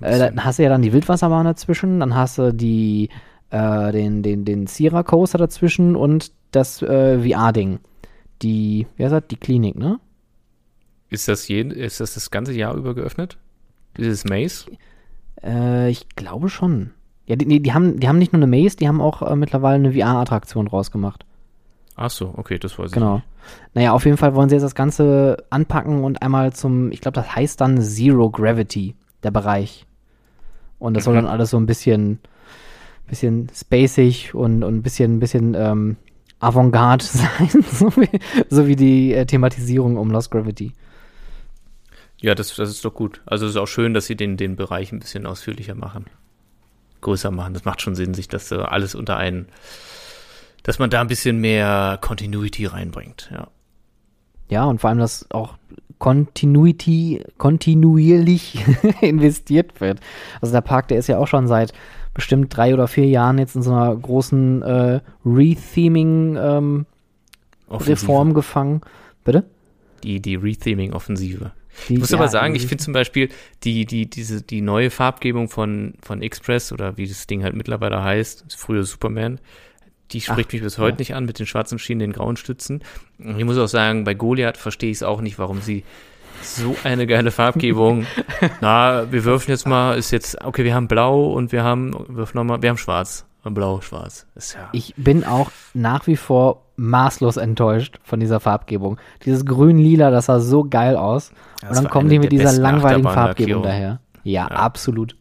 Äh, dann hast du ja dann die Wildwasserbahn dazwischen, dann hast du die äh, den, den, den Sierra Coaster dazwischen und das äh, VR-Ding. Die, wie heißt das? Die Klinik, ne? Ist das, je, ist das das ganze Jahr über geöffnet? Dieses Maze? Äh, ich glaube schon. Ja, die, die, haben, die haben nicht nur eine Maze, die haben auch äh, mittlerweile eine VR-Attraktion rausgemacht. Ach so, okay, das weiß ich Genau. Nicht. Naja, auf jeden Fall wollen sie jetzt das Ganze anpacken und einmal zum, ich glaube, das heißt dann Zero Gravity, der Bereich. Und das mhm. soll dann alles so ein bisschen bisschen spacig und, und ein bisschen, ein bisschen ähm, Avantgarde sein, so, wie, so wie die äh, Thematisierung um Lost Gravity. Ja, das, das ist doch gut. Also es ist auch schön, dass sie den, den Bereich ein bisschen ausführlicher machen. Größer machen. Das macht schon Sinn, sich das äh, alles unter einen, dass man da ein bisschen mehr Continuity reinbringt, ja. Ja, und vor allem, dass auch Continuity kontinuierlich investiert wird. Also der Park, der ist ja auch schon seit bestimmt drei oder vier Jahren jetzt in so einer großen äh, Retheming-Reform ähm, gefangen. Bitte? Die, die Retheming-Offensive. Ich muss ja, aber sagen, ich finde zum Beispiel die, die, diese, die neue Farbgebung von, von Express oder wie das Ding halt mittlerweile heißt, früher Superman, die spricht Ach, mich bis heute ja. nicht an mit den schwarzen Schienen, den grauen Stützen. Und ich muss auch sagen, bei Goliath verstehe ich es auch nicht, warum sie so eine geile Farbgebung. Na, wir würfen jetzt mal, ist jetzt, okay, wir haben blau und wir haben, wirf noch mal, wir haben schwarz. Blau, schwarz. Ist ja. Ich bin auch nach wie vor maßlos enttäuscht von dieser Farbgebung. Dieses grün-lila, das sah so geil aus. Ja, und dann kommen die mit dieser langweiligen Farbgebung daher. Ja, ja, absolut.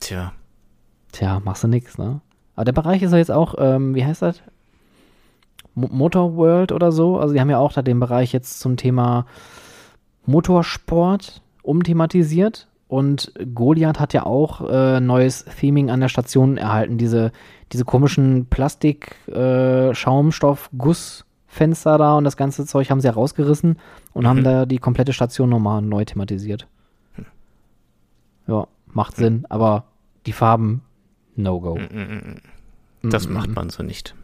Tja. Tja, machst du nix, ne? Aber der Bereich ist ja jetzt auch, ähm, wie heißt das? Motor World oder so. Also die haben ja auch da den Bereich jetzt zum Thema Motorsport umthematisiert. Und Goliath hat ja auch äh, neues Theming an der Station erhalten. Diese, diese komischen Plastik-Schaumstoff-Gussfenster äh, da und das ganze Zeug haben sie ja rausgerissen und mhm. haben da die komplette Station nochmal neu thematisiert. Hm. Ja, macht. Sinn, aber die Farben, no go. Hm, das macht man so nicht.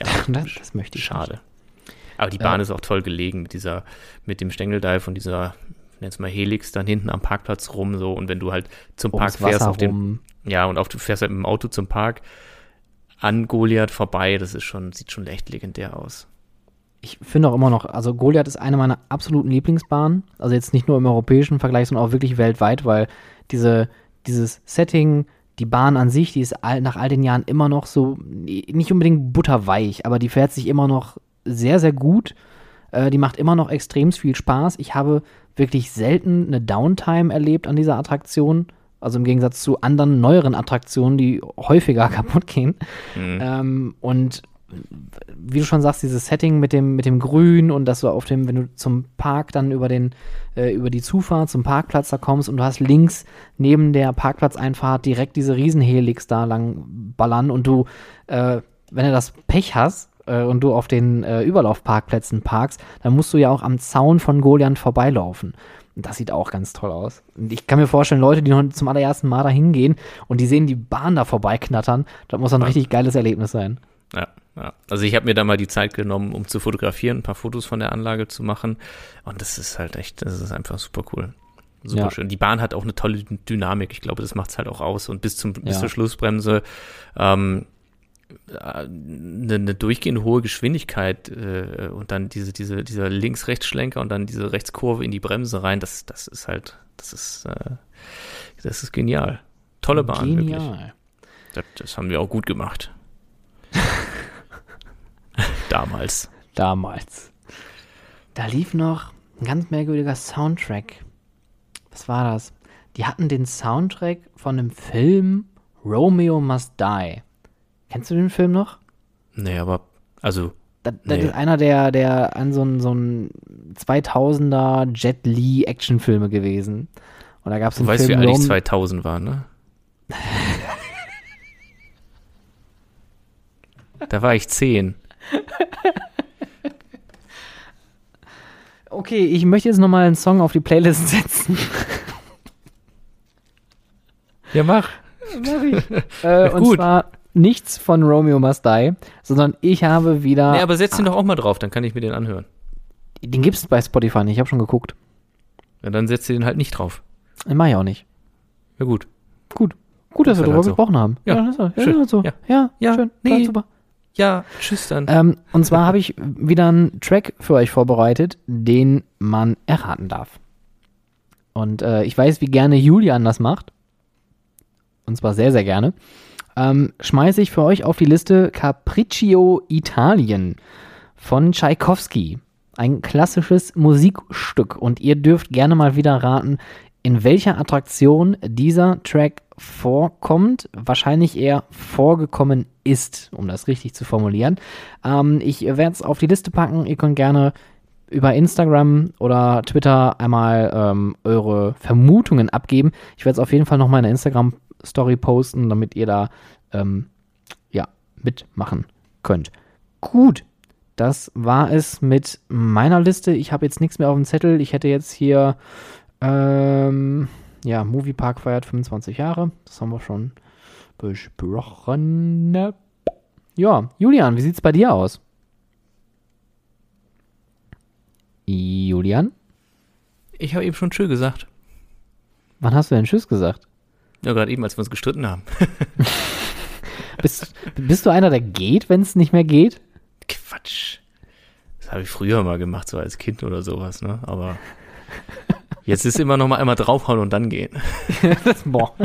Ja, das, das möchte ich. schade. Aber die Bahn ist auch toll gelegen mit dieser, mit dem Stängeldive und dieser, nenn's mal Helix dann hinten am Parkplatz rum so und wenn du halt zum Park Ums fährst Wasser auf dem, ja und auf, du fährst halt mit dem Auto zum Park an Goliath vorbei, das ist schon, sieht schon echt legendär aus. Ich finde auch immer noch, also Goliath ist eine meiner absoluten Lieblingsbahnen. Also jetzt nicht nur im europäischen Vergleich, sondern auch wirklich weltweit, weil diese, dieses Setting, die Bahn an sich, die ist all, nach all den Jahren immer noch so, nicht unbedingt butterweich, aber die fährt sich immer noch sehr, sehr gut. Äh, die macht immer noch extrem viel Spaß. Ich habe wirklich selten eine Downtime erlebt an dieser Attraktion. Also im Gegensatz zu anderen neueren Attraktionen, die häufiger kaputt gehen. Mhm. Ähm, und wie du schon sagst, dieses Setting mit dem, mit dem Grün und dass du auf dem, wenn du zum Park dann über den, äh, über die Zufahrt zum Parkplatz da kommst und du hast links neben der Parkplatzeinfahrt direkt diese Riesenhelix da lang ballern und du, äh, wenn du das Pech hast äh, und du auf den äh, Überlaufparkplätzen parkst, dann musst du ja auch am Zaun von Goliath vorbeilaufen. Und das sieht auch ganz toll aus. Und ich kann mir vorstellen, Leute, die noch zum allerersten Mal da hingehen und die sehen die Bahn da vorbeiknattern, das muss ein richtig geiles Erlebnis sein. Ja, ja. Also ich habe mir da mal die Zeit genommen, um zu fotografieren, ein paar Fotos von der Anlage zu machen. Und das ist halt echt, das ist einfach super cool. Super Ja. schön. Die Bahn hat auch eine tolle Dynamik. Ich glaube, das macht es halt auch aus. Und bis zum bis Ja. zur Schlussbremse ähm, äh, eine, eine durchgehende hohe Geschwindigkeit äh, und dann diese, diese, dieser Links-Rechts-Schlenker und dann diese Rechtskurve in die Bremse rein, das, das ist halt, das ist, äh, das ist genial. Tolle Bahn, wirklich. Genial. Das, das haben wir auch gut gemacht. Damals. Damals. Da lief noch ein ganz merkwürdiger Soundtrack. Was war das? Die hatten den Soundtrack von dem Film Romeo Must Die. Kennst du den Film noch? Nee, aber, also, Das, das Nee. ist einer der, der an so ein, so ein 2000er Jet Li Actionfilme gewesen. Und da gab es du den weißt, wie Film alt ich Rom- 2000 war, ne? da war ich 10. Okay, ich möchte jetzt nochmal einen Song auf die Playlist setzen. Ja, mach. äh, und Gut. zwar nichts von Romeo Must Die, sondern ich habe wieder. Nee, aber setz den doch auch mal drauf, dann kann ich mir den anhören. den gibt es bei Spotify nicht, ich habe schon geguckt. Ja, dann setzt den halt nicht drauf. Den mach ich auch nicht. Ja, gut. Gut. Gut, dass Ist wir halt darüber so. gesprochen haben. Ja, das ist, ja, schön. ist halt so. Ja. Ja, Ja, schön. nee. Klar, super. Ja, tschüss dann. Ähm, und zwar habe ich wieder einen Track für euch vorbereitet, den man erraten darf. Und äh, ich weiß, wie gerne Julian das macht. Und zwar sehr, sehr gerne. Ähm, schmeiße ich für euch auf die Liste Capriccio Italien von Tchaikovsky. Ein klassisches Musikstück. Und ihr dürft gerne mal wieder raten, in welcher Attraktion dieser Track vorkommt, wahrscheinlich eher vorgekommen ist, um das richtig zu formulieren. Ähm, ich werde es auf die Liste packen. Ihr könnt gerne über Instagram oder Twitter einmal ähm, eure Vermutungen abgeben. Ich werde es auf jeden Fall noch mal in der Instagram-Story posten, damit ihr da ähm, ja, mitmachen könnt. Gut, das war es mit meiner Liste. Ich habe jetzt nichts mehr auf dem Zettel. Ich hätte jetzt hier ähm, ja, Moviepark feiert 25 Jahre. Das haben wir schon besprochen. Ja, Julian, wie sieht's bei dir aus? Julian, Ich habe eben schon Tschö gesagt. wann hast du denn Tschüss gesagt? Ja, gerade eben, als wir uns gestritten haben. Bist, bist du einer, der geht, wenn es nicht mehr geht? Quatsch. Das habe ich früher mal gemacht, so als Kind oder sowas, ne? Aber jetzt ist immer noch mal einmal draufhauen und dann gehen. Boah.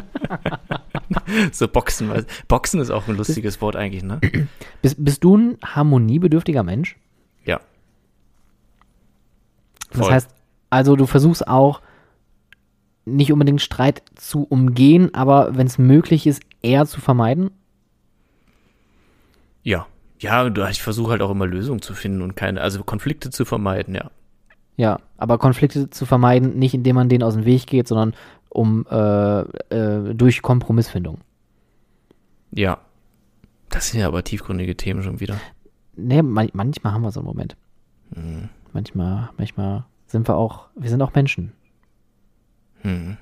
So Boxen. Boxen ist auch ein lustiges Wort eigentlich, ne? Bist, bist du ein harmoniebedürftiger Mensch? Ja. Das Voll. heißt, also du versuchst auch nicht unbedingt Streit zu umgehen, aber wenn es möglich ist, eher zu vermeiden? Ja. Ja, du- ich versuche halt auch immer Lösungen zu finden und keine, also Konflikte zu vermeiden, ja. Ja, aber Konflikte zu vermeiden, nicht indem man denen aus dem Weg geht, sondern um äh, äh, durch Kompromissfindung. Ja. Das sind ja aber tiefgründige Themen schon wieder. Nee, man, manchmal haben wir so einen Moment. Manchmal, manchmal sind wir auch, wir sind auch Menschen. Hm.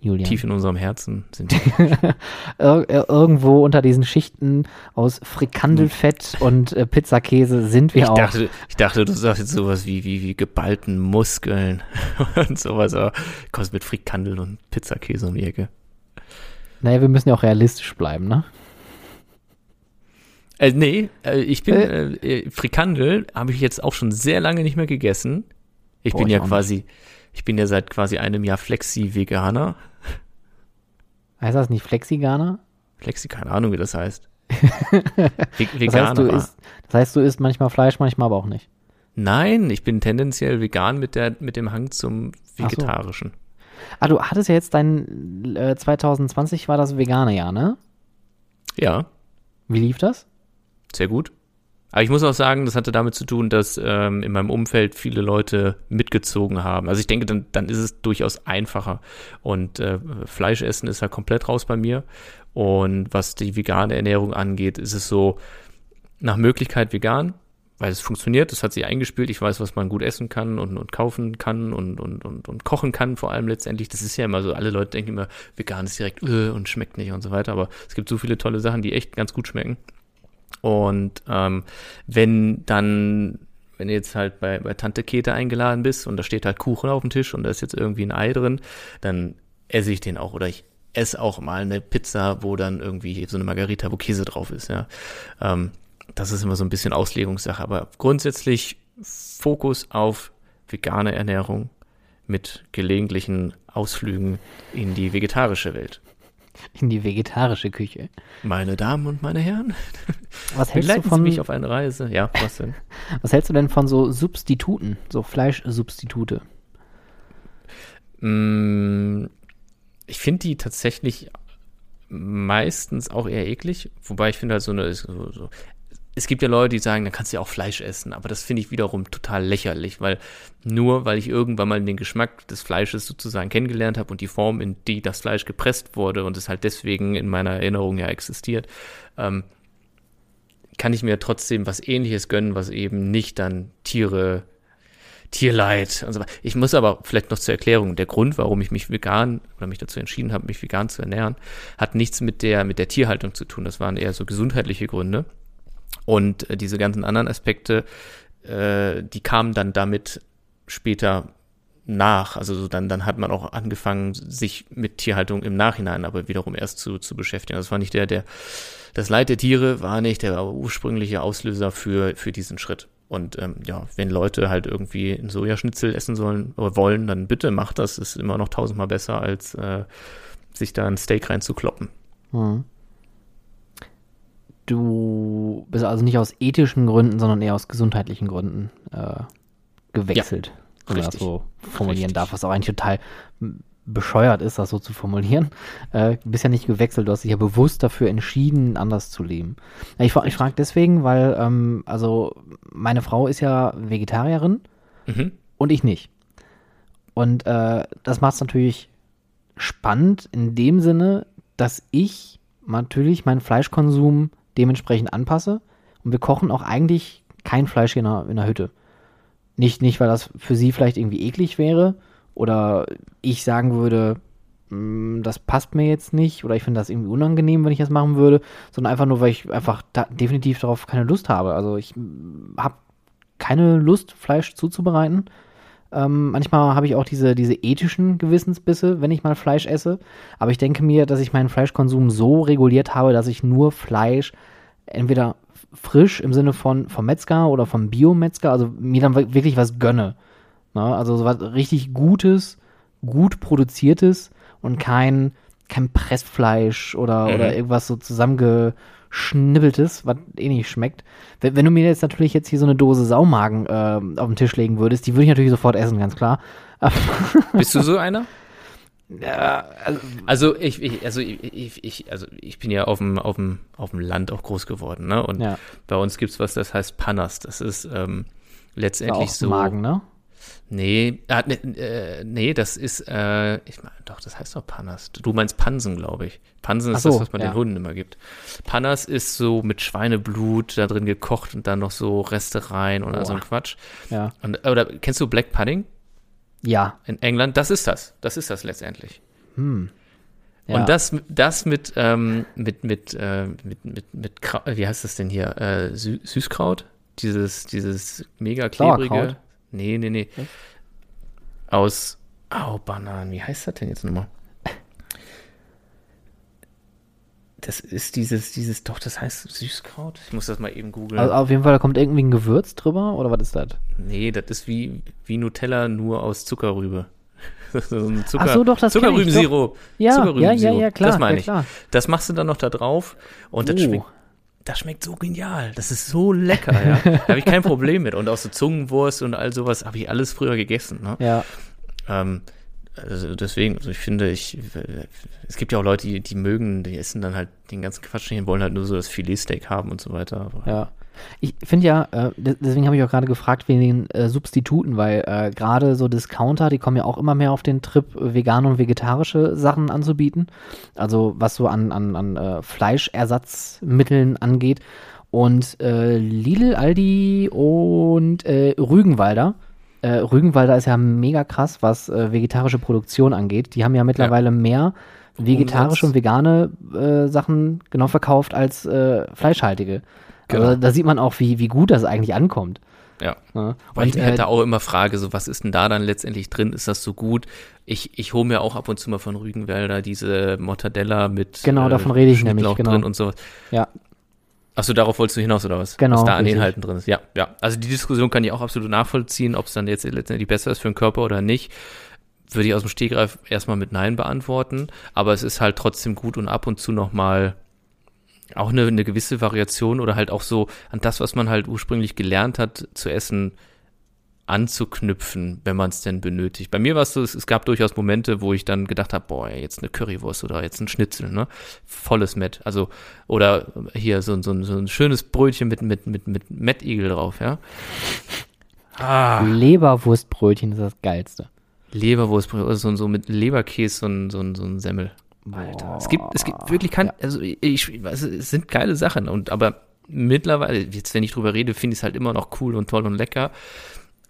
Julian. Tief in unserem Herzen sind wir. Ir irgendwo unter diesen Schichten aus Frikandelfett und äh, Pizzakäse sind wir ich auch. Dachte, ich dachte, du sagst jetzt sowas wie, wie, wie geballten Muskeln und sowas, aber kommst mit Frikandel und Pizzakäse um die Ecke. Naja, wir müssen ja auch realistisch bleiben, ne? Äh, nee, äh, ich bin, äh, äh, Frikandel habe ich jetzt auch schon sehr lange nicht mehr gegessen. Ich Boah, bin ich ja quasi, ich bin ja seit quasi einem Jahr Flexi-Veganer. Heißt das nicht Flexiganer? Flexi, keine Ahnung, wie das heißt. Ve Das Veganer. heißt, du isst, das heißt, du isst manchmal Fleisch, manchmal aber auch nicht. Nein, ich bin tendenziell vegan mit, der, mit dem Hang zum so. Vegetarischen. Ah, du hattest ja jetzt dein äh, 2020 war das vegane Jahr, ne? Ja, Wie lief das? sehr gut. Aber ich muss auch sagen, das hatte damit zu tun, dass ähm, in meinem Umfeld viele Leute mitgezogen haben. Also ich denke, dann, dann ist es durchaus einfacher. Und äh, Fleisch essen ist halt komplett raus bei mir. Und was die vegane Ernährung angeht, ist es so nach Möglichkeit vegan, weil es funktioniert, es hat sich eingespielt, ich weiß, was man gut essen kann und, und kaufen kann und, und, und, und kochen kann, vor allem letztendlich. Das ist ja immer so, alle Leute denken immer, vegan ist direkt äh, und schmeckt nicht und so weiter, aber es gibt so viele tolle Sachen, die echt ganz gut schmecken. Und ähm, wenn dann, wenn du jetzt halt bei, bei Tante Kete eingeladen bist und da steht halt Kuchen auf dem Tisch und da ist jetzt irgendwie ein Ei drin, dann esse ich den auch oder ich esse auch mal eine Pizza, wo dann irgendwie so eine Margarita, wo Käse drauf ist, ja. Ähm, das ist immer so ein bisschen Auslegungssache, aber grundsätzlich Fokus auf vegane Ernährung mit gelegentlichen Ausflügen in die vegetarische Welt. In die vegetarische Küche. Meine Damen und meine Herren, Was hältst, du begleiten Sie von, mich auf eine Reise. Ja, was denn? was hältst du denn von so Substituten, so Fleischsubstitute? Mm, Ich finde die tatsächlich meistens auch eher eklig, wobei ich finde halt so eine, so, so, es gibt ja Leute, die sagen, dann kannst du ja auch Fleisch essen, aber das finde ich wiederum total lächerlich, weil nur weil ich irgendwann mal den Geschmack des Fleisches sozusagen kennengelernt habe und die Form, in die das Fleisch gepresst wurde und es halt deswegen in meiner Erinnerung ja existiert, ähm, kann ich mir trotzdem was ähnliches gönnen, was eben nicht dann Tiere Tierleid und so weiter. Ich muss aber vielleicht noch zur Erklärung, der Grund, warum ich mich vegan oder mich dazu entschieden habe, mich vegan zu ernähren, hat nichts mit der, mit der Tierhaltung zu tun. Das waren eher so gesundheitliche Gründe. Und äh, diese ganzen anderen Aspekte, äh, die kamen dann damit später nach. Also so dann, dann hat man auch angefangen, sich mit Tierhaltung im Nachhinein aber wiederum erst zu, zu beschäftigen. Das war nicht der, der, das Leid der Tiere war nicht der ursprüngliche Auslöser für, für diesen Schritt. Und ähm, ja, wenn Leute halt irgendwie ein Sojaschnitzel essen sollen oder wollen, dann bitte macht das. Ist immer noch tausendmal besser, als äh, sich da ein Steak reinzukloppen. Hm. Du bist also nicht aus ethischen Gründen, sondern eher aus gesundheitlichen Gründen äh, gewechselt. wenn man das so formulieren Richtig. darf, was auch eigentlich total bescheuert ist, das so zu formulieren. Äh, du bist ja nicht gewechselt, du hast dich ja bewusst dafür entschieden, anders zu leben. Ja, Ich, ich frage deswegen, weil, ähm, also meine Frau ist ja Vegetarierin Mhm. und ich nicht. Und äh, das macht es natürlich spannend in dem Sinne, dass ich natürlich meinen Fleischkonsum dementsprechend anpasse. Und wir kochen auch eigentlich kein Fleisch in der, in der Hütte. Nicht, nicht, weil das für sie vielleicht irgendwie eklig wäre oder ich sagen würde, "Mm, das passt mir jetzt nicht oder ich finde das irgendwie unangenehm, wenn ich das machen würde, sondern einfach nur, weil ich einfach da definitiv darauf keine Lust habe. Also ich habe keine Lust, Fleisch zuzubereiten. Ähm, manchmal habe ich auch diese, diese ethischen Gewissensbisse, wenn ich mal Fleisch esse. Aber ich denke mir, dass ich meinen Fleischkonsum so reguliert habe, dass ich nur Fleisch entweder frisch im Sinne von vom Metzger oder vom Biometzger, also mir dann wir- wirklich was gönne. Ne? Also so was richtig Gutes, gut produziertes und kein, kein Pressfleisch oder, Mhm. oder irgendwas so zusammengeschnibbeltes, was eh nicht schmeckt. Wenn, wenn du mir jetzt natürlich jetzt hier so eine Dose Saumagen äh, auf den Tisch legen würdest, die würde ich natürlich sofort essen, ganz klar. Bist du so einer? Ja, also, Also ich, ich also ich, ich, also ich bin ja auf dem, auf dem, auf dem Land auch groß geworden, ne? Und ja, bei uns gibt's was, das heißt Panas. Das ist ähm, letztendlich so. Magen, ne? Nee, ah, nee, äh, nee, das ist, äh, ich meine, doch, das heißt doch Panas. Du meinst Pansen, glaube ich. Pansen ist so, das, was man ja. den Hunden immer gibt. Panas ist so mit Schweineblut da drin gekocht und dann noch so Reste rein oder so ein. Quatsch. Ja. Und, oder kennst du Black Pudding Ja. in England? Das ist das. Das ist das letztendlich. Hm. Und das, das mit, ähm, mit, mit, äh, mit, mit, mit, wie heißt das denn hier? Äh, Sü Süßkraut? Dieses, dieses mega klebrige. Sauerkraut? Nee, nee, nee. Was? Aus, oh, Bananen, wie heißt das denn jetzt nochmal? Das ist dieses, dieses, doch, das heißt Süßkraut. Ich muss das mal eben googeln. Also auf jeden Fall, da kommt irgendwie ein Gewürz drüber, oder was ist das? nee, das ist wie, wie Nutella, nur aus Zuckerrübe. so Zucker, Ach so, doch, das kenn ich, Zuckerrübensirup. Ja, ja, ja, Zuckerrübensirup. ja, klar. Das meine ja, ich. klar. Das machst du dann noch da drauf und das Oh. schmeckt, das schmeckt so genial. Das ist so lecker, ja. Da habe ich kein Problem mit. Und auch so Zungenwurst und all sowas habe ich alles früher gegessen. Ne? Ja, Ähm, also deswegen, also ich finde, ich, es gibt ja auch Leute, die, die mögen, die essen dann halt den ganzen Quatsch nicht und wollen halt nur so das Filetsteak haben und so weiter. Aber ja. Ich finde ja, äh, des- deswegen habe ich auch gerade gefragt wegen den äh, Substituten, weil äh, gerade so Discounter, die kommen ja auch immer mehr auf den Trip, vegane und vegetarische Sachen anzubieten. Also was so an, an, an äh, Fleischersatzmitteln angeht. Und äh, Lidl, Aldi und äh, Rügenwalder. Rügenwalder ist ja mega krass, was vegetarische Produktion angeht. Die haben ja mittlerweile mehr vegetarische und vegane Sachen genau verkauft als fleischhaltige. Genau. Also da sieht man auch, wie, wie gut das eigentlich ankommt. ja. Ja. Weil ich äh, da auch immer frage, so was ist denn da dann letztendlich drin? Ist das so gut? Ich, ich hole mir auch ab und zu mal von Rügenwälder diese Mortadella mit Genau, davon rede ich nämlich, genau. drin und sowas. ja, Achso, darauf wolltest du hinaus, oder was? Genau, Was da an richtig. Inhalten drin ist. Ja, ja. Also die Diskussion kann ich auch absolut nachvollziehen, ob es dann jetzt letztendlich besser ist für den Körper oder nicht. Würde ich aus dem Stegreif erstmal mit Nein beantworten. Aber es ist halt trotzdem gut und ab und zu nochmal auch eine, eine gewisse Variation oder halt auch so an das, was man halt ursprünglich gelernt hat zu essen, anzuknüpfen, wenn man es denn benötigt. Bei mir war es so, es, gab durchaus Momente, wo ich dann gedacht habe, boah, jetzt eine Currywurst oder jetzt ein Schnitzel, ne? Volles Mett. Also, oder hier so, ein- so, so ein schönes Brötchen mit, mit, mit, mit Mettigel drauf, ja. Ah, Leberwurstbrötchen ist das geilste. Leberwurstbrötchen, oder so, so mit Leberkäse, so ein, so ein, so ein Semmel. Alter. Es gibt, es gibt wirklich kein, also ich, weiß, es sind geile Sachen und aber mittlerweile, jetzt wenn ich drüber rede, finde ich es halt immer noch cool und toll und lecker.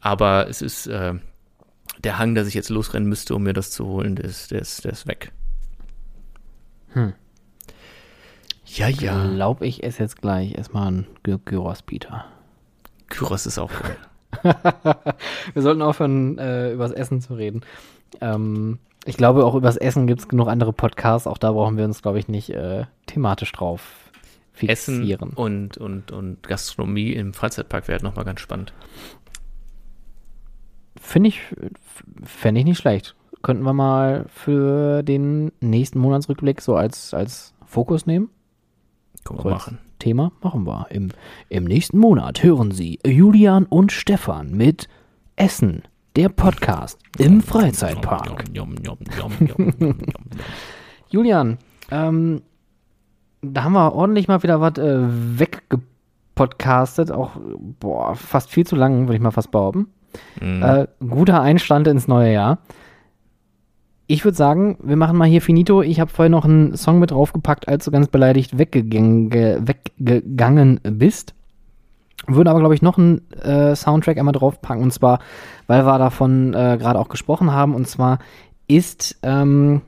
Aber es ist äh, der Hang, dass ich jetzt losrennen müsste, um mir das zu holen, der ist, der ist, der ist weg. Hm. Ja, ja. Glaub ich esse jetzt gleich erstmal einen Gy- Gyros-Pita. Kyros ist auch geil. Wir sollten aufhören, äh, übers Essen zu reden. Ähm, ich glaube, auch übers Essen gibt es genug andere Podcasts. Auch da brauchen wir uns, glaube ich, nicht äh, thematisch drauf Essen fixieren. und, und, und Gastronomie im Freizeitpark wäre halt nochmal ganz spannend. Finde ich, fände ich nicht schlecht. Könnten wir mal für den nächsten Monatsrückblick so als, als Fokus nehmen? Können wir machen. Thema machen wir. Im, Im nächsten Monat hören Sie Julian und Stefan mit Essen, der Podcast im Freizeitpark. Julian, ähm, da haben wir ordentlich mal wieder was äh, weggepodcastet. Auch, boah, fast viel zu lang, würde ich mal fast behaupten. Mhm. Äh, guter Einstand ins neue Jahr. Ich würde sagen, wir machen mal hier finito. Ich habe vorhin noch einen Song mit draufgepackt, als du ganz beleidigt weggegangen, ge- weggegangen bist. Würde aber, glaube ich, noch einen äh, Soundtrack einmal draufpacken. Und zwar, weil wir davon äh, gerade auch gesprochen haben. Und zwar ist ähm,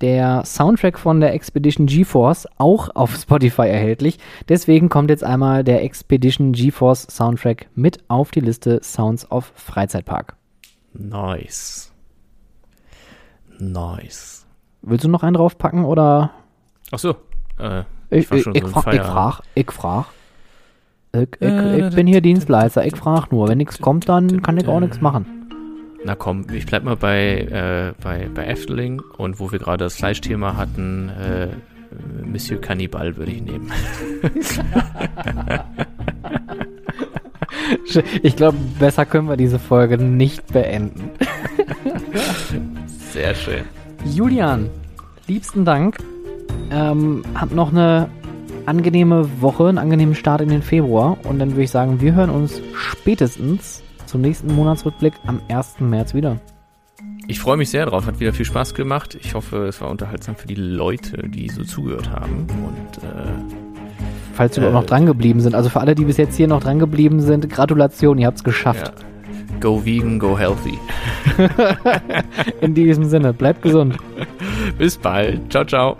der Soundtrack von der Expedition GeForce auch auf Spotify erhältlich. Deswegen kommt jetzt einmal der Expedition GeForce Soundtrack mit auf die Liste Sounds of Freizeitpark. Nice. Nice. Willst du noch einen draufpacken oder? Ach so. Äh, Ich, Ich ich, so ich Feierabend. frag, ich frag. Ich, ich, ich bin hier Dienstleister, ich frag nur. Wenn nichts kommt, dann kann ich auch nichts machen. na komm, ich bleib mal bei, äh, bei, bei Efteling und wo wir gerade das Fleischthema hatten, äh, Monsieur Cannibal würde ich nehmen. Ich glaube, besser können wir diese Folge nicht beenden. Sehr schön. Julian, liebsten Dank. Ähm, hab noch eine angenehme Woche, einen angenehmen Start in den Februar. Und dann würde ich sagen, wir hören uns spätestens zum nächsten Monatsrückblick am 1. März wieder. Ich freue mich sehr drauf, hat wieder viel Spaß gemacht. Ich hoffe, es war unterhaltsam für die Leute, die so zugehört haben. Und äh, Falls Sie Äh, noch dran geblieben sind. Also für alle, die bis jetzt hier noch dran geblieben sind, Gratulation, ihr habt es geschafft. ja, go vegan, go healthy. In diesem Sinne, bleibt gesund. Bis bald. Ciao, ciao.